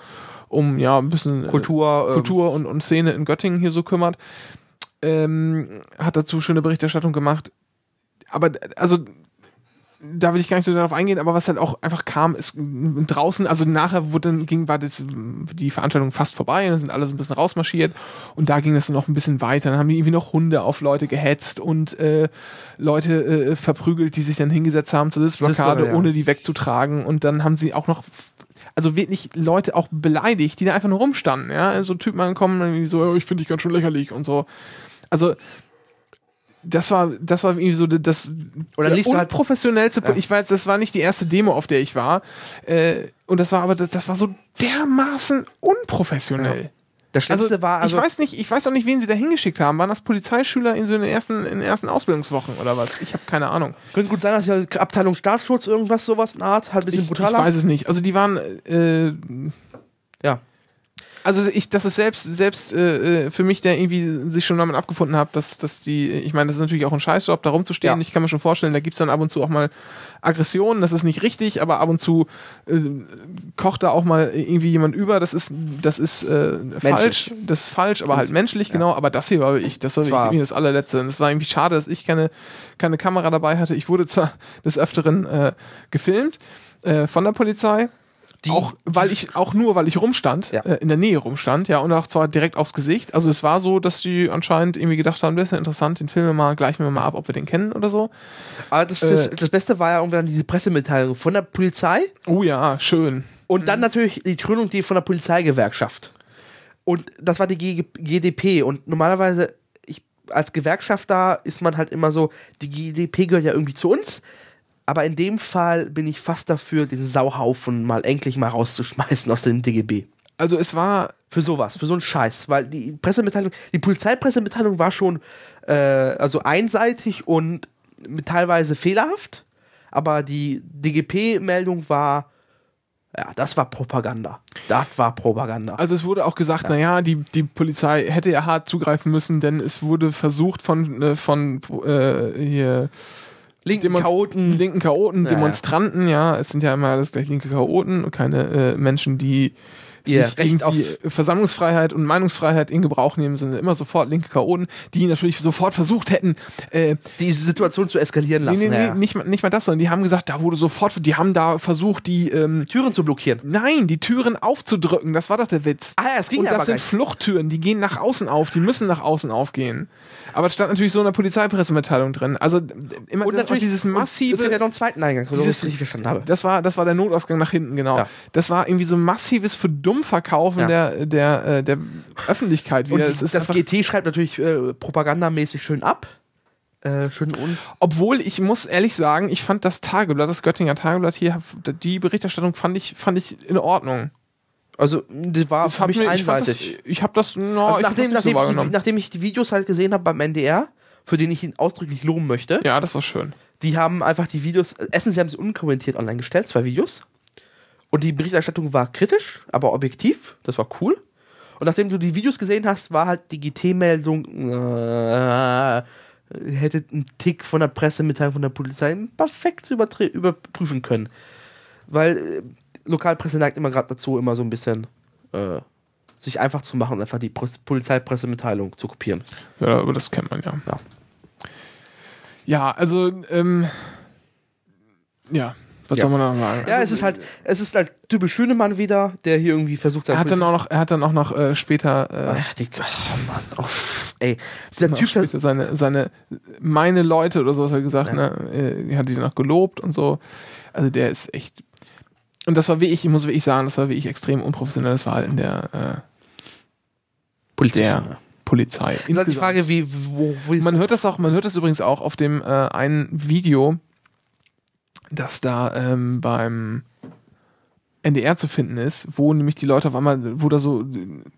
um ja, ein bisschen äh, Kultur, ähm, Kultur und, und Szene in Göttingen hier so kümmert. Ähm, hat dazu schöne Berichterstattung gemacht. Aber also da will ich gar nicht so darauf eingehen, aber was halt auch einfach kam, ist draußen, also nachher wurde dann, ging, war das, die Veranstaltung fast vorbei und dann sind alle so ein bisschen rausmarschiert und da ging das dann noch ein bisschen weiter. Dann haben die irgendwie noch Hunde auf Leute gehetzt und äh, Leute äh, verprügelt, die sich dann hingesetzt haben zur Sitzblockade, ja. ohne die wegzutragen und dann haben sie auch noch also wirklich Leute auch beleidigt, die da einfach nur rumstanden, ja, so Typen ankommen, dann irgendwie so, "Ja, ich finde dich ganz schön lächerlich und so. Also das war, das war irgendwie so das Oder der halt- unprofessionellste. Ja. Ich weiß, das war nicht die erste Demo, auf der ich war. Äh, und das war aber, das, das war so dermaßen unprofessionell. Das Schlimmste Also, war also. ich weiß nicht, ich weiß auch nicht, wen sie da hingeschickt haben. Waren das Polizeischüler in so den ersten, in den ersten Ausbildungswochen oder was? Ich habe keine Ahnung. könnte gut sein, dass ja Abteilung Staatsschutz irgendwas sowas in Art, halt ein bisschen Ich, ich brutaler. weiß es nicht. Also die waren, äh, ja. Also ich, das ist selbst, selbst äh, äh, für mich, der irgendwie sich schon damit abgefunden hat, dass, dass die, ich meine, das ist natürlich auch ein Scheißjob, da rumzustehen. Ja. Ich kann mir schon vorstellen, da gibt's dann ab und zu auch mal Aggressionen, das ist nicht richtig, aber ab und zu äh, kocht da auch mal irgendwie jemand über, das ist, das ist äh, falsch, das ist falsch, aber halt menschlich, genau, aber das hier war ich, das war Das war- irgendwie das allerletzte. Und es war irgendwie schade, dass ich keine, keine Kamera dabei hatte. Ich wurde zwar des Öfteren äh, gefilmt äh, von der Polizei, Die- auch weil ich auch nur weil ich rumstand Ja. äh, in der Nähe rumstand ja und auch zwar direkt aufs Gesicht also es war so dass die anscheinend irgendwie gedacht haben das ist ja interessant den filmen wir mal gleichen wir mal ab ob wir den kennen oder so Aber das, das, Äh, das Beste war ja irgendwann diese Pressemitteilung von der Polizei oh ja schön und dann natürlich die Krönung die von der Polizeigewerkschaft. Und das war die G GDP. Und normalerweise, ich, als Gewerkschafter ist man halt immer so, die GDP gehört ja irgendwie zu uns. Aber in dem Fall bin ich fast dafür, den Sauhaufen mal endlich mal rauszuschmeißen aus dem DGB. also es war Für sowas, für so einen Scheiß. Weil die Pressemitteilung, die Polizeipressemitteilung war schon äh, also einseitig und teilweise fehlerhaft. Aber die DGP-Meldung war, ja, das war Propaganda. Das war Propaganda. also es wurde auch gesagt naja die die Polizei hätte ja hart zugreifen müssen denn es wurde versucht von äh, von äh, hier Linken Demonst- Chaoten. linken Chaoten, Ja, ja. Demonstranten, ja, es sind ja immer alles gleich linke Chaoten und keine äh, Menschen, die Ihr sich Recht irgendwie Versammlungsfreiheit und Meinungsfreiheit in Gebrauch nehmen, sondern immer sofort linke Chaoten, die natürlich sofort versucht hätten, äh, diese Situation zu eskalieren nee, lassen. nee, nee, ja. nicht, mal- nicht mal das, sondern die haben gesagt, da wurde sofort, die haben da versucht, die, ähm, Türen zu blockieren. nein, die Türen aufzudrücken, das war doch der Witz. Ah ja, es ging und ja das sind. Fluchttüren, die gehen nach außen auf, die müssen nach außen aufgehen. Aber es stand natürlich so in der Polizeipressemitteilung drin. Also immer Und natürlich dieses massive. Es ja noch einen zweiten Eingang, so ich Dieses- es richtig verstanden habe. Das war, das war der Notausgang nach hinten, genau. Ja. Das war irgendwie so ein massives Verdummverkaufen Ja. der, der, äh, der Öffentlichkeit wieder. die, Es ist das GT schreibt natürlich äh, propagandamäßig schön ab. Äh, schön un obwohl ich muss ehrlich sagen, ich fand das Tageblatt, das Göttinger Tageblatt hier, die Berichterstattung fand ich, fand ich in Ordnung. Also, das war Das für mich mir, ich einseitig. ich habe das, no, also ich hab nachdem, das nicht so nachdem, ich, nachdem ich die Videos halt gesehen habe beim NDR, für den ich ihn ausdrücklich loben möchte, ja, das war schön. Die haben einfach die Videos, erstens, sie haben sie unkommentiert online gestellt, zwei Videos. Und die Berichterstattung war kritisch, aber objektiv. Das war cool. Und nachdem du die Videos gesehen hast, war halt die GT-Meldung, äh, hätte einen Tick von der Pressemitteilung von der Polizei perfekt überprüfen können. Weil äh, Lokalpresse neigt immer gerade dazu, immer so ein bisschen äh, sich einfach zu machen einfach die Pres- Polizeipressemitteilung zu kopieren. Ja, aber das kennt man ja. Ja. Ja, also, ähm, ja, was Ja. soll man da noch sagen? Ja, also, es ist halt, es ist halt typisch Schönemann wieder, der hier irgendwie versucht, Er hat dann Polizei- auch noch, er hat dann auch noch äh, später, äh, Ach, die, oh Mann, oh, ey, dieser noch Typ, später seine, seine, meine Leute oder so, hat er gesagt, Ja. ne, äh, er hat die noch gelobt und so. Also der ist echt, und das war wie ich, ich muss wirklich sagen, das war wie ich extrem unprofessionelles Verhalten der, äh, Polizisten. der Polizei. Das ist halt die. Frage, wie, wo, wo Man hört das auch, man hört das übrigens auch auf dem äh, einen Video, das da ähm, beim NDR zu finden ist, wo nämlich die Leute auf einmal, wo da so,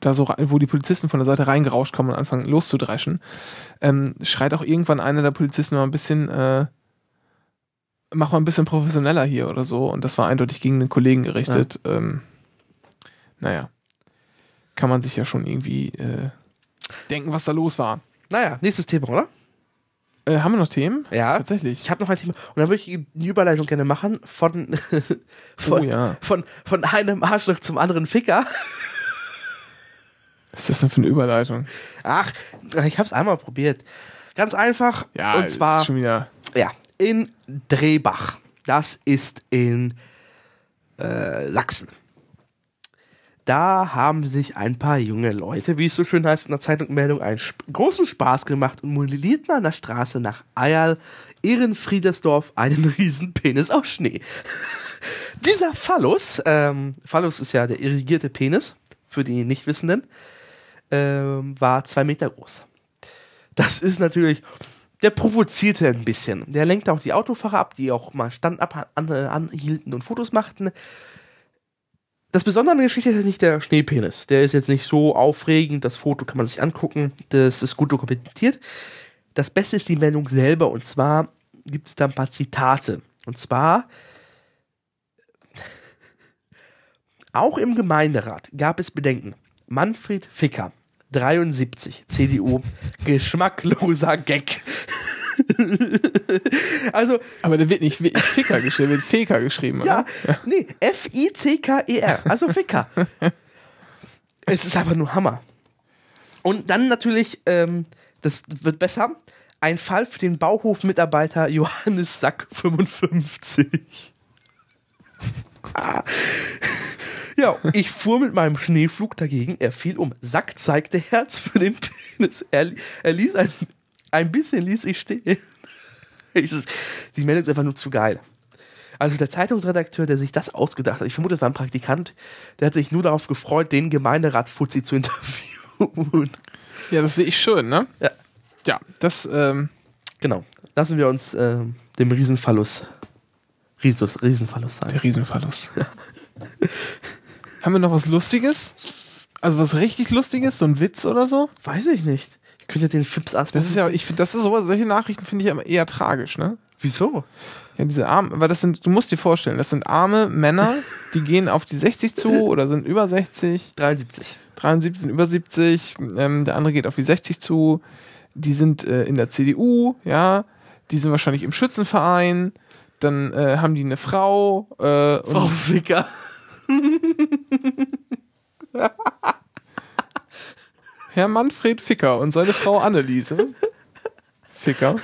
da so, wo die Polizisten von der Seite reingerauscht kommen und anfangen loszudreschen, ähm, schreit auch irgendwann einer der Polizisten mal ein bisschen, äh, mach mal ein bisschen professioneller hier oder so. Und das war eindeutig gegen den Kollegen gerichtet. Ähm, naja, kann man sich ja schon irgendwie äh, denken, was da los war. naja, nächstes Thema, oder? Äh, haben wir noch Themen? Ja. Tatsächlich. Ich habe noch ein Thema. Und dann würde ich die Überleitung gerne machen von, von, oh ja. von, von einem Arschloch zum anderen Ficker. Was ist das denn für eine Überleitung? Ach, ich habe es einmal probiert. Ganz einfach. Ja, und zwar ist schon wieder. ja, in Drehbach. Das ist in äh, Sachsen. Da haben sich ein paar junge Leute, wie es so schön heißt in der Zeitungmeldung, einen großen Spaß gemacht und modellierten an der Straße nach Eierl, Ehrenfriedersdorf, einen riesen Penis aus Schnee. Dieser Phallus, ähm, Phallus ist ja der irrigierte Penis, für die Nichtwissenden, ähm, war zwei Meter groß. Das ist natürlich, der provozierte ein bisschen. Der lenkte auch die Autofahrer ab, die auch mal Stand ab an, anhielten und Fotos machten. Das Besondere an der Geschichte ist jetzt nicht der Schneepenis. Der ist jetzt nicht so aufregend. Das Foto kann man sich angucken. Das ist gut dokumentiert. Das Beste ist die Meldung selber. Und zwar gibt es da ein paar Zitate. Und zwar auch im Gemeinderat gab es Bedenken. Manfred Ficker, 73, CDU, geschmackloser Gag. also, Aber der wird nicht Ficker geschrieben, wird Feka geschrieben, ja, oder? nee, F-I-C-K-E-R, also Ficker. es ist einfach nur Hammer. Und dann natürlich, ähm, das wird besser, ein Fall für den Bauhofmitarbeiter Johannes Sack 55. Ah. ja, ich fuhr mit meinem Schneeflug dagegen, er fiel um. Sack zeigte Herz für den Penis. Er, er ließ ein, ein bisschen ließ ich stehen. Es Die Meldung ist einfach nur zu geil. Also der Zeitungsredakteur, der sich das ausgedacht hat, ich vermute, das war ein Praktikant, der hat sich nur darauf gefreut, den Gemeinderat Fuzzi zu interviewen. Ja, das will ich schön, ne? Ja. Ja, das, ähm, Genau. Lassen wir uns ähm, dem Riesenfallus, Riesus, Riesenfallus sein. der Riesenverlust. Haben wir noch was Lustiges? Also was richtig Lustiges? So ein Witz oder so? Weiß ich nicht. Könnte ja den Fips Asmus. Das ist ja, ich finde, das ist sowas, solche Nachrichten finde ich ja immer eher tragisch, ne? Wieso? Ja, diese armen, weil das sind, du musst dir vorstellen, das sind arme Männer, die gehen auf die 60 zu oder sind über 60, 73. 73 sind über 70, ähm, der andere geht auf die 60 zu, die sind äh, in der CDU, ja, die sind wahrscheinlich im Schützenverein, dann äh, haben die eine Frau, äh, Frau Ficker. Herr Manfred Ficker und seine Frau Anneliese Ficker.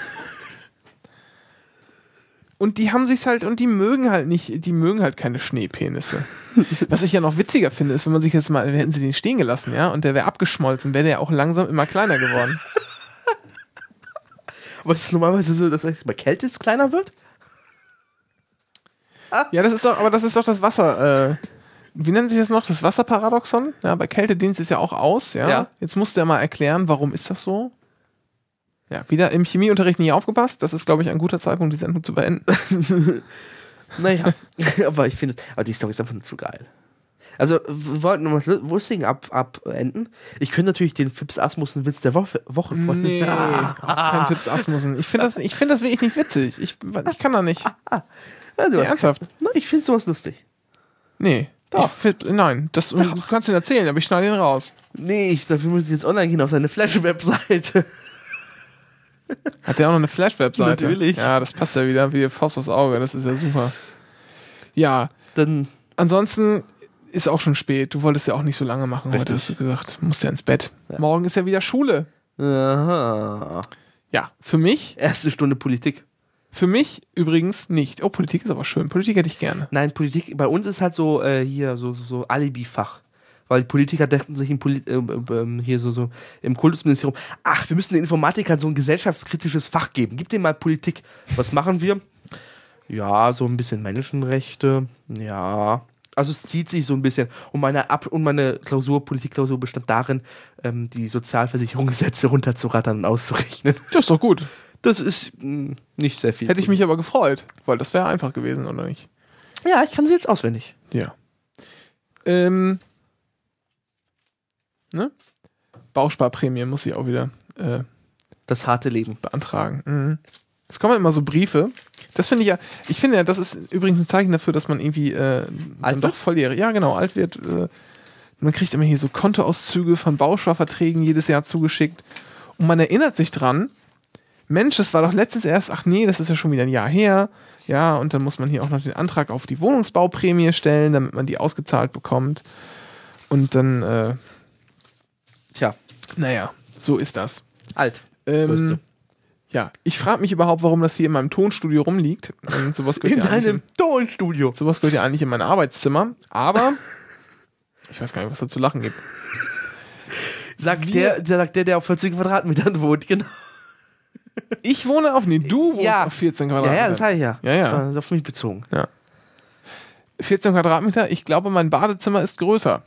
Und die haben sich's halt, und die mögen halt nicht, die mögen halt keine Schneepenisse. Was ich ja noch witziger finde, ist, wenn man sich jetzt mal, hätten sie den stehen gelassen, ja, und der wäre abgeschmolzen, wäre der auch langsam immer kleiner geworden. Aber es ist normalerweise so, dass es bei Kälte es kleiner wird? Ja, das ist doch, aber das ist doch das Wasser, äh, wie nennt sich das noch? Das Wasserparadoxon? Ja, bei Kälte dehnt es ja auch aus, ja. Ja. Jetzt musst du ja mal erklären, warum ist das so? Ja, wieder im Chemieunterricht nie aufgepasst. Das ist, glaube ich, ein guter Zeitpunkt, die Sendung zu beenden. Naja, aber ich finde, aber die Story ist einfach nur zu geil. Also, wir wollten noch mal Wussing ab, abenden. Ich könnte natürlich den Fips Asmussen Witz der Woche, Woche von. Nee, kein Fips Asmussen. Ich finde das, ich find das wirklich nicht witzig. Ich, ich kann da nicht. Ja, Nee, hast- ernsthaft? Na, ich finde sowas lustig. Nee. Doch. Ich nein, das, du kannst ihn erzählen, aber ich schneide ihn raus. Nee, ich, dafür muss ich jetzt online gehen auf seine Flash-Webseite. Hat der auch noch eine Flash-Webseite? Natürlich. Ja, das passt ja wieder wie Faust aufs Auge. Das ist ja super. Ja, Dann, ansonsten ist auch schon spät. Du wolltest ja auch nicht so lange machen heute, Richtig. hast du gesagt. Musst ja ins Bett. Morgen ist ja wieder Schule. aha. Ja, für mich, Erste Stunde Politik. Für mich übrigens nicht. Oh, Politik ist aber schön. Politik hätte ich gerne. Nein, Politik, bei uns ist halt so, äh, hier, so, so, so Alibi-Fach. Weil die Politiker dachten sich im, Poli äh, äh, hier so, so im Kultusministerium, ach, wir müssen den Informatikern so ein gesellschaftskritisches Fach geben. Gib denen mal Politik. Was machen wir? Ja, so ein bisschen Menschenrechte. Ja. Also es zieht sich so ein bisschen. Und meine, Ab und meine Klausur, Politikklausur bestand darin, ähm, die Sozialversicherungssätze runterzurattern und auszurechnen. Das ist doch gut. Das ist mh, nicht sehr viel. Hätte ich mich aber gefreut, weil das wäre einfach gewesen, oder nicht? Ja, ich kann sie jetzt auswendig. Ja. Ähm. Ne? Bausparprämie muss ich auch wieder äh, Das harte Leben. beantragen. Mhm. Es kommen immer so Briefe. Das finde ich ja, ich finde ja, das ist übrigens ein Zeichen dafür, dass man irgendwie äh, dann doch wird? volljährig, ja genau, alt wird. Äh, man kriegt immer hier so Kontoauszüge von Bausparverträgen jedes Jahr zugeschickt. Und man erinnert sich dran, Mensch, das war doch letztens erst, ach nee, das ist ja schon wieder ein Jahr her. Ja, und dann muss man hier auch noch den Antrag auf die Wohnungsbauprämie stellen, damit man die ausgezahlt bekommt. Und dann, äh, Tja, naja, so ist das. alt. Ähm, ja, ich frage mich überhaupt, warum das hier in meinem Tonstudio rumliegt. Und sowas gehört, In ja deinem Tonstudio. in, sowas gehört ja eigentlich in mein Arbeitszimmer. Aber ich weiß gar nicht, was da zu lachen gibt. Sagt der, der, sagt der, der auf 40 Quadratmetern wohnt, genau. Ich wohne auf, nee, du wohnst Ja. auf 14 Ja, Quadratmeter. ja, das habe ich ja. Ja, ja. Das war auf mich bezogen. 14 Quadratmeter, ich glaube, mein Badezimmer ist größer.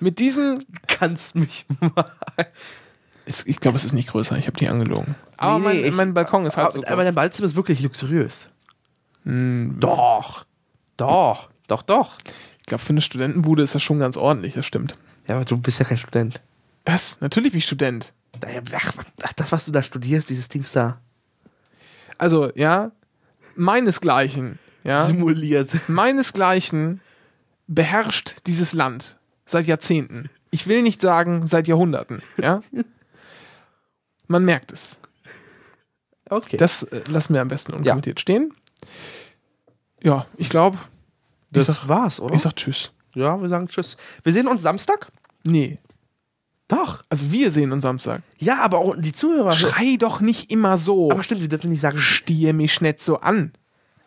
Mit diesem, Kannst mich mal. ich glaube, es ist nicht größer, ich habe die angelogen. Aber Nee, mein, nee, ich- mein Balkon ist halb so Aber, aber groß. dein Badezimmer ist wirklich luxuriös. Hm, Doch. Doch. Doch, doch. ich glaube, für eine Studentenbude ist das schon ganz ordentlich, das stimmt. Ja, aber du bist ja kein Student. Was? Natürlich bin ich Student. Ach, das, was du da studierst, dieses Dings da. Also, ja, meinesgleichen, ja, Simuliert. meinesgleichen beherrscht dieses Land seit Jahrzehnten. Ich will nicht sagen seit Jahrhunderten, ja. Man merkt es. Okay. Das äh, lassen wir am besten unkommentiert stehen. Ja, ich glaube, das ich sag- war's, oder? ich sag Tschüss. ja, wir sagen Tschüss. Wir sehen uns Samstag? Nee, Doch. also wir sehen uns Samstag. Ja, aber auch die Zuhörer. Schrei doch nicht immer so. aber stimmt, wir dürfen nicht sagen, Stier mich nicht so an.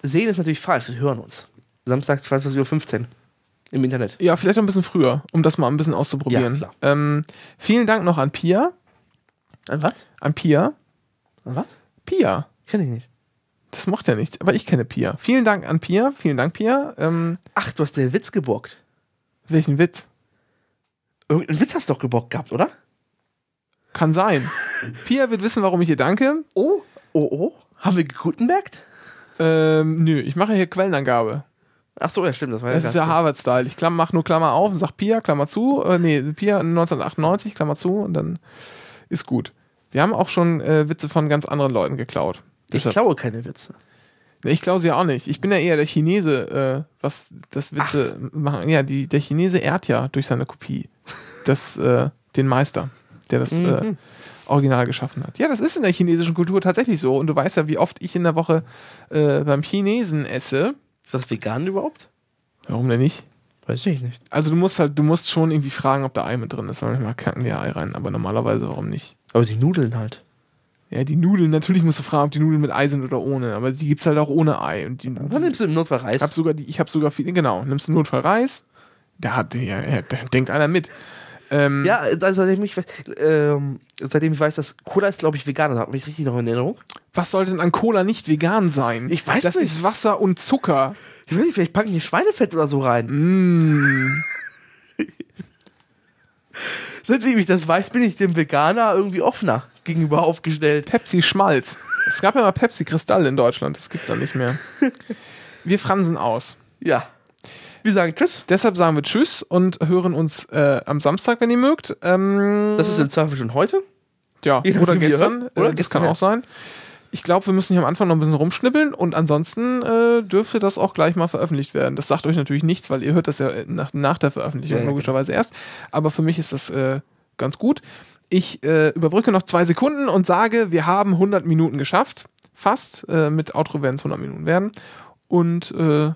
sehen ist natürlich falsch, wir hören uns. Samstag 22.15 Uhr im Internet. Ja, vielleicht noch ein bisschen früher, um das mal ein bisschen auszuprobieren. Ja, klar. Ähm, vielen Dank noch an Pia. An was? An Pia. An was? Pia. Kenn ich nicht. Das macht ja nichts, aber ich kenne Pia. Vielen Dank an Pia. Vielen Dank, Pia. Ähm, Ach, du hast den Witz geborgt. welchen Witz? Irgendeinen Witz hast du doch geborgt gehabt, oder? Kann sein. Pia wird wissen, warum ich ihr danke. Oh, oh, oh. Haben wir gegutenbergt? Ähm, nö, ich mache hier Quellenangabe. Ach so, ja, stimmt. Das war Das ist ja Harvard-Style. Ich klamm, mach nur Klammer auf und sag Pia, Klammer zu. Äh, nee, Pia 1998, Klammer zu und dann ist gut. Wir haben auch schon äh, Witze von ganz anderen Leuten geklaut. Ich Deshalb- klaue keine Witze. Ich klaue sie ja auch nicht. Ich bin ja eher der Chinese, äh, was das Witze machen. Ja, die, der Chinese ehrt ja durch seine Kopie das, äh, den Meister, der das äh, Mhm. Original geschaffen hat. Ja, das ist in der chinesischen Kultur tatsächlich so. Und du weißt ja, wie oft ich in der Woche äh, beim Chinesen esse. Ist das vegan überhaupt? Warum denn nicht? Weiß ich nicht. Also du musst halt, du musst schon irgendwie fragen, ob da Ei mit drin ist. Manchmal kacken die Ei rein, aber normalerweise warum nicht? Aber die Nudeln halt. Ja, die Nudeln, natürlich musst du fragen, ob die Nudeln mit Ei sind oder ohne, aber die gibt's halt auch ohne Ei. Und die, Dann nimmst du im Notfall Reis. Ich habe sogar, die, ich habe sogar viele, genau. Nimmst du Notfall Reis? Da hat, ja, ja, da denkt einer mit. Ähm, ja, also seitdem ich, weiß- ähm, seitdem ich weiß, dass Cola ist, glaube ich, vegan. Das habe ich richtig noch in Erinnerung. Was soll denn an Cola nicht vegan sein? Ich weiß das nicht. ist Wasser und Zucker. Ich weiß nicht, vielleicht packen die Schweinefett oder so rein. Mm. Seitdem ich das weiß, bin ich dem Veganer irgendwie offener gegenüber aufgestellt. Pepsi Schmalz. Es gab ja mal Pepsi Kristall in Deutschland. Das gibt's da nicht mehr. Wir fransen aus. Ja. Wir sagen Tschüss. Deshalb sagen wir Tschüss und hören uns äh, am Samstag, wenn ihr mögt. Ähm, Das ist im Zweifel schon heute. ja, je oder gestern. hört. Oder äh, das gestern, kann ja. auch sein. Ich glaube, wir müssen hier am Anfang noch ein bisschen rumschnippeln und ansonsten äh, dürfte das auch gleich mal veröffentlicht werden. Das sagt euch natürlich nichts, weil ihr hört das ja nach, nach der Veröffentlichung Ja, ja, logischerweise erst. Aber für mich ist das äh, ganz gut. Ich äh, überbrücke noch zwei Sekunden und sage, wir haben 100 Minuten geschafft. Fast. Äh, mit Outro werden es 100 Minuten werden. Und äh,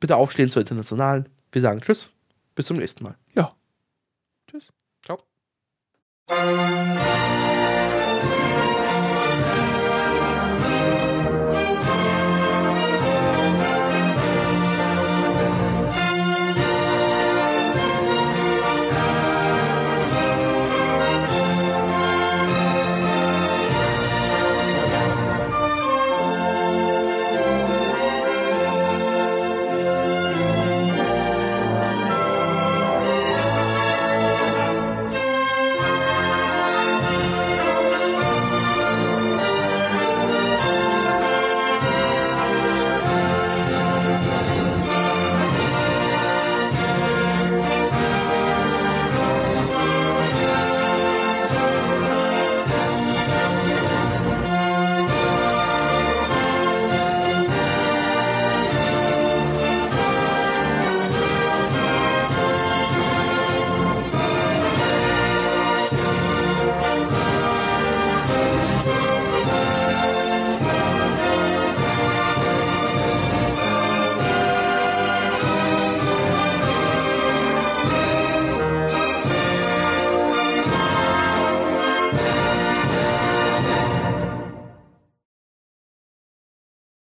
Bitte aufstehen zur Internationalen. Wir sagen Tschüss. Bis zum nächsten Mal. ja. Ciao.